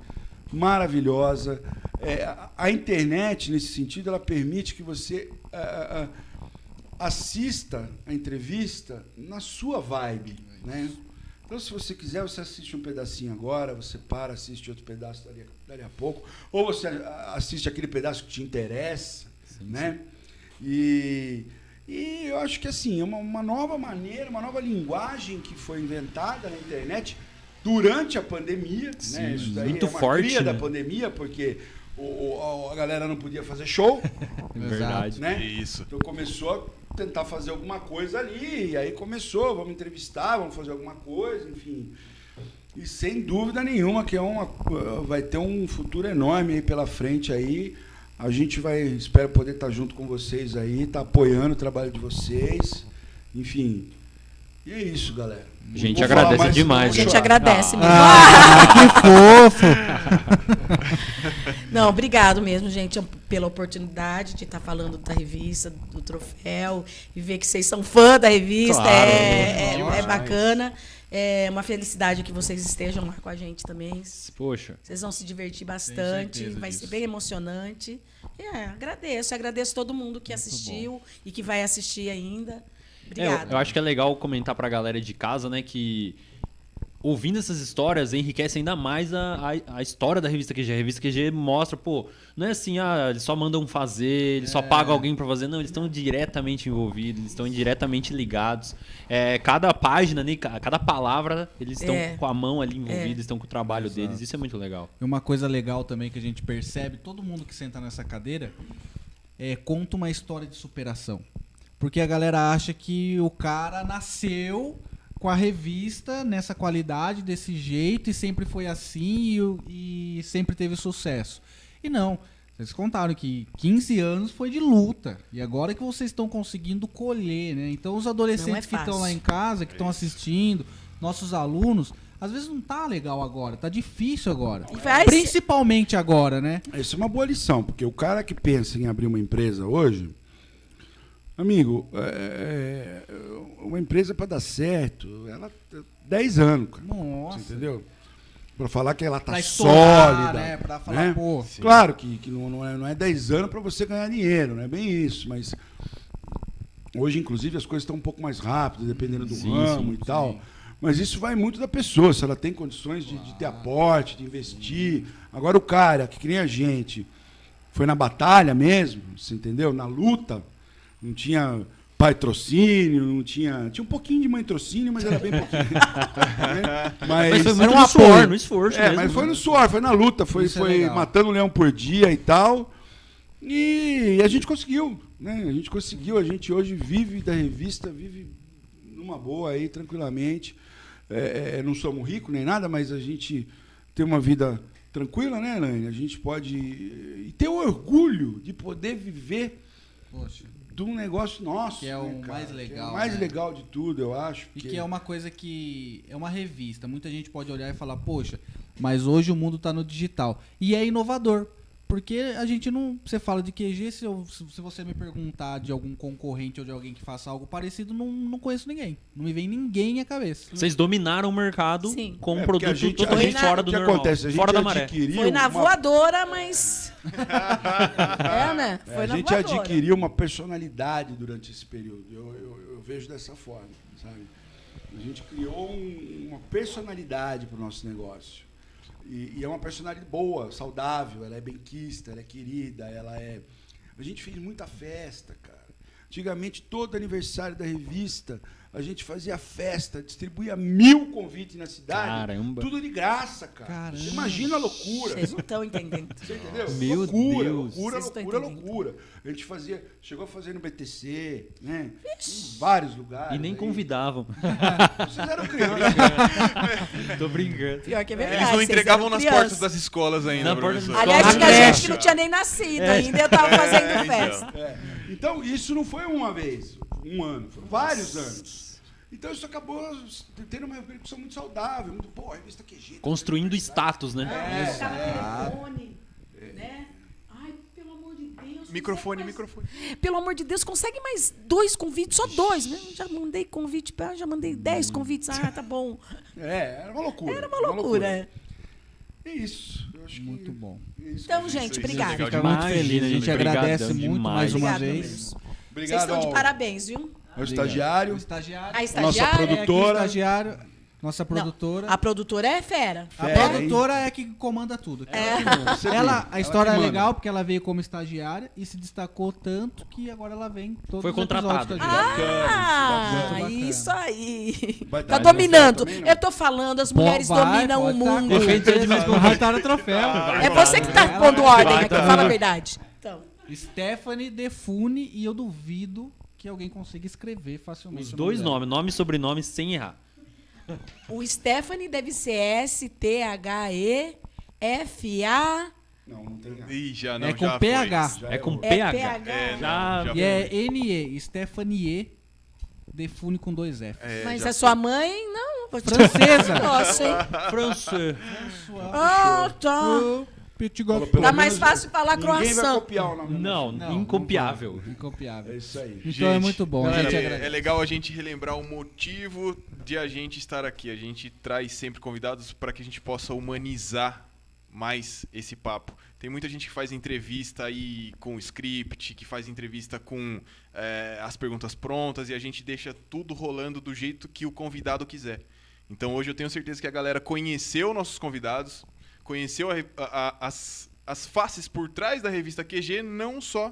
maravilhosa. É, a- internet, nesse sentido, ela permite que você ah, ah, assista a entrevista na sua vibe, né? Então, se você quiser, você assiste um pedacinho agora, você para, assiste outro pedaço dali, dali a pouco, ou você assiste aquele pedaço que te interessa, né? E, e eu acho que assim, é uma, uma nova maneira, uma nova linguagem que foi inventada na internet durante a pandemia. né? Isso daí muito é uma forte, cria da né? pandemia, porque o, a galera não podia fazer show, Verdade. né? Isso. Então começou a tentar fazer alguma coisa ali, e aí começou, vamos entrevistar, vamos fazer alguma coisa, enfim. E sem dúvida nenhuma que é uma, vai ter um futuro enorme aí pela frente aí. A gente vai, espero poder estar junto com vocês aí, estar apoiando o trabalho de vocês. Enfim. E é isso, galera. A gente Vou agradece mais, demais, A gente chorar. agradece mesmo. Ah, que fofo! Não, obrigado mesmo, gente. É pela oportunidade de estar falando da revista, do troféu, e ver que vocês são fã da revista. Claro. é, é- Nossa, é bacana. É uma felicidade que vocês estejam lá com a gente também. Poxa. Vocês vão se divertir bastante, vai disso. ser bem emocionante. É, agradeço, agradeço todo mundo que assistiu e que vai assistir ainda. É, Obrigada. eu, eu acho que é legal comentar pra galera de casa, né, que ouvindo essas histórias enriquece ainda mais a, a, a história da revista QG. A revista QG mostra, pô, não é assim, ah, eles só mandam fazer, eles É. só pagam alguém pra fazer. Não, eles estão diretamente envolvidos, eles estão diretamente ligados. É, cada página, né, ca- cada palavra, eles estão É. com a mão ali envolvidos, estão com o trabalho deles. Isso é muito legal. E uma coisa legal também que a gente percebe, todo mundo que senta nessa cadeira é, conta uma história de superação. Porque a galera acha que o cara nasceu com a revista nessa qualidade, desse jeito, e sempre foi assim e, e sempre teve sucesso. E não. Vocês contaram que 15 anos foi de luta. E agora que vocês estão conseguindo colher, né? Então os adolescentes que estão lá em casa, que estão assistindo, nossos alunos, às vezes não tá legal agora, tá difícil agora. Vai- Principalmente agora, né? Isso é uma boa lição, porque o cara que pensa em abrir uma empresa hoje, amigo, é, é, uma empresa para dar certo, ela 10 anos, cara. Nossa. Você entendeu? Para falar que ela tá Pra estourar, sólida. né? Pra falar, pô. Claro que, que não, não é, não é 10 anos para você ganhar dinheiro, não é bem isso, mas hoje, inclusive, as coisas estão um pouco mais rápidas, dependendo do Sim, ramo sim, e tal. Mas isso vai muito da pessoa, se ela tem condições de, de ter aporte, de investir. Agora, o cara que, que nem a gente, foi na batalha mesmo, você entendeu? Na luta, não tinha patrocínio, não tinha. Tinha um pouquinho de mãe-trocínio, mas era bem pouquinho. Né? Mas foi era um no suor, apoio. no esforço É, mesmo. mas foi no suor, foi na luta, foi, Isso é foi legal. matando um leão por dia e tal. E a gente conseguiu, né? A gente conseguiu, a gente hoje vive da revista, vive numa boa aí, tranquilamente. É, é, não somos ricos nem nada, mas a gente tem uma vida tranquila, né, Elaine? A gente pode. E ter o orgulho de poder viver Poxa. De um negócio nosso. Que é né, o cara? mais legal, é o mais né? legal de tudo, eu acho. E porque- que é uma coisa que é uma revista. Muita gente pode olhar e falar, poxa, mas hoje o mundo tá no digital. E é inovador. Porque a gente não. Você fala de QG, se, eu- se- você me perguntar de algum concorrente ou de alguém que faça algo parecido, não, não conheço ninguém. Não me vem ninguém à cabeça. Vocês dominaram o mercado Sim. com um É, a produto gente- totalmente a gente- fora o do que normal. acontece? A gente fora da maré. adquiriu Foi na uma- voadora, mas. é, né? É, Foi a na gente voadora. adquiriu uma personalidade durante esse período. Eu, eu- eu vejo dessa forma, sabe? A gente criou um- uma personalidade para o nosso negócio. E, e é uma personalidade boa, saudável, ela é benquista, ela é querida, ela é. A gente fez muita festa, cara. Antigamente, todo aniversário da revista, a gente fazia festa, distribuía mil convites na cidade. Caramba. Tudo de graça, cara. Caramba. Você imagina a loucura. Vocês não estão entendendo. Você entendeu? Meu loucura, Deus. loucura, Vocês loucura, loucura. A gente fazia, chegou a fazer no BTC, né? Em vários lugares. E nem aí. convidavam. Vocês eram crianças. Tô brincando. Pior que é verdade. Eles não entregavam nas crianças. portas das escolas ainda, Na porta professor. Aliás, tinha gente que não tinha nem nascido ainda, eu tava fazendo festa. É. Então, isso não foi uma vez, um ano, foram vários anos. Então, isso acabou tendo uma repercussão muito saudável. Muito, pô, a revista QG. Construindo status, né? É, Ficava telefone, né? Ai, pelo amor de Deus. Microfone, mais- microfone. Pelo amor de Deus, consegue mais dois convites, só dois, né? Já mandei convite pra, já mandei dez convites. Ah, tá bom. É, era uma loucura. Era uma loucura. é. É isso. Eu acho que Muito bom. é isso. Então, Isso, gente, isso é obrigada. legal Fica demais. muito feliz. A gente agradece muito mais uma Obrigada vez. mesmo. Vocês Obrigado estão de parabéns, viu? ao estagiário. O estagiário. A Nossa estagiária. É aqui o produtora. estagiário, nossa produtora. A produtora é fera. A Fera, produtora é que comanda tudo. É. Ela, a história que é legal porque ela veio como estagiária e se destacou tanto que agora ela vem todos Foi contratada. Ah, bacana. isso aí. Vai Tá dar dominando. não? Eu tô falando, as mulheres Vai, dominam o tá mundo. com certeza, mas vai estar no troféu. É você que tá Ela- pondo ordem vai, aqui, tá. fala a verdade. Stephanie Defune e eu duvido que alguém consiga escrever facilmente. Os dois nomes, nome e sobrenome sem errar. o Stephanie deve ser S-T-H-E-F-A. Não, não tem nada. Ih, já não, É com já PH. foi. Já É com. É PH. PH. É, Já- já E é N-E, Stephanie Defune com dois F. É, Mas a sua mãe, não. Francesa. Nossa, hein? François. Ah, tá. Petit Tá mais fácil falar Ninguém vai croissant. copiar o nome. Não, Não, incopiável. Incopiável. É isso aí. Então é muito bom. a Galera, gente é, é legal a gente relembrar o motivo de a gente estar aqui. A gente traz sempre convidados para que a gente possa humanizar mais esse papo. Tem muita gente que faz entrevista aí com script, que faz entrevista com é, as perguntas prontas e a gente deixa tudo rolando do jeito que o convidado quiser. Então hoje eu tenho certeza que a galera conheceu nossos convidados, conheceu a a- a- as, as faces por trás da revista QG, não só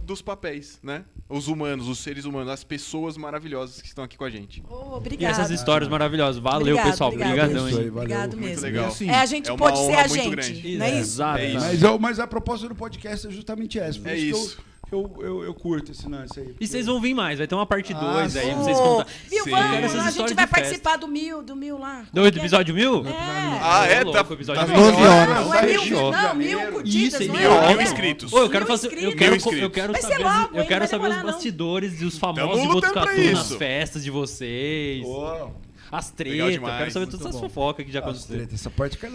dos papéis, né? Os humanos, os seres humanos, as pessoas maravilhosas que estão aqui com a gente. Oh, E obrigada. essas histórias maravilhosas. Valeu, Obrigado, pessoal. obrigado. Obrigadão, hein? Obrigado Muito mesmo. legal. E assim, É a gente É pode ser a muito gente, grande. é isso? Exato. É isso. Mas, eu- mas a proposta do podcast é justamente essa. É isso, eu, eu, eu, curto esse lance aí. E vocês vão vir mais, vai ter uma parte Ah, 2 aí, sim. pra vocês contar. Viu, vamos, a gente vai festa. participar do mil, do mil lá. Do episódio 1000? É. Ah, é? Ô, Tá- episódio tá mil. 12 horas. Não, é mil, não, mil curtidas, Isso, mil, é? mil inscritos. Ô, eu quero Mil fazer, eu quero, Mil eu quero Vai ser saber, logo, os, eu quero saber os bastidores e os famosos Tamo de Botucatu nas festas de vocês. Pô, As tretas, quero saber todas as fofocas que já as aconteceram. é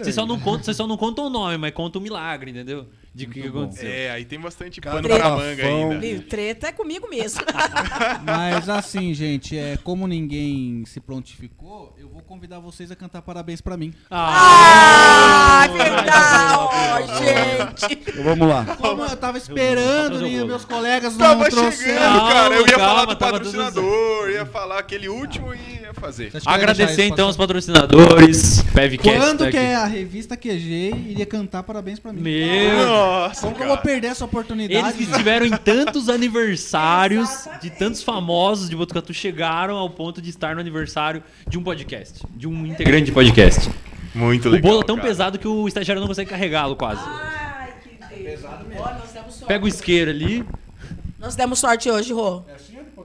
Vocês só, não contam, vocês só não contam o nome, mas contam o milagre, entendeu? De o que, que bom. aconteceu. É, aí tem bastante Cada pano pra bafão. manga ainda. Viu, Treta é comigo mesmo. Mas assim, gente, é, como ninguém se prontificou, eu vou convidar vocês a cantar parabéns pra mim. Ah, ô, verdade, ô, gente. Então vamos lá. Como eu tava esperando, e meus colegas não Tava trouxeram. chegando, cara. Eu ia Calma, falar do patrocinador, ia falar aquele último e ia fazer. Agradecer então aos patrocinadores, Pevcast. Quando tá que aqui. é a revista QG iria cantar parabéns pra mim? Meu Nossa, Como que eu vou perder essa oportunidade? Eles que estiveram em tantos aniversários Exatamente. de tantos famosos de Botucatu chegaram ao ponto de estar no aniversário de um podcast, de um integrante de podcast. Muito o legal. bolo é tão cara. pesado que o estagiário não consegue carregá-lo quase. Ai, que pesado mesmo. Ó, nós demos sorte. Pega o isqueiro ali. Nós demos sorte hoje, Rô.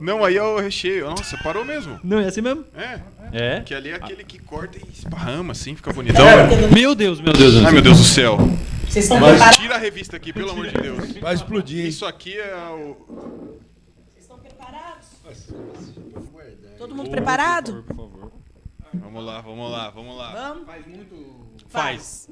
Não, aí é o recheio. Nossa, parou mesmo. Não, é assim mesmo? É. É. Que ali é aquele que corta e esparrama assim, fica bonitão. Meu Deus, meu Deus. Ai, meu Deus do céu. Vocês estão preparados? Tira a revista aqui, pelo amor de Deus. Vai explodir. Isso aqui é o. Vocês estão preparados? Todo mundo preparado? Por favor. Vamos lá, vamos lá, vamos lá. Vamos? Faz.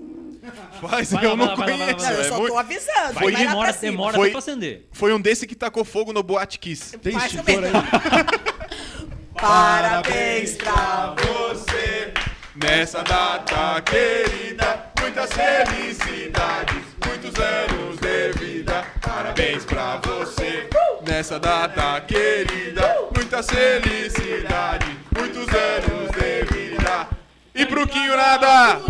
Faz, Vai eu não vai lá, vai lá, conheço. vai lá. Não, eu é só muito- tô avisando. Foi, vai lá demora, pra cima. demora Foi- até pra acender. Foi um desse que tacou fogo no Boate Kiss. Tem extintor aí? Parabéns pra você nessa data querida. Muitas felicidades, muitos anos de vida. Parabéns pra você nessa data querida. Muitas felicidades, muitos anos de vida. E pro Quinho nada!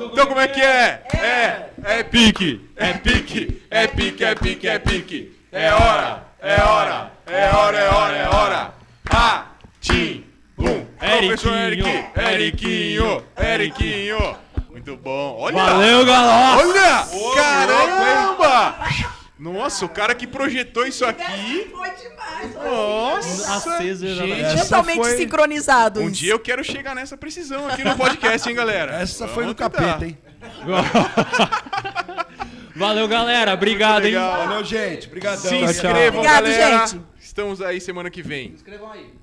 Então como é que é? É, é pique, é pique, é pique, é pique, é pique. É hora, é hora, é hora, é hora, é hora. Ah, tim, bum. Eric, Eriquinho, Eriquinho. Muito bom. Olha! Valeu, galera! Olha! Caramba! Nossa, o cara que projetou isso aqui. Foi demais. Nossa! Aceso, gente. Totalmente foi- sincronizados. Um dia eu quero chegar nessa precisão aqui no podcast, hein, galera? Essa foi no Vamos capeta, hein? Valeu, galera. Obrigado, hein? legal. Valeu, gente. Obrigadão. Se inscrevam, Obrigado, galera. gente. Estamos aí semana que vem. Escrevam aí.